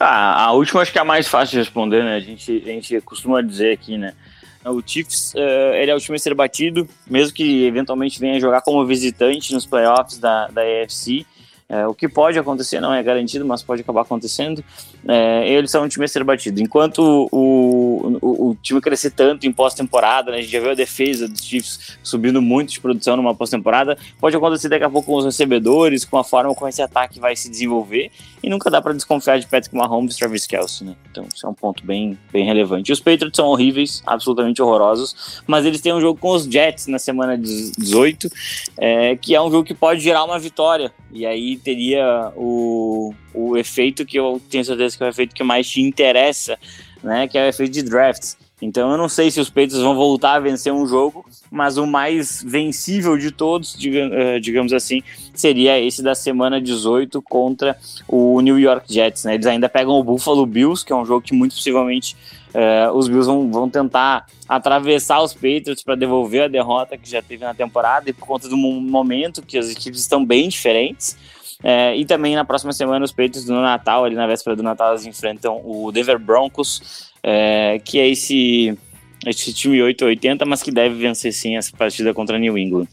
Ah, a última acho que é a mais fácil de responder, né? A gente, a gente costuma dizer aqui, né? O Chiefs uh, ele é o time a ser batido, mesmo que eventualmente venha jogar como visitante nos playoffs da, da AFC. É, o que pode acontecer, não é garantido, mas pode acabar acontecendo. É, eles são um time a ser batido. Enquanto o, o, o, time crescer tanto em pós-temporada, né? A gente já viu a defesa dos Chiefs subindo muito de produção numa pós-temporada. Pode acontecer daqui a pouco com os recebedores, com a forma como esse ataque vai se desenvolver. E nunca dá para desconfiar de Patrick Mahomes e Travis Kelsey, né? Então, isso é um ponto bem, bem relevante. Os Patriots são horríveis, absolutamente horrorosos, mas eles têm um jogo com os Jets na semana 18, é, que é um jogo que pode gerar uma vitória. E aí teria o, o efeito que eu tenho certeza que é o efeito que mais te interessa, né? Que é o efeito de drafts. Então eu não sei se os Patriots vão voltar a vencer um jogo, mas o mais vencível de todos, eh, digamos assim, seria esse da semana 18 contra o New York Jets. Né? Eles ainda pegam o Buffalo Bills, que é um jogo que muito possivelmente uh, os Bills vão, vão tentar atravessar os Patriots para devolver a derrota que já teve na temporada e por conta do momento que as equipes estão bem diferentes. É, e também na próxima semana os Patriots no Natal, ali na véspera do Natal, eles enfrentam o Denver Broncos, é, que é esse, esse time 880, mas que deve vencer sim essa partida contra New England.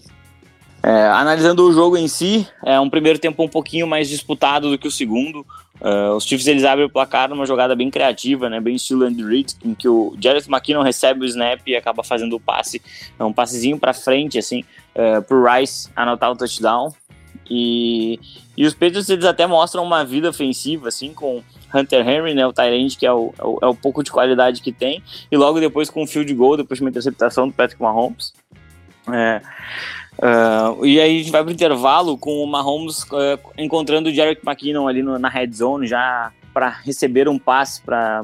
É, analisando o jogo em si, é um primeiro tempo um pouquinho mais disputado do que o segundo. Uh, os Chiefs eles abrem o placar numa jogada bem criativa, né, bem estilo Andy Reid, em que o Jarrett McKinnon recebe o snap e acaba fazendo o passe, é um passezinho para frente assim, uh, pro Rice anotar o touchdown. E, e os Patriots eles até mostram uma vida ofensiva, assim, com Hunter Henry, né, o Tyrande, que é o, é o, é o, pouco de qualidade que tem, e logo depois com o field goal, depois de uma interceptação do Patrick Mahomes. É, uh, e aí a gente vai pro intervalo com o Mahomes uh, encontrando o Jarek McKinnon ali no, na red zone, já para receber um passe para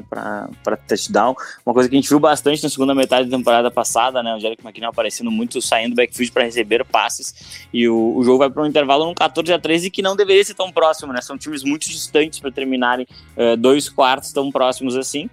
touchdown. Uma coisa que a gente viu bastante na segunda metade da temporada passada, né? O Jerick McKinnon aparecendo muito, saindo backfield para receber passes. E o, o jogo vai para um intervalo no 14 a 13 que não deveria ser tão próximo, né? São times muito distantes para terminarem uh, dois quartos tão próximos assim.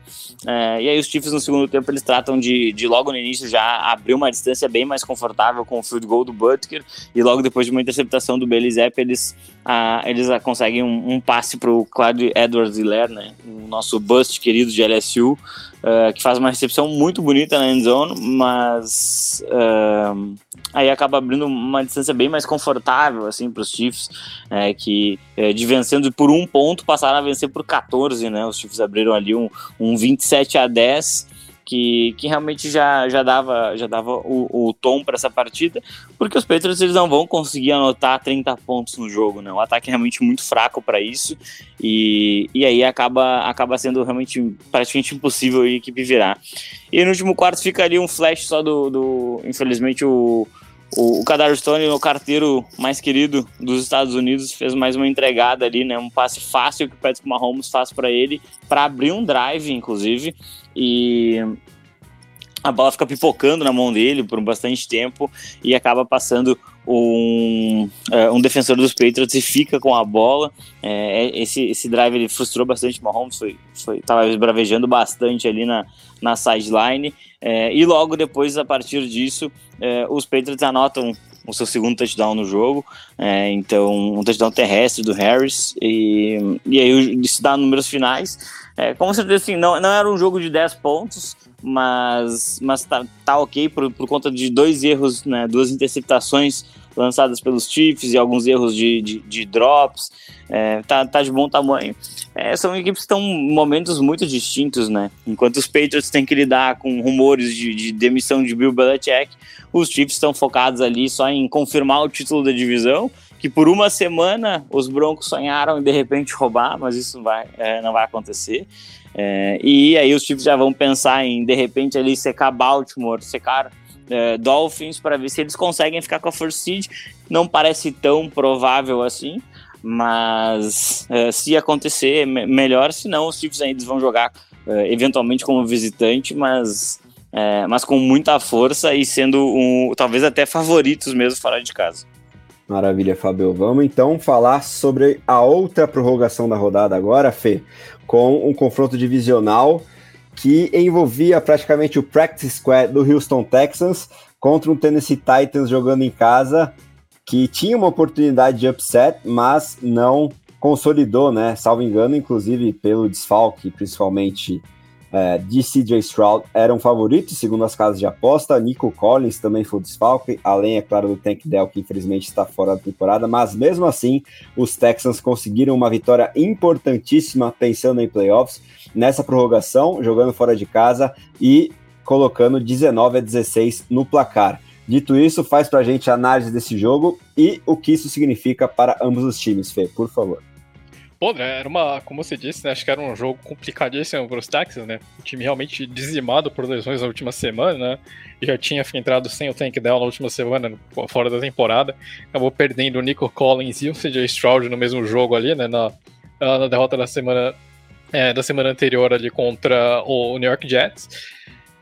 Uh, e aí os Chiefs no segundo tempo eles tratam de, de logo no início já abrir uma distância bem mais confortável com o field goal do Butker e logo depois de uma interceptação do Belizep eles, uh, eles conseguem um, um passe para o Clyde Edwards né? O nosso bust querido de LSU, uh, eh, que faz uma recepção muito bonita na endzone, mas uh, aí acaba abrindo uma distância bem mais confortável assim para os Chiefs, é, que é, de vencendo por um ponto passaram a vencer por 14, né? Os Chiefs abriram ali um, um 27 a 10 que, que realmente já, já dava, já dava o, o tom para essa partida, porque os Patriots eles não vão conseguir anotar 30 pontos no jogo, né? O ataque é realmente muito fraco para isso, e, e aí acaba, acaba sendo realmente praticamente impossível a equipe virar. E no último quarto fica ali um flash só do, do infelizmente, o, o, o Kadar Stone, o carteiro mais querido dos Estados Unidos, fez mais uma entregada ali, né? Um passe fácil que o Patrick Mahomes faz para ele, para abrir um drive, inclusive e a bola fica pipocando na mão dele por bastante tempo e acaba passando um, uh, um defensor dos Patriots e fica com a bola. É, esse, esse drive ele frustrou bastante o Mahomes, foi, foi, tava esbravejando bastante ali na, na sideline. É, e logo depois, a partir disso, é, os Patriots anotam o seu segundo touchdown no jogo. É, então, um touchdown terrestre do Harris. E, e aí isso dá números finais. É, com certeza, assim, não, não era um jogo de 10 pontos, mas, mas tá, tá ok por, por conta de dois erros, né, duas interceptações lançadas pelos Chiefs e alguns erros de, de, de drops. É, tá, tá de bom tamanho. É, são equipes que estão em momentos muito distintos, né? Enquanto os Patriots têm que lidar com rumores de, de demissão de Bill Belichick, os Chiefs estão focados ali só em confirmar o título da divisão que por uma semana os Broncos sonharam em de repente roubar, mas isso vai, é, não vai acontecer. É, e aí os Chiefs já vão pensar em de repente ali secar Baltimore, secar é, Dolphins para ver se eles conseguem ficar com a first seed. Não parece tão provável assim, mas é, se acontecer, melhor. Se não, os Chiefs ainda vão jogar é, eventualmente como visitante, mas é, mas com muita força e sendo um, talvez até favoritos mesmo fora de casa. Maravilha, Fabio. Vamos então falar sobre a outra prorrogação da rodada agora, Fê, com um confronto divisional que envolvia praticamente o practice squad do Houston Texans contra um Tennessee Titans jogando em casa, que tinha uma oportunidade de upset, mas não consolidou, né? Salvo engano, inclusive pelo desfalque, principalmente é, de CJ Stroud eram favoritos, segundo as casas de aposta. Nico Collins também foi desfalque, além, é claro, do Tank Dell, que infelizmente está fora da temporada. Mas mesmo assim, os Texans conseguiram uma vitória importantíssima pensando em playoffs nessa prorrogação, jogando fora de casa e colocando 19 a 16 no placar. Dito isso, faz para a gente a análise desse jogo e o que isso significa para ambos os times, Fê, por favor. Pô, né, era uma, como você disse, né, acho que era um jogo complicadíssimo para os Texans, né? O time realmente dizimado por lesões na última semana, né? Já tinha entrado sem o Tank Dell na última semana, fora da temporada. Acabou perdendo o Nico Collins e o CJ Stroud no mesmo jogo ali, né? Na, na derrota da semana, é, da semana anterior ali contra o New York Jets.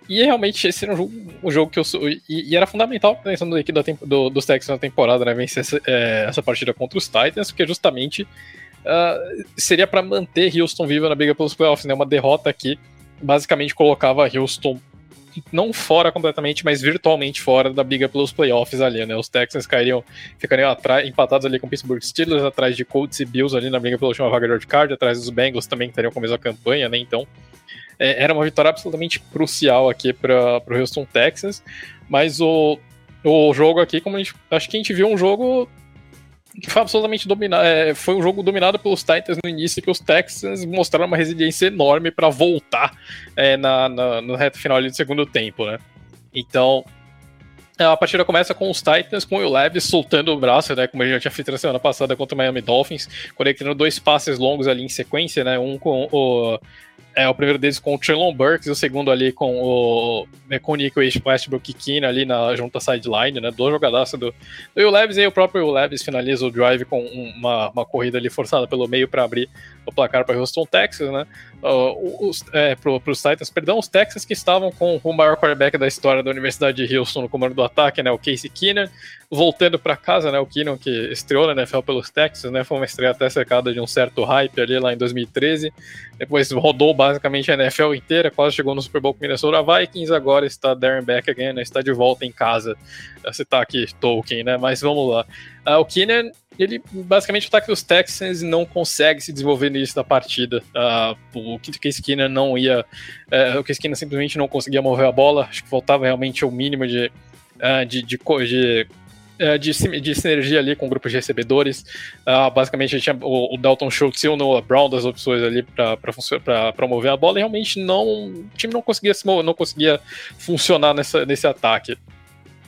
E realmente esse era um jogo, um jogo que eu e, e, era fundamental pensando aqui da, do, dos Texans na temporada, né? Vencer essa, é, essa partida contra os Titans, porque justamente uh, seria para manter Houston viva na briga pelos playoffs, né? Uma derrota aqui basicamente colocava Houston não fora completamente, mas virtualmente fora da briga pelos playoffs ali, né? Os Texans cairiam, ficariam atrás, empatados ali com Pittsburgh Steelers, atrás de Colts e Bills ali na briga pela última vaga de card, atrás dos Bengals também que estariam com a mesma campanha, né? Então, é, era uma vitória absolutamente crucial aqui para o Houston Texans, mas o, o jogo aqui, como a gente, acho que a gente viu um jogo foi absolutamente dominado. É, foi um jogo dominado pelos Titans no início, que os Texans mostraram uma resiliência enorme para voltar é, na, na, no reto final do segundo tempo, né? Então, a partida começa com os Titans, com o Levis soltando o braço, né? Como a gente já tinha feito na semana passada contra o Miami Dolphins, conectando dois passes longos ali em sequência, né? Um com o é, o primeiro deles com o Traylon Burks e o segundo ali com o, né, com o Nick Westbrook Keen ali na junta sideline, né? Dois jogadores do, do Will Levis e aí o próprio Will Levis finaliza o drive com uma, uma corrida ali forçada pelo meio para abrir o placar para Houston, Texas, né? Uh, os, é, pro, pros Titans, perdão, os Texans que estavam com o maior quarterback da história da Universidade de Houston no comando do ataque, né? O Casey Keenan, voltando para casa, né? O Keenan que estreou na NFL pelos Texans, né? Foi uma estreia até cercada de um certo hype ali lá em 2013. Depois rodou basicamente a NFL inteira, quase chegou no Super Bowl com Minnesota Vikings. Agora está Darren Beck again, né? Está de volta em casa. Você tá aqui, Tolkien, né? Mas vamos lá. Uh, o Keenan, ele basicamente ataque dos Texans não consegue se desenvolver no início da partida. Uh, o Keenan não ia. Uh, o Keenan simplesmente não conseguia mover a bola. Acho que faltava realmente o mínimo de, uh, de, de, de é, de, de sinergia ali com o grupo de recebedores. Uh, basicamente, tinha o, o Dalton Schultz e o Noah Brown das opções ali para promover a bola e realmente não, o time não conseguia, não conseguia funcionar nessa, nesse ataque.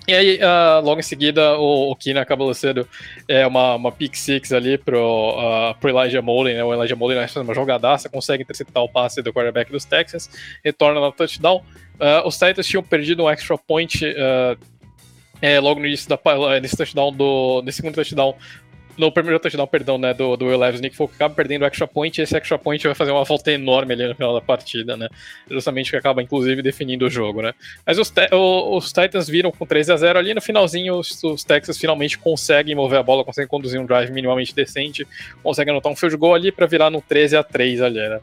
E aí, uh, logo em seguida, o, o Keenan acaba sendo é, uma, uma pick six ali pro, uh, pro Elijah Molden, né? O Elijah Molden faz uma jogadaça, consegue interceptar o passe do quarterback dos Texans, retorna no touchdown. Uh, os Titans tinham perdido um extra point é, logo no início da nesse touchdown do nesse segundo touchdown no primeiro touchdown, perdão, né, do, do Will Levis, Nick Folk acaba perdendo o extra point, e esse extra point vai fazer uma falta enorme ali no final da partida, né, justamente que acaba, inclusive, definindo o jogo, né. Mas os, os Titans viram com 13 a 0 ali, no finalzinho os, os Texas finalmente conseguem mover a bola, conseguem conduzir um drive minimamente decente, conseguem anotar um field goal ali para virar no 13 a 3 ali, né.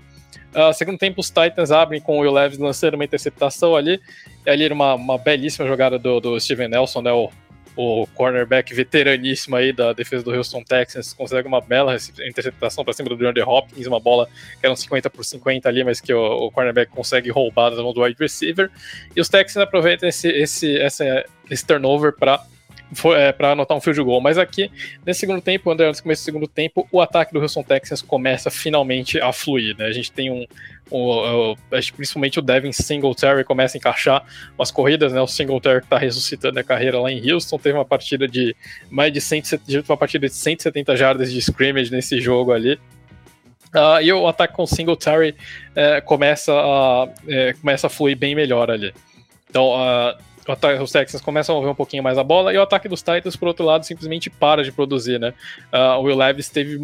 Uh, segundo tempo, os Titans abrem com o Will Levis lançando uma interceptação ali. E ali era uma, uma belíssima jogada do, do Steven Nelson, né? O, o cornerback veteraníssimo aí da defesa do Houston Texans, consegue uma bela interceptação para cima do DeAndre Hopkins, uma bola que era um 50 por 50 ali, mas que o, o cornerback consegue roubar da mão do wide receiver. E os Texans aproveitam esse, esse, essa, esse turnover para é, para anotar um field goal. Mas aqui, nesse segundo tempo, André, antes do começo do segundo tempo, o ataque do Houston Texans começa finalmente a fluir. Né? A gente tem um, um, principalmente o Devin Singletary começa a encaixar umas corridas, né? O Singletary que está ressuscitando a carreira lá em Houston, teve uma partida de mais de 170, uma partida de 170 jardas de scrimmage nesse jogo ali. Uh, e o ataque com o Singletary uh, começa, a, uh, começa a fluir bem melhor ali. Então, uh, os Texans começam a mover um pouquinho mais a bola e o ataque dos Titans, por outro lado, simplesmente para de produzir, né? Uh, o Will Levis teve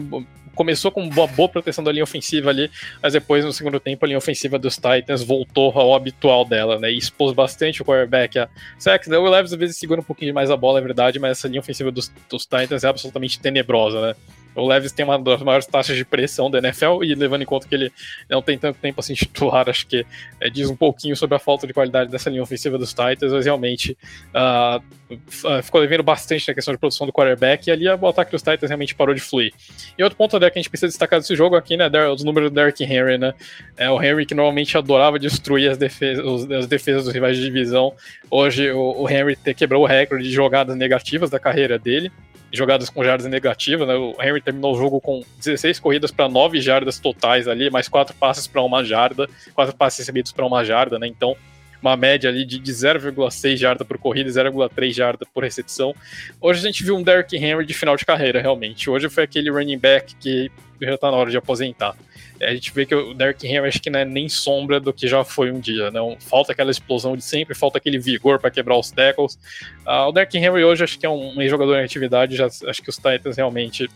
começou com uma boa proteção da linha ofensiva ali, mas depois no segundo tempo a linha ofensiva dos Titans voltou ao habitual dela, né? E expôs bastante o quarterback a sacks. Né? O Will Levis às vezes segura um pouquinho mais a bola, é verdade, mas essa linha ofensiva dos, dos Titans é absolutamente tenebrosa, né? O Levis tem uma das maiores taxas de pressão da NFL e levando em conta que ele não tem tanto tempo assim titular, acho que é, diz um pouquinho sobre a falta de qualidade dessa linha ofensiva dos Titans, mas realmente uh, ficou devendo bastante na questão de produção do quarterback e ali o ataque dos Titans realmente parou de fluir. E outro ponto é que a gente precisa destacar desse jogo aqui, né, os números do Derrick Henry, né, é o Henry que normalmente adorava destruir as defesas, as defesas dos rivais de divisão, hoje o, o Henry quebrou o recorde de jogadas negativas da carreira dele, jogadas com jardas negativas, né? O Henry terminou o jogo com 16 corridas para 9 jardas totais ali, mais 4 passes para uma jarda, 4 passes recebidos para uma jarda, né? Então, uma média ali de, de 0,6 jarda por corrida e 0,3 jarda por recepção. Hoje a gente viu um Derrick Henry de final de carreira, realmente. Hoje foi aquele running back que já está na hora de aposentar. É, a gente vê que o Derrick Henry acho que não é nem sombra do que já foi um dia. Não falta aquela explosão de sempre, falta aquele vigor para quebrar os tackles. Uh, o Derrick Henry hoje acho que é um, um jogador em atividade. Já, acho que os Titans realmente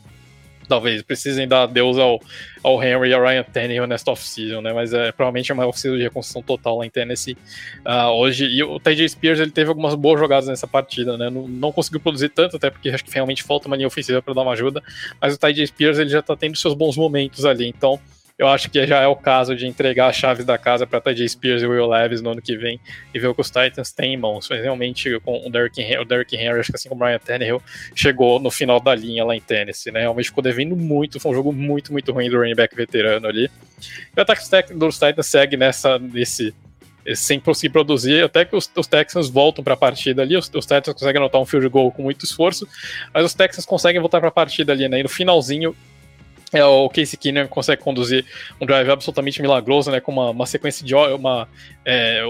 talvez precisem dar adeus ao, ao Henry e ao Ryan Tannehill nesta off-season, né? Mas é provavelmente é uma off-season de reconstrução total lá em Tennessee uh, hoje. E o TJ Spears ele teve algumas boas jogadas nessa partida, né? Não, não conseguiu produzir tanto, até porque acho que realmente falta uma linha ofensiva para dar uma ajuda. Mas o TJ Spears ele já está tendo seus bons momentos ali, então eu acho que já é o caso de entregar as chaves da casa para Tajay Spears e Will Levis no ano que vem e ver o que os Titans têm em mãos. Mas realmente, com o Derrick Henry, o Derrick Henry acho que assim como o Brian Tannehill, chegou no final da linha lá em Tennessee, né? Realmente ficou devendo muito, foi um jogo muito, muito ruim do running back veterano ali. E o ataque dos Titans segue nessa, nesse, sem conseguir produzir, até que os, os Texans voltam para a partida ali, os, os Texans conseguem anotar um field goal com muito esforço, mas os Texans conseguem voltar para a partida ali, né? E no finalzinho, é, o Casey Keenan consegue conduzir um drive absolutamente milagroso, né, com uma, uma sequência de uma é,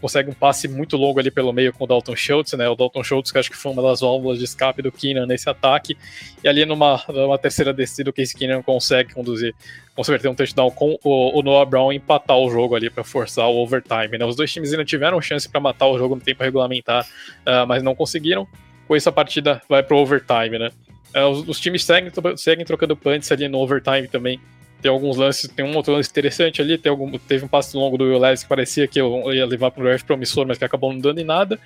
consegue um passe muito longo ali pelo meio com o Dalton Schultz, né, o Dalton Schultz que acho que foi uma das válvulas de escape do Keenan nesse ataque, e ali numa, numa terceira descida o Casey Keenan consegue conduzir, converter um touchdown com o, o Noah Brown empatar o jogo ali para forçar o overtime, né, os dois times ainda tiveram chance para matar o jogo no tempo regulamentar, uh, mas não conseguiram, com isso a partida vai pro overtime, né. É, os, os, times seguem, seguem trocando punts ali no overtime também. Tem alguns lances, tem um outro lance interessante ali. Tem algum, teve um passe longo do Will Levis que parecia que ia levar para o draft promissor, mas que acabou não dando em nada.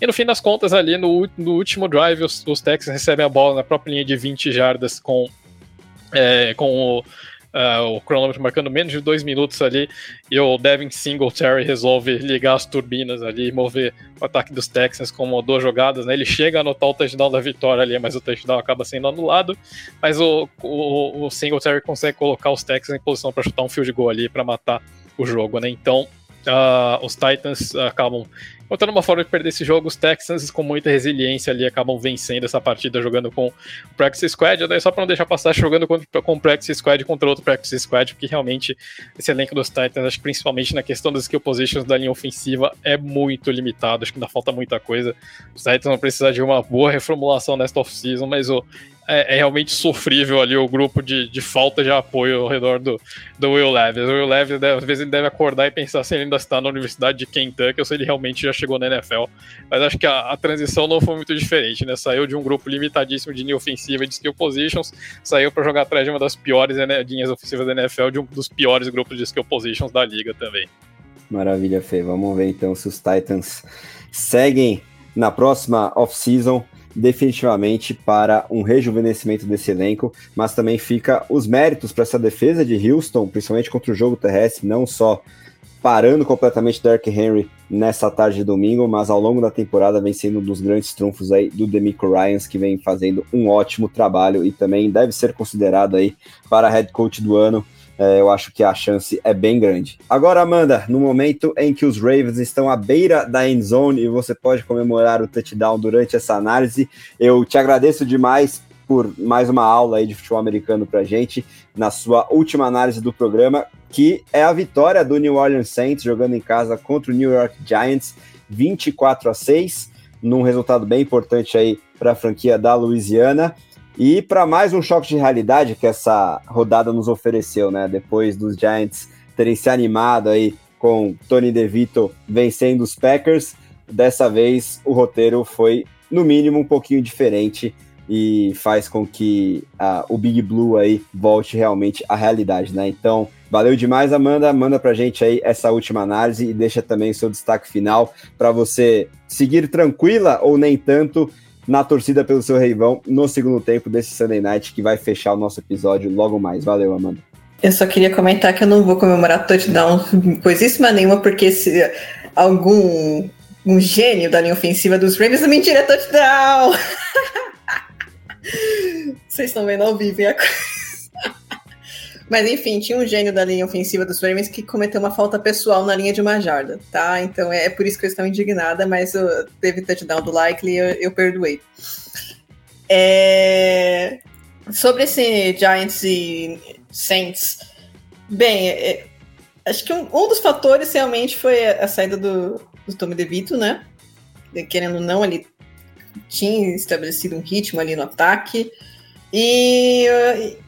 E no fim das contas, ali no, no último drive, os, os Texans recebem a bola na própria linha de 20 jardas com, é, com o uh, o cronômetro marcando menos de dois minutos ali, e o Devin Singletary resolve ligar as turbinas ali e mover o ataque dos Texans como duas jogadas, né? Ele chega a anotar o touchdown da vitória ali, mas o touchdown acaba sendo anulado, mas o, o, o Singletary consegue colocar os Texans em posição para chutar um field goal ali para matar o jogo, né? Então, Uh, os Titans acabam encontrando uma forma de perder esse jogo. Os Texans, com muita resiliência ali, acabam vencendo essa partida jogando com o Practice Squad. Daí, só para não deixar passar, jogando com, o Practice Squad contra outro Practice Squad, porque realmente esse elenco dos Titans, acho principalmente na questão das skill positions da linha ofensiva, é muito limitado. Acho que ainda falta muita coisa. Os Titans vão precisar de uma boa reformulação nesta off-season, mas o é, é, realmente sofrível ali o grupo de, de falta de apoio ao redor do, do Will Levis. O Will Levis, deve, às vezes, ele deve acordar e pensar se ele ainda está na Universidade de Kentucky ou se ele realmente já chegou na NFL. Mas acho que a, a transição não foi muito diferente, né? Saiu de um grupo limitadíssimo de linha ofensiva e de skill positions, saiu para jogar atrás de uma das piores linhas ofensivas da NFL, de um dos piores grupos de skill positions da liga também. Maravilha, Fê. Vamos ver então se os Titans seguem na próxima off-season definitivamente para um rejuvenescimento desse elenco, mas também fica os méritos para essa defesa de Houston, principalmente contra o jogo terrestre, não só parando completamente Derrick Henry nessa tarde de domingo, mas ao longo da temporada vem sendo um dos grandes trunfos aí do Demico Ryans, que vem fazendo um ótimo trabalho e também deve ser considerado aí para head coach do ano é, eu acho que a chance é bem grande. Agora, Amanda, no momento em que os Ravens estão à beira da end zone e você pode comemorar o touchdown durante essa análise, eu te agradeço demais por mais uma aula aí de futebol americano pra gente, na sua última análise do programa, que é a vitória do New Orleans Saints jogando em casa contra o New York Giants, 24 a 6, num resultado bem importante aí para a franquia da Louisiana. E para mais um choque de realidade que essa rodada nos ofereceu, né? Depois dos Giants terem se animado aí com Tony DeVito vencendo os Packers, dessa vez o roteiro foi no mínimo um pouquinho diferente e faz com que uh, o Big Blue aí volte realmente à realidade, né? Então, valeu demais, Amanda. Manda pra gente aí essa última análise e deixa também o seu destaque final para você seguir tranquila ou nem tanto na torcida pelo seu Reivão no segundo tempo desse Sunday Night que vai fechar o nosso episódio logo mais. Valeu, Amanda. Eu só queria comentar que eu não vou comemorar touchdown coisíssima nenhuma, porque se algum um gênio da linha ofensiva dos Ravens, mentira, é touchdown! Vocês estão vendo ao vivo coisa. Mas enfim, tinha um gênio da linha ofensiva dos Ravens que cometeu uma falta pessoal na linha de uma jarda, tá? Então é, por isso que eu estou indignada, mas eu, teve touchdown do Likely, eu, eu perdoei. É... Sobre esse Giants e Saints, bem, é, acho que um, um, dos fatores realmente foi a, a saída do, do Tommy DeVito, né? Querendo ou não, ele tinha estabelecido um ritmo ali no ataque. E,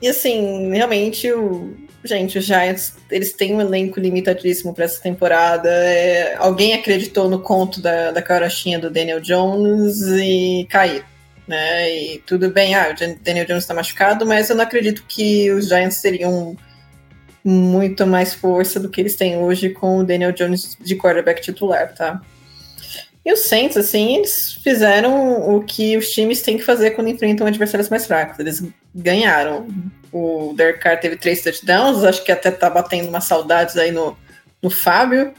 e assim, realmente, o, gente, os Giants, eles têm um elenco limitadíssimo para essa temporada. É, alguém acreditou no conto da, da carochinha do Daniel Jones e caiu. Né? E tudo bem, ah, o Daniel Jones está machucado, mas eu não acredito que os Giants teriam muito mais força do que eles têm hoje com o Daniel Jones de quarterback titular, tá? E os Saints, assim, eles fizeram o que os times têm que fazer quando enfrentam adversários mais fracos. Eles ganharam. O Derek Carr teve três touchdowns, acho que até tá batendo umas saudades aí no, no Fábio.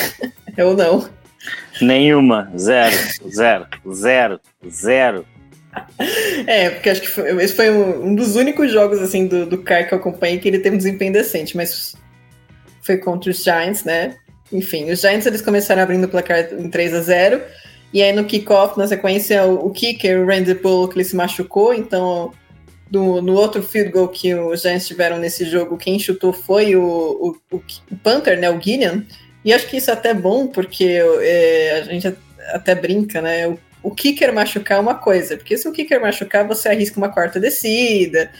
Eu não. Nenhuma. Zero. Zero. Zero. Zero. É, porque acho que foi, esse foi um, um, dos únicos jogos assim do, do Carr que eu acompanhei que ele teve um desempenho decente, mas foi contra os Giants, né? Enfim, os Giants eles começaram abrindo o placar em 3 a 0 e aí no kickoff, na sequência, o, o kicker, o Randy Bullock, ele se machucou, então do, no outro field goal que os Giants tiveram nesse jogo, quem chutou foi o, o, o, Panther, né, o Gillian, e acho que isso é até bom, porque é, a gente até brinca, né, o, o kicker machucar é uma coisa, porque se o kicker machucar, você arrisca uma quarta descida,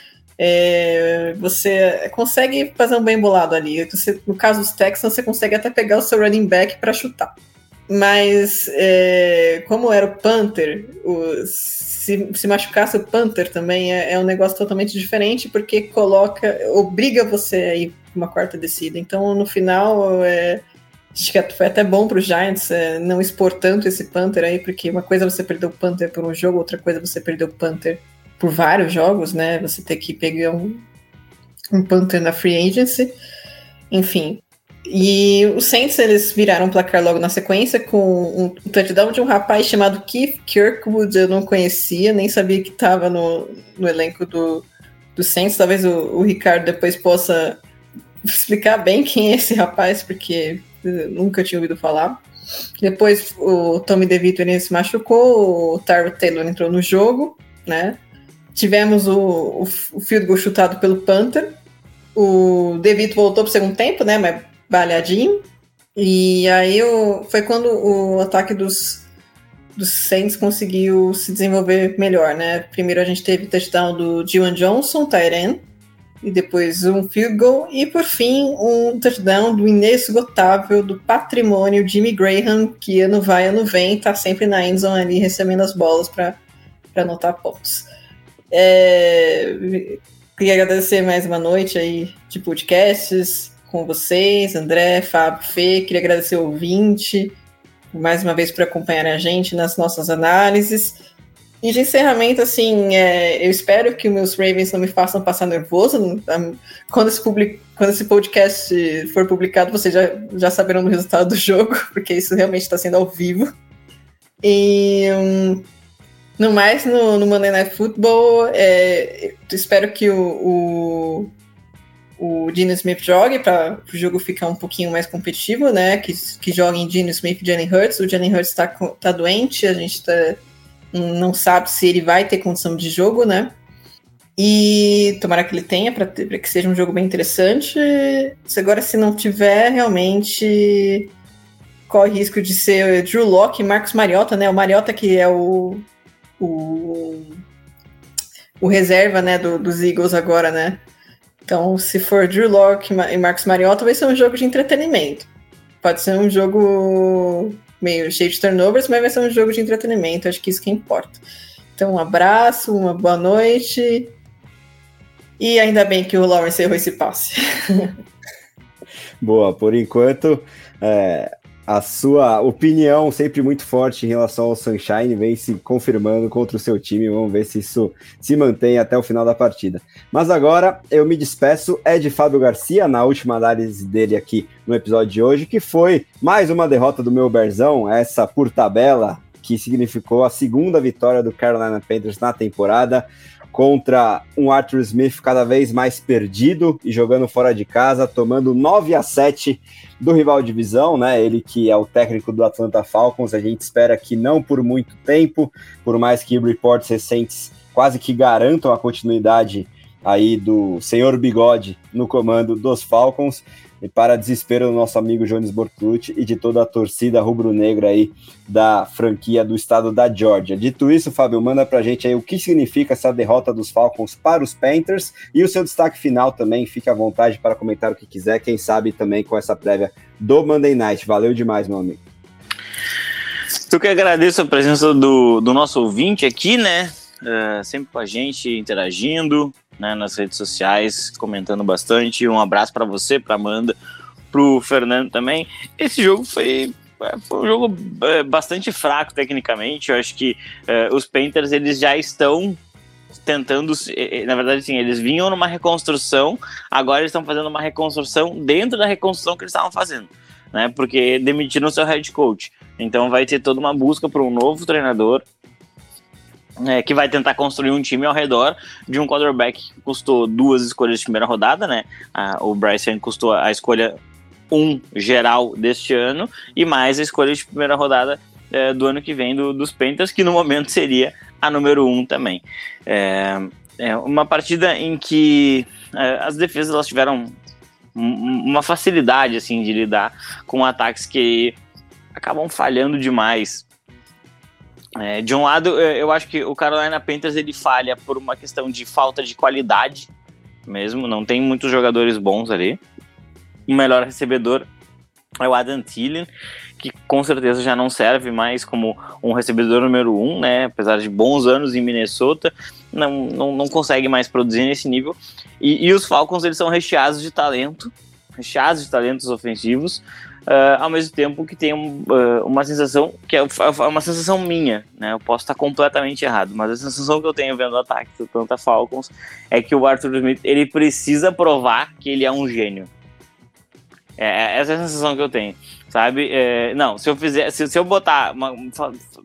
é, você consegue fazer um bem bolado ali. Você, no caso dos Texans, você consegue até pegar o seu running back para chutar. Mas, é, como era o Panther, o, se, se machucasse o Panther também é, é, um negócio totalmente diferente, porque coloca, obriga você a ir uma quarta descida. Então, no final, é, acho que foi até bom para os Giants é, não expor tanto esse Panther aí, porque uma coisa é você perder o Panther por um jogo, outra coisa é você perder o Panther por vários jogos, né? Você ter que pegar um, um Panther na free agency. Enfim. E os Saints, eles viraram um placar logo na sequência com um touchdown de um rapaz chamado Keith Kirkwood. Eu não conhecia, nem sabia que estava no, no elenco do, do Saints. Talvez o, o Ricardo depois possa explicar bem quem é esse rapaz, porque nunca tinha ouvido falar. Depois o Tommy DeVito ele se machucou, o Tyler Taylor entrou no jogo, né? Tivemos o, o, o field goal chutado pelo Panther. O Devito voltou para o segundo tempo, né? Mas balhadinho. E aí o, foi quando o ataque dos, dos Saints conseguiu se desenvolver melhor, né? Primeiro a gente teve touchdown do Dion Johnson, Tyren, e depois um field goal, e por fim um touchdown do inesgotável, do patrimônio Jimmy Graham, que ano vai, ano vem, tá sempre na endzone ali recebendo as bolas para anotar pontos. É, queria agradecer mais uma noite aí de podcasts com vocês, André, Fábio, Fê. Queria agradecer o ouvinte mais uma vez por acompanhar a gente nas nossas análises. E de encerramento, assim, é, eu espero que meus Ravens não me façam passar nervoso. Quando esse, public, quando esse podcast for publicado, vocês já, já saberão do resultado do jogo, porque isso realmente está sendo ao vivo. E. Um, no mais, no, no Monday Night Football, é, espero que o, o, o Gene Smith jogue para o jogo ficar um pouquinho mais competitivo, né? Que, que joguem Gene Smith e Jalen Hurts. O Jalen Hurts está tá doente, a gente tá, não sabe se ele vai ter condição de jogo, né? E tomara que ele tenha, para que seja um jogo bem interessante. Agora, se não tiver, realmente corre risco de ser Drew Locke e Marcos Mariota, né? O Mariota que é o o, o reserva né, do, dos Eagles agora, né? Então, se for Drew Locke e Marcos Mariota, vai ser um jogo de entretenimento. Pode ser um jogo meio cheio de turnovers, mas vai ser um jogo de entretenimento. Acho que isso que importa. Então, um abraço, uma boa noite. E ainda bem que o Lawrence errou esse passe. boa, por enquanto, é, a sua opinião sempre muito forte em relação ao Sunshine vem se confirmando contra o seu time. Vamos ver se isso se mantém até o final da partida. Mas agora eu me despeço. É de Fábio Garcia, na última análise dele aqui no episódio de hoje, que foi mais uma derrota do meu Berzão, essa por tabela, que significou a segunda vitória do Carolina Panthers na temporada contra um Arthur Smith cada vez mais perdido e jogando fora de casa, tomando 9 a 7 do rival divisão, né? Ele que é o técnico do Atlanta Falcons, a gente espera que não por muito tempo, por mais que reports recentes quase que garantam a continuidade aí do senhor Bigode no comando dos Falcons. E para desespero do nosso amigo Jones Bortolucci e de toda a torcida rubro-negra aí da franquia do estado da Georgia. Dito isso, Fábio, manda pra gente aí o que significa essa derrota dos Falcons para os Panthers e o seu destaque final também. Fique à vontade para comentar o que quiser, quem sabe também com essa prévia do Monday Night. Valeu demais, meu amigo. Eu que agradeço a presença do, do nosso ouvinte aqui, né? Uh, sempre com a gente, interagindo, né, nas redes sociais, comentando bastante. Um abraço para você, para Amanda, para o Fernando também. Esse jogo foi, é, foi um jogo é, bastante fraco tecnicamente. Eu acho que uh, os Panthers eles já estão tentando, na verdade, sim, eles vinham numa reconstrução, agora eles estão fazendo uma reconstrução dentro da reconstrução que eles estavam fazendo, né? Porque demitiram seu head coach. Então vai ter toda uma busca por um novo treinador, é, que vai tentar construir um time ao redor de um quarterback que custou duas escolhas de primeira rodada, né? Ah, o Bryce Young custou a escolha um geral deste ano e mais a escolha de primeira rodada é, do ano que vem do, dos Panthers, que no momento seria a número um também. É, é uma partida em que é, as defesas elas tiveram uma facilidade assim de lidar com ataques que acabam falhando demais é, de um lado, eu acho que o Carolina Panthers ele falha por uma questão de falta de qualidade mesmo, não tem muitos jogadores bons ali. O melhor recebedor é o Adam Thielen, que com certeza já não serve mais como um recebedor número um, né? Apesar de bons anos em Minnesota, não, não, não consegue mais produzir nesse nível. E, e os Falcons eles são recheados de talento, recheados de talentos ofensivos, uh, ao mesmo tempo que tem um, uh, uma sensação que é, é uma sensação minha, né? Eu posso estar completamente errado, mas a sensação que eu tenho vendo o ataque do Atlanta Falcons é que o Arthur Smith ele precisa provar que ele é um gênio. É, é essa é a sensação que eu tenho, sabe? É, não, se eu fizer, se, se eu botar, uma,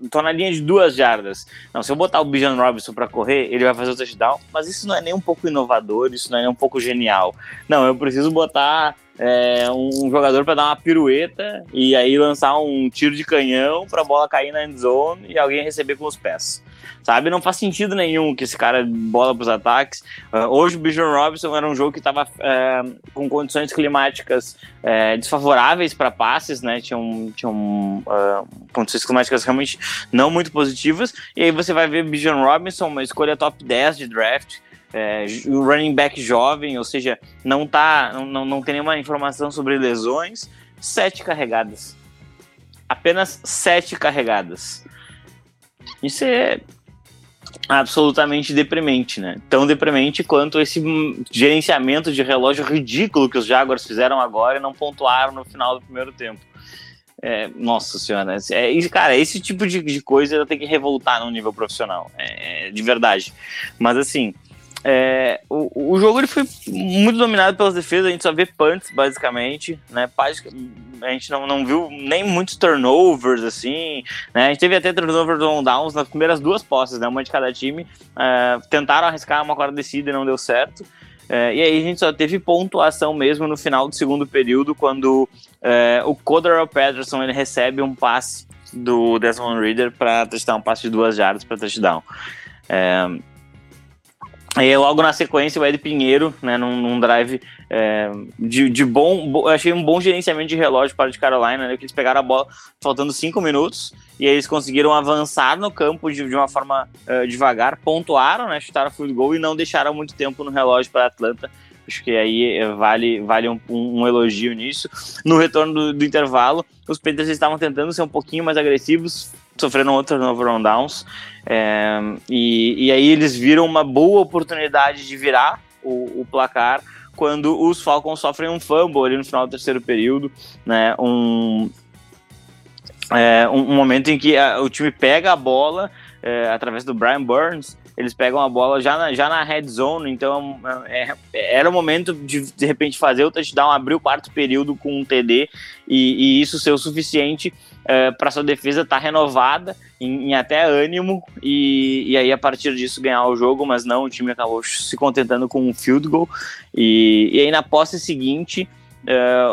tô na linha de duas jardas, não, se eu botar o Bijan Robinson para correr, ele vai fazer o touchdown, mas isso não é nem um pouco inovador, isso não é nem um pouco genial. Não, eu preciso botar é, um jogador para dar uma pirueta e aí lançar um tiro de canhão para a bola cair na end zone e alguém receber com os pés. Sabe? Não faz sentido nenhum que esse cara bola para os ataques. Uh, hoje o Bijan Robinson era um jogo que estava é, com condições climáticas é, desfavoráveis para passes, né? Tinham, tinham uh, condições climáticas realmente não muito positivas. E aí você vai ver Bijan Robinson, uma escolha top 10 de draft, é, o running back jovem, ou seja, não tá, não, não tem nenhuma informação sobre lesões, sete carregadas. Apenas sete carregadas. Isso é absolutamente deprimente, né? Tão deprimente quanto esse gerenciamento de relógio ridículo que os Jaguars fizeram agora e não pontuaram no final do primeiro tempo. É, nossa senhora, é, cara, esse tipo de, de coisa tem que revoltar no nível profissional, é, de verdade. Mas assim, é, o, o jogo ele foi muito dominado pelas defesas, a gente só vê punts, basicamente, né? A gente não, não viu nem muitos turnovers, assim, né? A gente teve até turnovers on downs nas primeiras duas posses, né? Uma de cada time. É, tentaram arriscar uma quarta descida e não deu certo. É, e aí a gente só teve pontuação mesmo no final do segundo período, quando é, o Cordero Patterson ele recebe um passe do Desmond Reader para touchdown, um passe de duas jardas para touchdown. É, e logo na sequência, o Ed Pinheiro, né, num, num drive é, de, de bom, bo, achei um bom gerenciamento de relógio para o de Carolina, né, que eles pegaram a bola faltando cinco minutos e aí eles conseguiram avançar no campo de, de uma forma uh, devagar, pontuaram, né, chutaram field goal e não deixaram muito tempo no relógio para Atlanta. Acho que aí é, vale, vale um, um, elogio nisso. No retorno do, do intervalo, os Panthers estavam tentando ser um pouquinho mais agressivos, sofreram outros no rundowns. É, e, e aí eles viram uma boa oportunidade de virar o, o, placar quando os Falcons sofrem um fumble ali no final do terceiro período, né? Um, é, um, um, momento em que a, o time pega a bola é, através do Brian Burns, eles pegam a bola já na, já na red zone, então é, é era o momento de de repente fazer o touchdown, abrir o quarto período com um TD e, e isso ser o suficiente é, para sua defesa estar tá renovada em, em, até ânimo e, e aí a partir disso ganhar o jogo, mas não, o time acabou se contentando com um field goal e, e aí na posse seguinte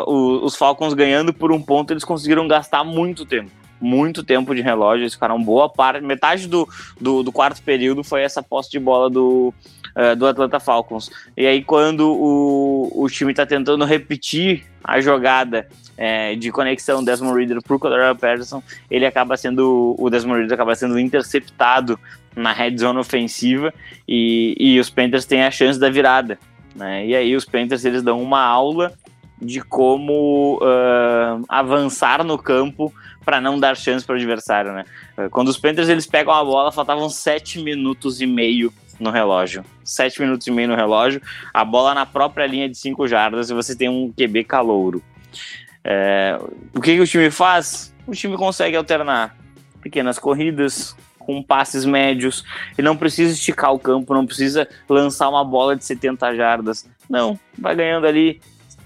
o, os Falcons ganhando por um ponto, eles conseguiram gastar muito tempo. Muito tempo de relógio, eles ficaram boa parte, metade do, do, do quarto período foi essa posse de bola do, uh, do Atlanta Falcons. E aí, quando o, o time está tentando repetir a jogada é, de conexão Desmond Reader para o Cordero Patterson, ele acaba sendo, o Desmond Reader acaba sendo interceptado na red zone ofensiva e, e os Panthers têm a chance da virada. Né? E aí os Panthers eles dão uma aula de como uh, avançar no campo para não dar chance para o adversário, né? Quando os Panthers eles pegam a bola, faltavam sete minutos e meio no relógio. Sete minutos e meio no relógio, a bola na própria linha de cinco jardas e você tem um QB calouro. É, o que, que o time faz? O time consegue alternar pequenas corridas, com passes médios, e não precisa esticar o campo, não precisa lançar uma bola de 70 jardas. Não, vai ganhando ali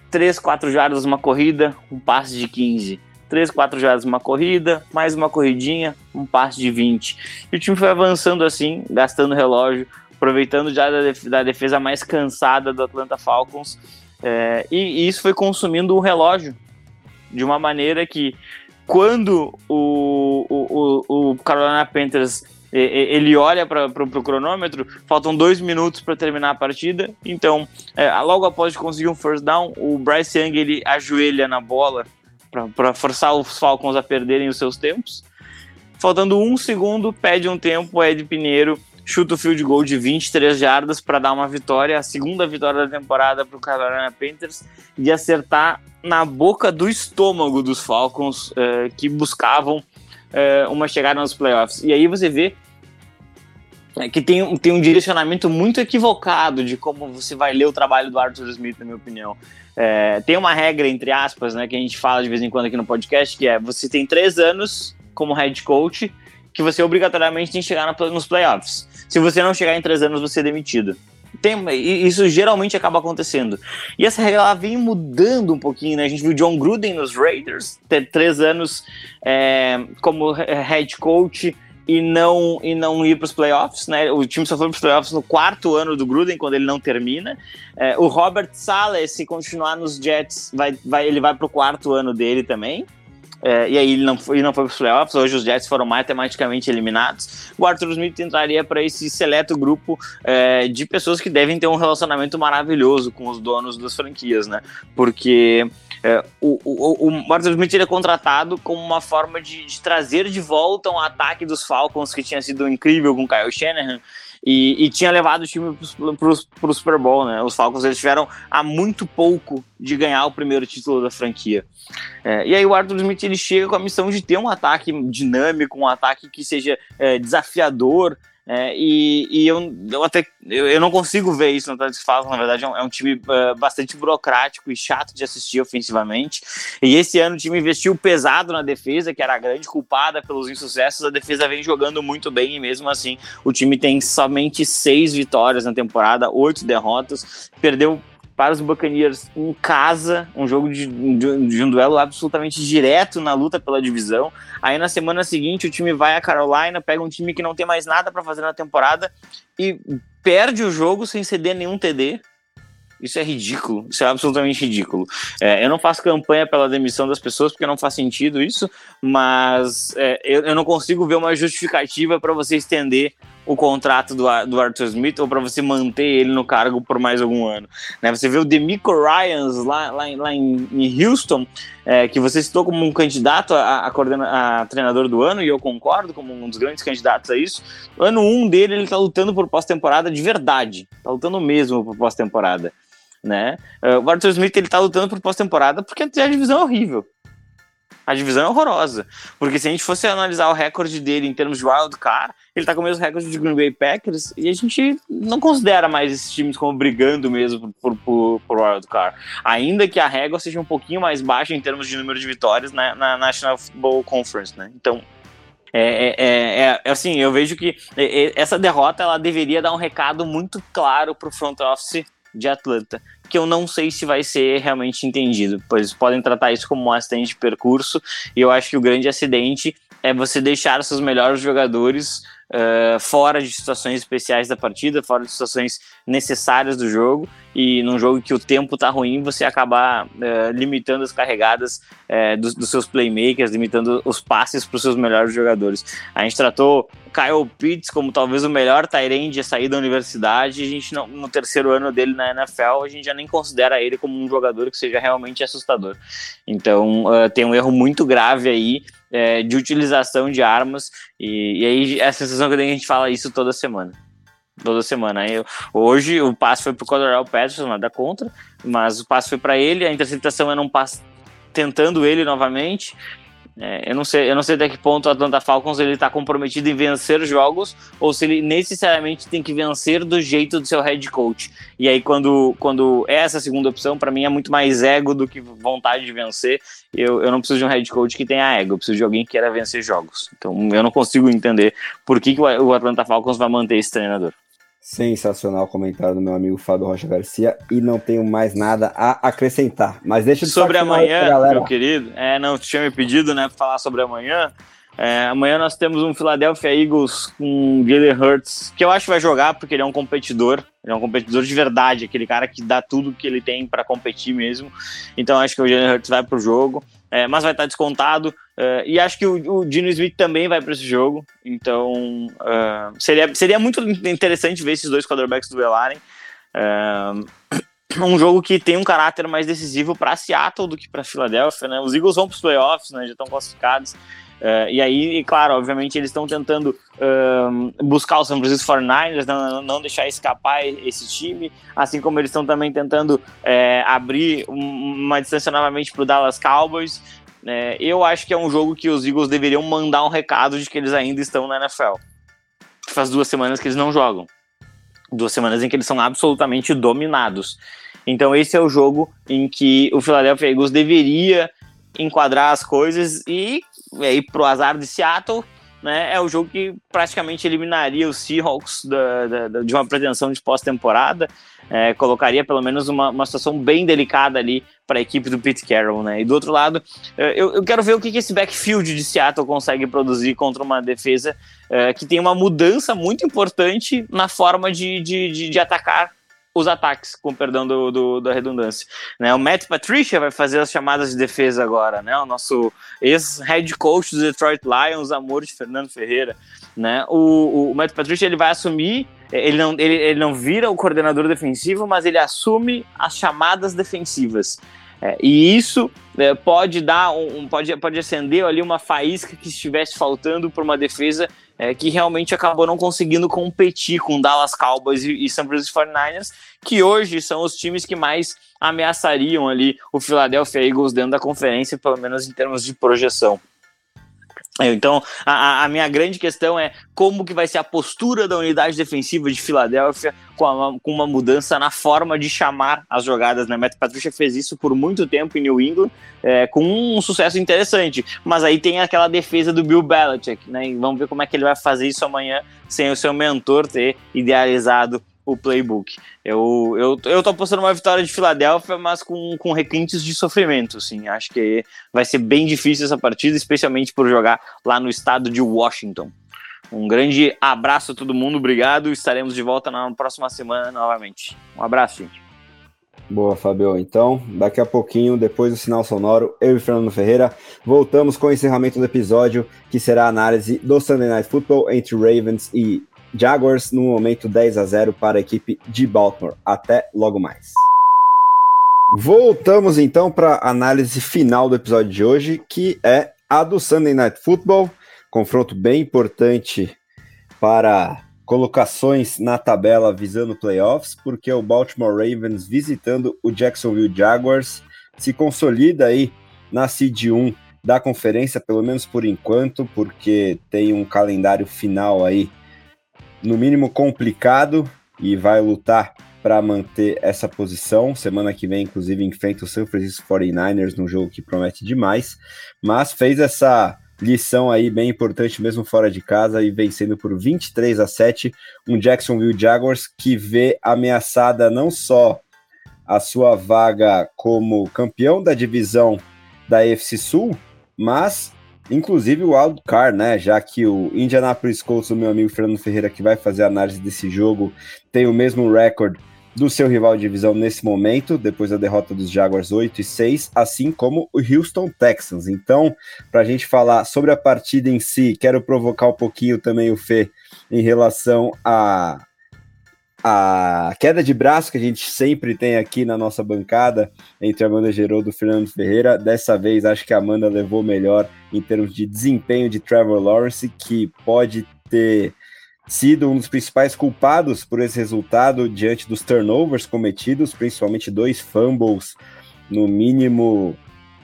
3, 4 jardas uma corrida, um passe de 15. 3, 4 jardas uma corrida, mais uma corridinha, um passe de 20. E o time foi avançando assim, gastando relógio, aproveitando já da defesa mais cansada do Atlanta Falcons. É, e, isso foi consumindo o relógio de uma maneira que, quando o, o, o, o Carolina Panthers ele olha para o cronômetro, faltam dois minutos para terminar a partida. Então, é, logo após conseguir um first down, o Bryce Young ele ajoelha na bola para forçar os Falcons a perderem os seus tempos. Faltando um segundo, pede um tempo, o Ed Pinheiro chuta o field goal de 23 jardas para dar uma vitória, a segunda vitória da temporada para o Carolina Panthers, e acertar na boca do estômago dos Falcons uh, que buscavam uh, uma chegada nos playoffs. E aí você vê é, que tem, tem um direcionamento muito equivocado de como você vai ler o trabalho do Arthur Smith, na minha opinião. É, tem uma regra, entre aspas, né, que a gente fala de vez em quando aqui no podcast, que é você tem três anos como head coach que você obrigatoriamente tem que chegar nos playoffs. Se você não chegar em três anos, você é demitido. Tem, isso geralmente acaba acontecendo. E essa regra ela vem mudando um pouquinho, né? A gente viu John Gruden nos Raiders, ter três anos é, como head coach e não, e não ir para os playoffs, né? O time só foi para os playoffs no quarto ano do Gruden, quando ele não termina. É, o Robert Saleh, se continuar nos Jets, vai, vai, ele vai para o quarto ano dele também. É, e aí ele não foi, não foi para os playoffs, hoje os Jets foram matematicamente eliminados. O Arthur Smith entraria para esse seleto grupo é, de pessoas que devem ter um relacionamento maravilhoso com os donos das franquias, né? Porque é, o, o, o Arthur Smith ele é contratado como uma forma de, de trazer de volta um ataque dos Falcons que tinha sido incrível com Kyle Shanahan e, e, tinha levado o time para o Super Bowl, né? Os Falcons eles tiveram há muito pouco de ganhar o primeiro título da franquia. É, e aí o Arthur Smith ele chega com a missão de ter um ataque dinâmico, um ataque que seja é, desafiador, é, e, e eu, eu até eu, eu, não consigo ver isso no Tactics Falcons, na verdade é um, é um time uh, bastante burocrático e chato de assistir ofensivamente. E esse ano o time investiu pesado na defesa, que era a grande culpada pelos insucessos. A defesa vem jogando muito bem e mesmo assim o time tem somente seis vitórias na temporada, oito derrotas, perdeu para os Buccaneers em casa, um jogo de, de, de, um duelo absolutamente direto na luta pela divisão. Aí na semana seguinte o time vai a Carolina, pega um time que não tem mais nada para fazer na temporada e perde o jogo sem ceder nenhum TD. Isso é ridículo, isso é absolutamente ridículo. É, eu não faço campanha pela demissão das pessoas porque não faz sentido isso, mas é, eu, eu, não consigo ver uma justificativa para você estender o contrato do, do Arthur Smith ou para você manter ele no cargo por mais algum ano. Né? Você vê o Demico Ryans lá, lá, lá em, em Houston, é, que você citou como um candidato a, a, coordena, a, treinador do ano, e eu concordo como um dos grandes candidatos a isso. No ano 1 um dele, ele está lutando por pós-temporada de verdade, está lutando mesmo por pós-temporada. Né? Uh, o Arthur Smith ele tá lutando por pós-temporada porque a divisão é horrível. A divisão é horrorosa. Porque se a gente fosse analisar o recorde dele em termos de wild card, ele tá com o mesmo recorde de Green Bay Packers e a gente não considera mais esses times como brigando mesmo por, por, por wild card. Ainda que a régua seja um pouquinho mais baixa em termos de número de vitórias na, na National Football Conference, né? Então, é, é, é, é, assim, eu vejo que essa derrota ela deveria dar um recado muito claro para o front office de Atlanta, que eu não sei se vai ser realmente entendido, pois podem tratar isso como um acidente de percurso, e eu acho que o grande acidente é você deixar seus melhores jogadores uh, fora de situações especiais da partida, fora de situações necessárias do jogo, e num jogo que o tempo tá ruim, você acabar uh, limitando as carregadas uh, dos, dos, seus playmakers, limitando os passes para os seus melhores jogadores. A gente tratou Kyle Pitts como talvez o melhor Tyrande a sair da universidade, a gente não, no terceiro ano dele na NFL, a gente já nem considera ele como um jogador que seja realmente assustador. Então tem um erro muito grave aí é, de utilização de armas, e, e aí a sensação que é a gente fala isso toda semana toda semana. Aí, hoje o passe foi pro Colorado Patterson, nada contra, mas o passe foi para ele, a interceptação era um passe tentando ele novamente. É, eu, não sei, eu não sei até que ponto o Atlanta Falcons ele está comprometido em vencer jogos ou se ele necessariamente tem que vencer do jeito do seu head coach. E aí, quando, quando é essa segunda opção, para mim é muito mais ego do que vontade de vencer. Eu, eu não preciso de um head coach que tenha ego, eu preciso de alguém que queira vencer jogos. Então, eu não consigo entender por que, que o Atlanta Falcons vai manter esse treinador. Sensacional comentário do meu amigo Fábio Rocha Garcia e não tenho mais nada a acrescentar. Mas deixa eu Sobre amanhã, meu querido, é, não, tinha me pedido, né, para falar sobre amanhã. É, amanhã nós temos um Philadelphia Eagles com Jalen Hurts, que eu acho que vai jogar porque ele é um competidor, ele é um competidor de verdade, aquele cara que dá tudo que ele tem para competir mesmo. Então acho que o Jalen Hurts vai pro jogo, é, mas vai estar descontado. Uh, e acho que o, Dino Smith também vai para esse jogo. Então uh, seria, seria muito interessante ver esses dois quarterbacks duelarem. Uh, um jogo que tem um caráter mais decisivo para Seattle do que para Filadélfia. Né? Os Eagles vão para os playoffs, né? já estão classificados. E aí, claro, obviamente eles estão tentando buscar o São Francisco 49ers, não, não deixar escapar esse time, assim como eles estão também tentando abrir uma distância novamente para o Dallas Cowboys. É, eu acho que é um jogo que os Eagles deveriam mandar um recado de que eles ainda estão na NFL. Faz duas semanas que eles não jogam. Duas semanas em que eles são absolutamente dominados. Então esse é o jogo em que o Philadelphia Eagles deveria enquadrar as coisas e aí pro azar de Seattle, né, é o jogo que praticamente eliminaria os Seahawks da, da, de uma pretensão de pós-temporada é, colocaria pelo menos uma, uma situação bem delicada ali para a equipe do Pete Carroll, né? E do outro lado, é, eu, eu quero ver o que, que esse backfield de Seattle consegue produzir contra uma defesa é, que tem uma mudança muito importante na forma de, de, de, de atacar os ataques, com perdão do, do, da redundância. Né? O Matt Patricia vai fazer as chamadas de defesa agora, né? O nosso ex-head coach do Detroit Lions, amor de Fernando Ferreira. Né? O, o Matt Patricia ele vai assumir ele não, ele, ele não vira o coordenador defensivo, mas ele assume as chamadas defensivas. É, e isso é, pode dar um, pode, pode acender ali uma faísca que estivesse faltando para uma defesa é, que realmente acabou não conseguindo competir com Dallas Cowboys e, e San Francisco 49ers, que hoje são os times que mais ameaçariam ali o Philadelphia Eagles dentro da conferência, pelo menos em termos de projeção. Então, a, a, minha grande questão é como que vai ser a postura da unidade defensiva de Filadélfia com, a, com uma mudança na forma de chamar as jogadas. Né? Matt Patricia fez isso por muito tempo em New England, é, com um sucesso interessante. Mas aí tem aquela defesa do Bill Belichick, né? E vamos ver como é que ele vai fazer isso amanhã sem o seu mentor ter idealizado o playbook. Eu, eu, eu tô apostando uma vitória de Filadélfia, mas com, com requintes de sofrimento, assim. Acho que vai ser bem difícil essa partida, especialmente por jogar lá no estado de Washington. Um grande abraço a todo mundo, obrigado. Estaremos de volta na próxima semana novamente. Um abraço, gente. Boa, Fabio. Então, daqui a pouquinho, depois do sinal sonoro, eu e Fernando Ferreira voltamos com o encerramento do episódio, que será a análise do Sunday Night Football entre Ravens e Jaguars no momento 10 a 0 para a equipe de Baltimore. Até logo mais. Voltamos então para a análise final do episódio de hoje, que é a do Sunday Night Football, confronto bem importante para colocações na tabela visando playoffs, porque o Baltimore Ravens visitando o Jacksonville Jaguars se consolida aí na seed 1 da conferência, pelo menos por enquanto, porque tem um calendário final aí, no mínimo complicado, e vai lutar para manter essa posição. Semana que vem, inclusive, enfrenta o San Francisco 49ers num jogo que promete demais, mas fez essa lição aí bem importante mesmo fora de casa e vencendo por 23 a 7 um Jacksonville Jaguars que vê ameaçada não só a sua vaga como campeão da divisão da AFC Sul, mas inclusive o wild card, né? Já que o Indianapolis Colts, o meu amigo Fernando Ferreira que vai fazer a análise desse jogo, tem o mesmo recorde do seu rival de divisão nesse momento, depois da derrota dos Jaguars 8 e 6, assim como o Houston Texans. Então, para a gente falar sobre a partida em si, quero provocar um pouquinho também o Fê em relação a a queda de braço que a gente sempre tem aqui na nossa bancada entre Amanda Geroldo e Fernando Ferreira. Dessa vez, acho que a Amanda levou melhor em termos de desempenho de Trevor Lawrence, que pode ter sido um dos principais culpados por esse resultado diante dos turnovers cometidos, principalmente dois fumbles, no mínimo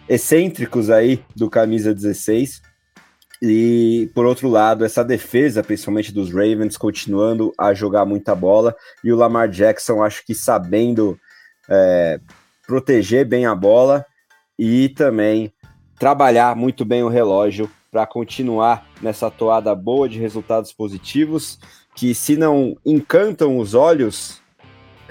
excêntricos aí do camisa 16. E por outro lado, essa defesa, principalmente dos Ravens, continuando a jogar muita bola, e o Lamar Jackson, acho que sabendo é, proteger bem a bola e também trabalhar muito bem o relógio para continuar nessa toada boa de resultados positivos, que se não encantam os olhos,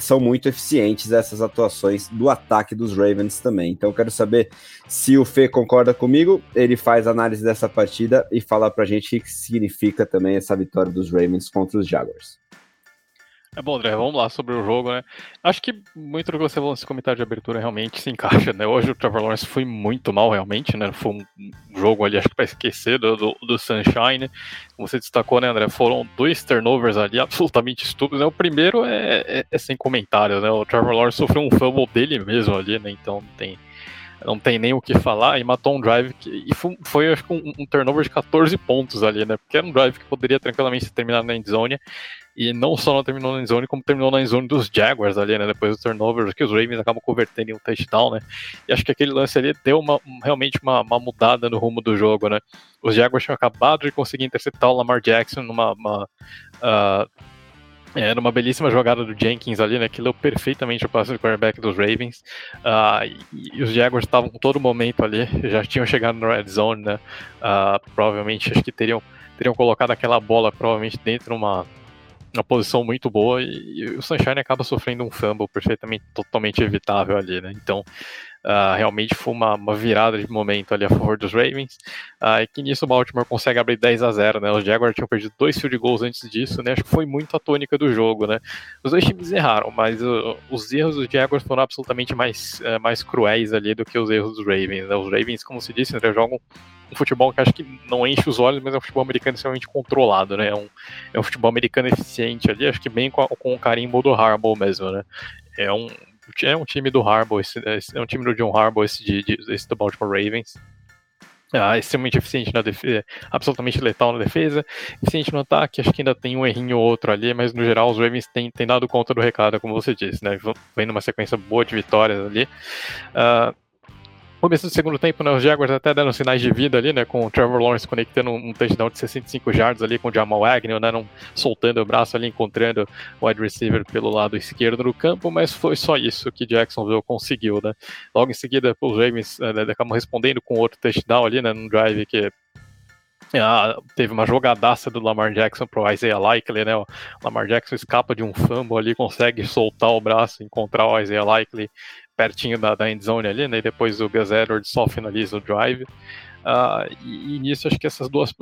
são muito eficientes essas atuações do ataque dos Ravens também. Então quero saber se o Fê concorda comigo, ele faz análise dessa partida e fala para a gente o que significa também essa vitória dos Ravens contra os Jaguars. É bom, André, vamos lá sobre o jogo, né? Acho que muito do que você falou nesse comentário de abertura realmente se encaixa, né? Hoje o Trevor Lawrence foi muito mal, realmente, né? Foi um jogo ali, acho que para esquecer do, do, do, Sunshine. Como você destacou, né, André? Foram dois turnovers ali absolutamente estúpidos, né? O primeiro é, é, é sem comentários, né? O Trevor Lawrence sofreu um fumble dele mesmo ali, né? Então não tem não tem nem o que falar, e matou um drive que, e foi, foi acho que um, um, turnover de 14 pontos ali, né? Porque era um drive que poderia tranquilamente terminar na endzone, e não só não terminou na endzone, como terminou na endzone dos Jaguars ali, né? Depois do turnover, que os Ravens acabam convertendo em um touchdown, né? E acho que aquele lance ali deu uma, realmente uma, uma mudada no rumo do jogo, né? Os Jaguars tinham acabado de conseguir interceptar o Lamar Jackson numa. Uma, uh, belíssima jogada do Jenkins ali, né? Que leu perfeitamente o passe do quarterback dos Ravens. Uh, e, e, os Jaguars estavam todo momento ali, já tinham chegado no red zone, né? Uh, provavelmente acho que teriam, teriam colocado aquela bola provavelmente dentro de uma uma posição muito boa e, o Sunshine acaba sofrendo um fumble perfeitamente, totalmente evitável ali, né? Então, uh, realmente foi uma, uma, virada de momento ali a favor dos Ravens, uh, e que nisso o Baltimore consegue abrir 10 a 0, né? Os Jaguars tinham perdido dois field goals antes disso, né? Acho que foi muito a tônica do jogo, né? Os dois times erraram, mas uh, os erros dos Jaguars foram absolutamente mais, eh, mais cruéis ali do que os erros dos Ravens, né? Os Ravens, como se disse, né, jogam um futebol que acho que não enche os olhos, mas é um futebol americano extremamente controlado, né? É um, é um futebol americano eficiente ali, acho que bem com, com o carimbo do Harbaugh mesmo, né? É um, é um time do Harbaugh, esse, é um time do John Harbaugh, esse, de, de, esse do Baltimore Ravens. Ah, extremamente eficiente na defesa, absolutamente letal na defesa, eficiente no ataque, acho que ainda tem um errinho ou outro ali, mas no geral os Ravens têm, têm dado conta do recado, como você disse, né? Vem numa sequência boa de vitórias ali. Uh, começo do segundo tempo, né, os Jaguars até deram sinais de vida ali, né, com o Trevor Lawrence conectando um touchdown de 65 yards ali com o Jamal Agnew, né, não, soltando o braço ali, encontrando o wide receiver pelo lado esquerdo do campo, mas foi só isso que Jacksonville conseguiu, né. Logo em seguida, os Ravens né, acabam respondendo com outro touchdown ali, né, num drive que ah, teve uma jogadaça do Lamar Jackson pro Isaiah Likely, né? O Lamar Jackson escapa de um fumble ali, consegue soltar o braço, encontrar o Isaiah Likely pertinho da, da endzone ali, né? E depois o Gus Edwards só finaliza o drive. Uh, e, e, nisso, acho que essas duas.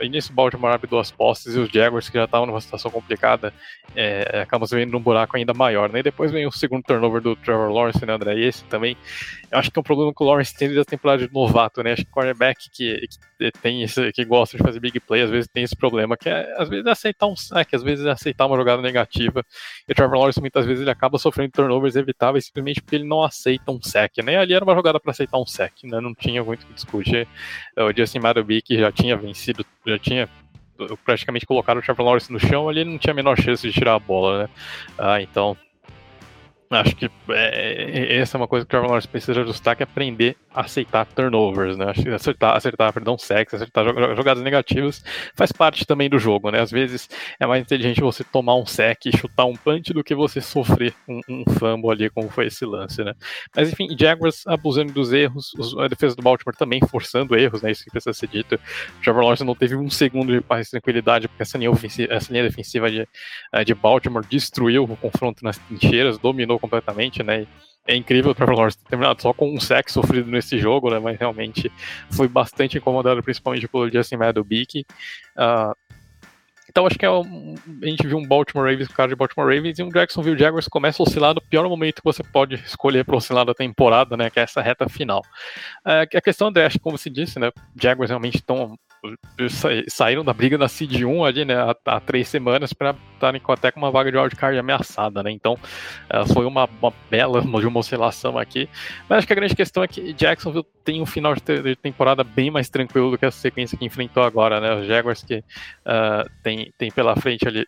Início, o Baltimore abre duas postes e os Jaguars, que já estavam numa situação complicada, é, acabam se vendo num buraco ainda maior. Né? E depois vem o segundo turnover do Trevor Lawrence, né, André? E esse também. Eu acho que é um problema que o Lawrence tem desde a temporada de novato, né? Acho que cornerback que, que, tem esse, que gosta de fazer big play, às vezes tem esse problema, que é, às vezes, aceitar um sack, às vezes, aceitar uma jogada negativa. E o Trevor Lawrence, muitas vezes, ele acaba sofrendo turnovers evitáveis simplesmente porque ele não aceita um sack, né? Ali era uma jogada para aceitar um sack, né? Não tinha muito o que discutir. É, o Justin Madubic já tinha vencido, já tinha praticamente colocado o Trevor Lawrence no chão, ali não tinha a menor chance de tirar a bola, né? Ah, então Acho que é, essa é uma coisa que o Trevor Lawrence precisa ajustar, que é aprender a aceitar turnovers, né? Acertar, acertar, perdão, sexo, acertar jogadas negativas faz parte também do jogo, né? Às vezes é mais inteligente você tomar um sec e chutar um punch do que você sofrer um, um fumble ali, como foi esse lance, né? Mas enfim, Jaguars abusando dos erros, a defesa do Baltimore também forçando erros, né? Isso que precisa ser dito. O Trevor Lawrence não teve um segundo de paz e tranquilidade, porque essa linha, ofensiva, essa linha defensiva de, eh, de Baltimore destruiu o confronto nas trincheiras, dominou completamente, né? É incrível o Trevor Lawrence ter terminado só com um sec sofrido nesse jogo, né? Mas realmente foi bastante incomodado, principalmente pelo Justin Maddobick. Uh, então acho que é um, a gente viu um Baltimore Ravens, um cara de Baltimore Ravens e um Jacksonville Jaguars começa a oscilar no pior momento que você pode escolher para oscilar da temporada, né? Que é essa reta final. Uh, a questão é, acho que como se disse, né? Jaguars realmente estão saíram da briga da Seed 1 ali, né, há, há três semanas para estarem até com uma vaga de wildcard ameaçada, né, então uh, foi uma, uma bela de uma oscilação aqui, mas acho que a grande questão é que Jacksonville tem um final de, temporada bem mais tranquilo do que essa sequência que enfrentou agora, né, os Jaguars que uh, tem, tem pela frente ali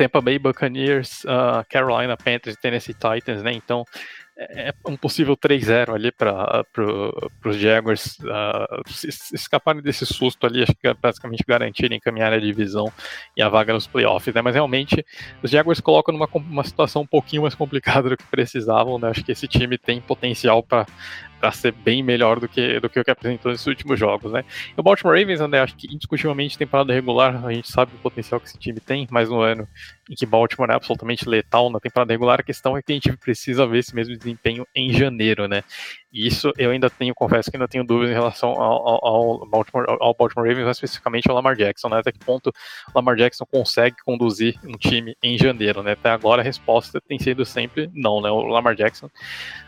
Tampa Bay Buccaneers, uh, Carolina Panthers e Tennessee Titans, né? Então é, é um possível 3-0 ali para pro, os Jaguars uh, escaparem desse susto ali, acho que basicamente garantirem caminhar a divisão e a vaga nos playoffs, né? Mas realmente os Jaguars colocam numa uma situação um pouquinho mais complicada do que precisavam, né? Acho que esse time tem potencial para para ser bem melhor do que, do que o que apresentou nesses últimos jogos, né? O Baltimore Ravens, André, acho que indiscutivelmente temporada regular, a gente sabe o potencial que esse time tem, mas no ano em que Baltimore é absolutamente letal na temporada regular, a questão é que a gente precisa ver esse mesmo desempenho em janeiro, né? E isso eu ainda tenho, confesso que ainda tenho dúvidas em relação ao, ao, Baltimore, ao Baltimore Ravens, mais especificamente ao Lamar Jackson, né? Até que ponto o Lamar Jackson consegue conduzir um time em janeiro, né? Até agora a resposta tem sido sempre não, né? O Lamar Jackson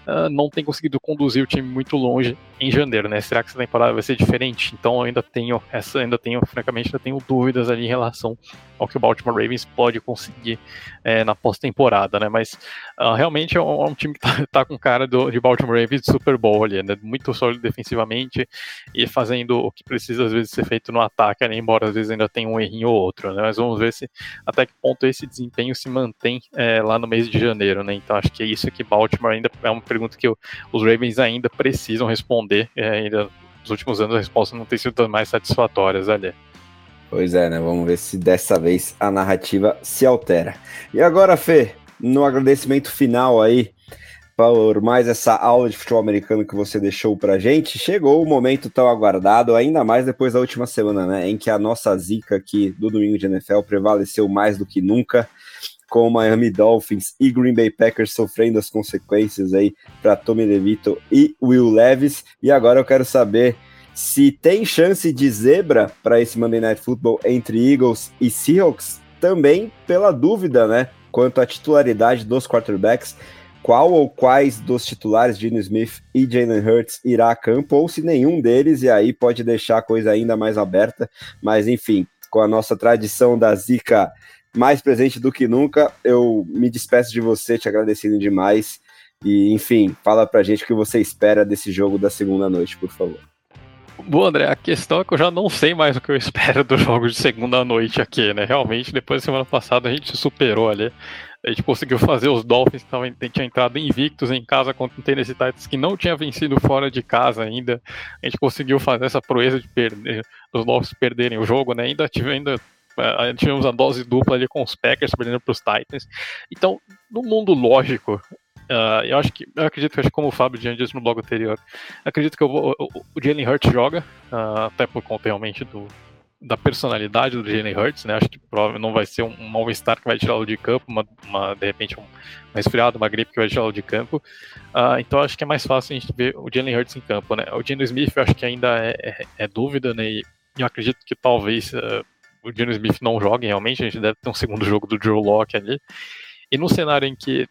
uh, não tem conseguido conduzir o time muito longe em janeiro, né? Será que essa temporada vai ser diferente? Então ainda tenho essa, ainda tenho, francamente, ainda tenho dúvidas ali em relação ao que o Baltimore Ravens pode conseguir é, na pós-temporada, né? Mas uh, realmente é um, é um, time que tá, tá com cara do, de Baltimore Ravens Super Bowl ali, né? Muito sólido defensivamente e fazendo o que precisa às vezes ser feito no ataque, né? embora às vezes ainda tenha um errinho ou outro, né? Mas vamos ver se até que ponto esse desempenho se mantém é, lá no mês de janeiro, né? Então acho que é isso que Baltimore ainda é uma pergunta que os Ravens ainda precisam responder. É, ainda nos últimos anos a resposta não tem sido mais satisfatórias ali. Pois é, né? Vamos ver se dessa vez a narrativa se altera. E agora, Fê, no agradecimento final aí, por mais essa aula de futebol americano que você deixou pra gente, chegou o momento tão aguardado, ainda mais depois da última semana, né? Em que a nossa zica aqui do domingo de NFL prevaleceu mais do que nunca, com Miami Dolphins e Green Bay Packers sofrendo as consequências aí para Tommy DeVito e Will Levis. E agora eu quero saber se tem chance de zebra para esse Monday Night Football entre Eagles e Seahawks, também pela dúvida, né, quanto à titularidade dos quarterbacks, qual ou quais dos titulares, Gene Smith e Jalen Hurts, irá a campo, ou se nenhum deles, e aí pode deixar a coisa ainda mais aberta, mas enfim, com a nossa tradição da zica mais presente do que nunca, eu me despeço de você, te agradecendo demais, e enfim, fala pra gente o que você espera desse jogo da segunda noite, por favor. Bom, André, a questão é que eu já não sei mais o que eu espero dos jogos de segunda noite aqui, né? Realmente, depois da semana passada a gente superou ali. A gente conseguiu fazer os Dolphins que tinham entrado invictos em casa contra o Tennessee Titans que não tinha vencido fora de casa ainda. A gente conseguiu fazer essa proeza de perder, os Dolphins perderem o jogo, né? Ainda tive, ainda eh, tivemos a dose dupla ali com os Packers perdendo para os Titans. Então, no mundo lógico, Uh, eu acho que eu acredito que como o Fábio já disse no blog anterior, acredito que eu vou, o, o Jalen Hurts joga, uh, até por conta realmente do, da personalidade do Jalen Hurts, né? Acho que provavelmente não vai ser um, um All-Star que vai tirá-lo de campo, uma, uma, de repente um, uma resfriado, uma gripe que vai tirá-lo de campo. Uh, então acho que é mais fácil a gente ver o Jalen Hurts em campo, né? O Geno Smith eu acho que ainda é, é, é dúvida, né? E eu acredito que talvez uh, o Geno Smith não jogue realmente, a gente deve ter um segundo jogo do Drew Locke ali. E no cenário em que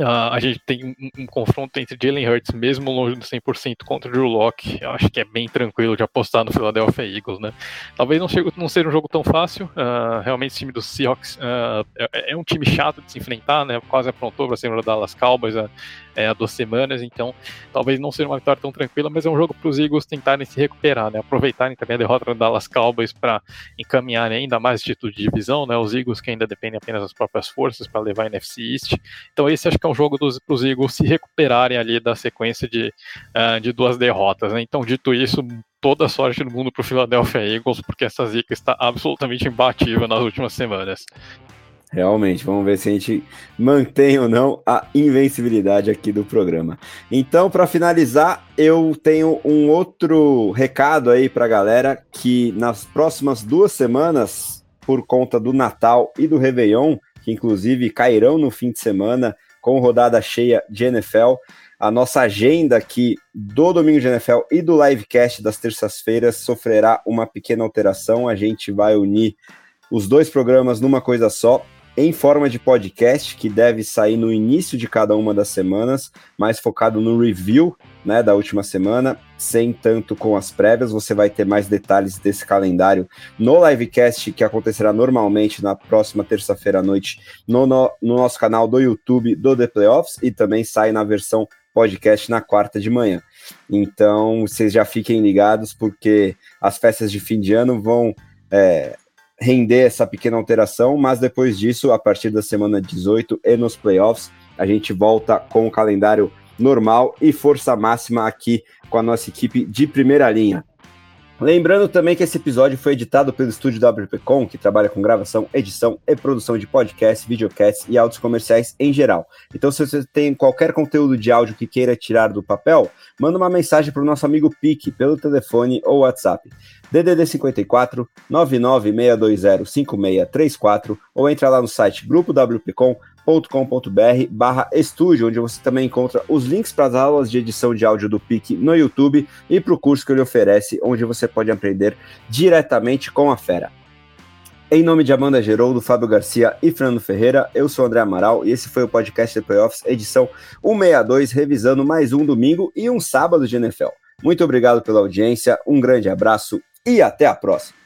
Uh, a gente tem um, um, confronto entre Jalen Hurts, mesmo longe do 100% contra o Drew Locke. Eu acho que é bem tranquilo de apostar no Philadelphia Eagles, né? Talvez não, chegue, não seja um jogo tão fácil. Uh, realmente, o time dos Seahawks uh, é, é, um time chato de se enfrentar, né? Quase aprontou para cima do Dallas Cowboys é, há duas semanas, então talvez não seja uma vitória tão tranquila, mas é um jogo para os Eagles tentarem se recuperar, né? aproveitarem também a derrota do Dallas Cowboys para encaminhar ainda mais título de divisão, né? os Eagles que ainda dependem apenas das próprias forças para levar a NFC East, então esse acho que é um jogo para os Eagles se recuperarem ali da sequência de, uh, de duas derrotas, né? então dito isso, toda a sorte do mundo para o Philadelphia Eagles, porque essa zica está absolutamente imbatível nas últimas semanas. Realmente, vamos ver se a gente mantém ou não a invencibilidade aqui do programa. Então, para finalizar, eu tenho um outro recado aí para a galera que nas próximas duas semanas, por conta do Natal e do Réveillon, que inclusive cairão no fim de semana com rodada cheia de NFL, a nossa agenda aqui do Domingo de NFL e do livecast das terças-feiras sofrerá uma pequena alteração. A gente vai unir os dois programas numa coisa só, em forma de podcast, que deve sair no início de cada uma das semanas, mais focado no review né, da última semana, sem tanto com as prévias. Você vai ter mais detalhes desse calendário no livecast que acontecerá normalmente na próxima terça-feira à noite no, no, no nosso canal do YouTube do The Playoffs e também sai na versão podcast na quarta de manhã. Então, vocês já fiquem ligados, porque as festas de fim de ano vão é, render essa pequena alteração, mas depois disso, a partir da semana 18 e nos playoffs, a gente volta com o calendário normal e força máxima aqui com a nossa equipe de primeira linha. Lembrando também que esse episódio foi editado pelo estúdio WPcom, que trabalha com gravação, edição e produção de podcasts, videocasts e áudios comerciais em geral. Então, se você tem qualquer conteúdo de áudio que queira tirar do papel, manda uma mensagem para o nosso amigo Pique pelo telefone ou WhatsApp. DDD 54 99620 5634 ou entra lá no site grupo WPcom com.br barra estúdio, onde você também encontra os links para as aulas de edição de áudio do PIC no YouTube e para o curso que ele oferece, onde você pode aprender diretamente com a fera. Em nome de Amanda Geroldo, Fábio Garcia e Fernando Ferreira, eu sou André Amaral e esse foi o podcast The Playoffs, edição 162, revisando mais um domingo e um sábado de NFL. Muito obrigado pela audiência, um grande abraço e até a próxima.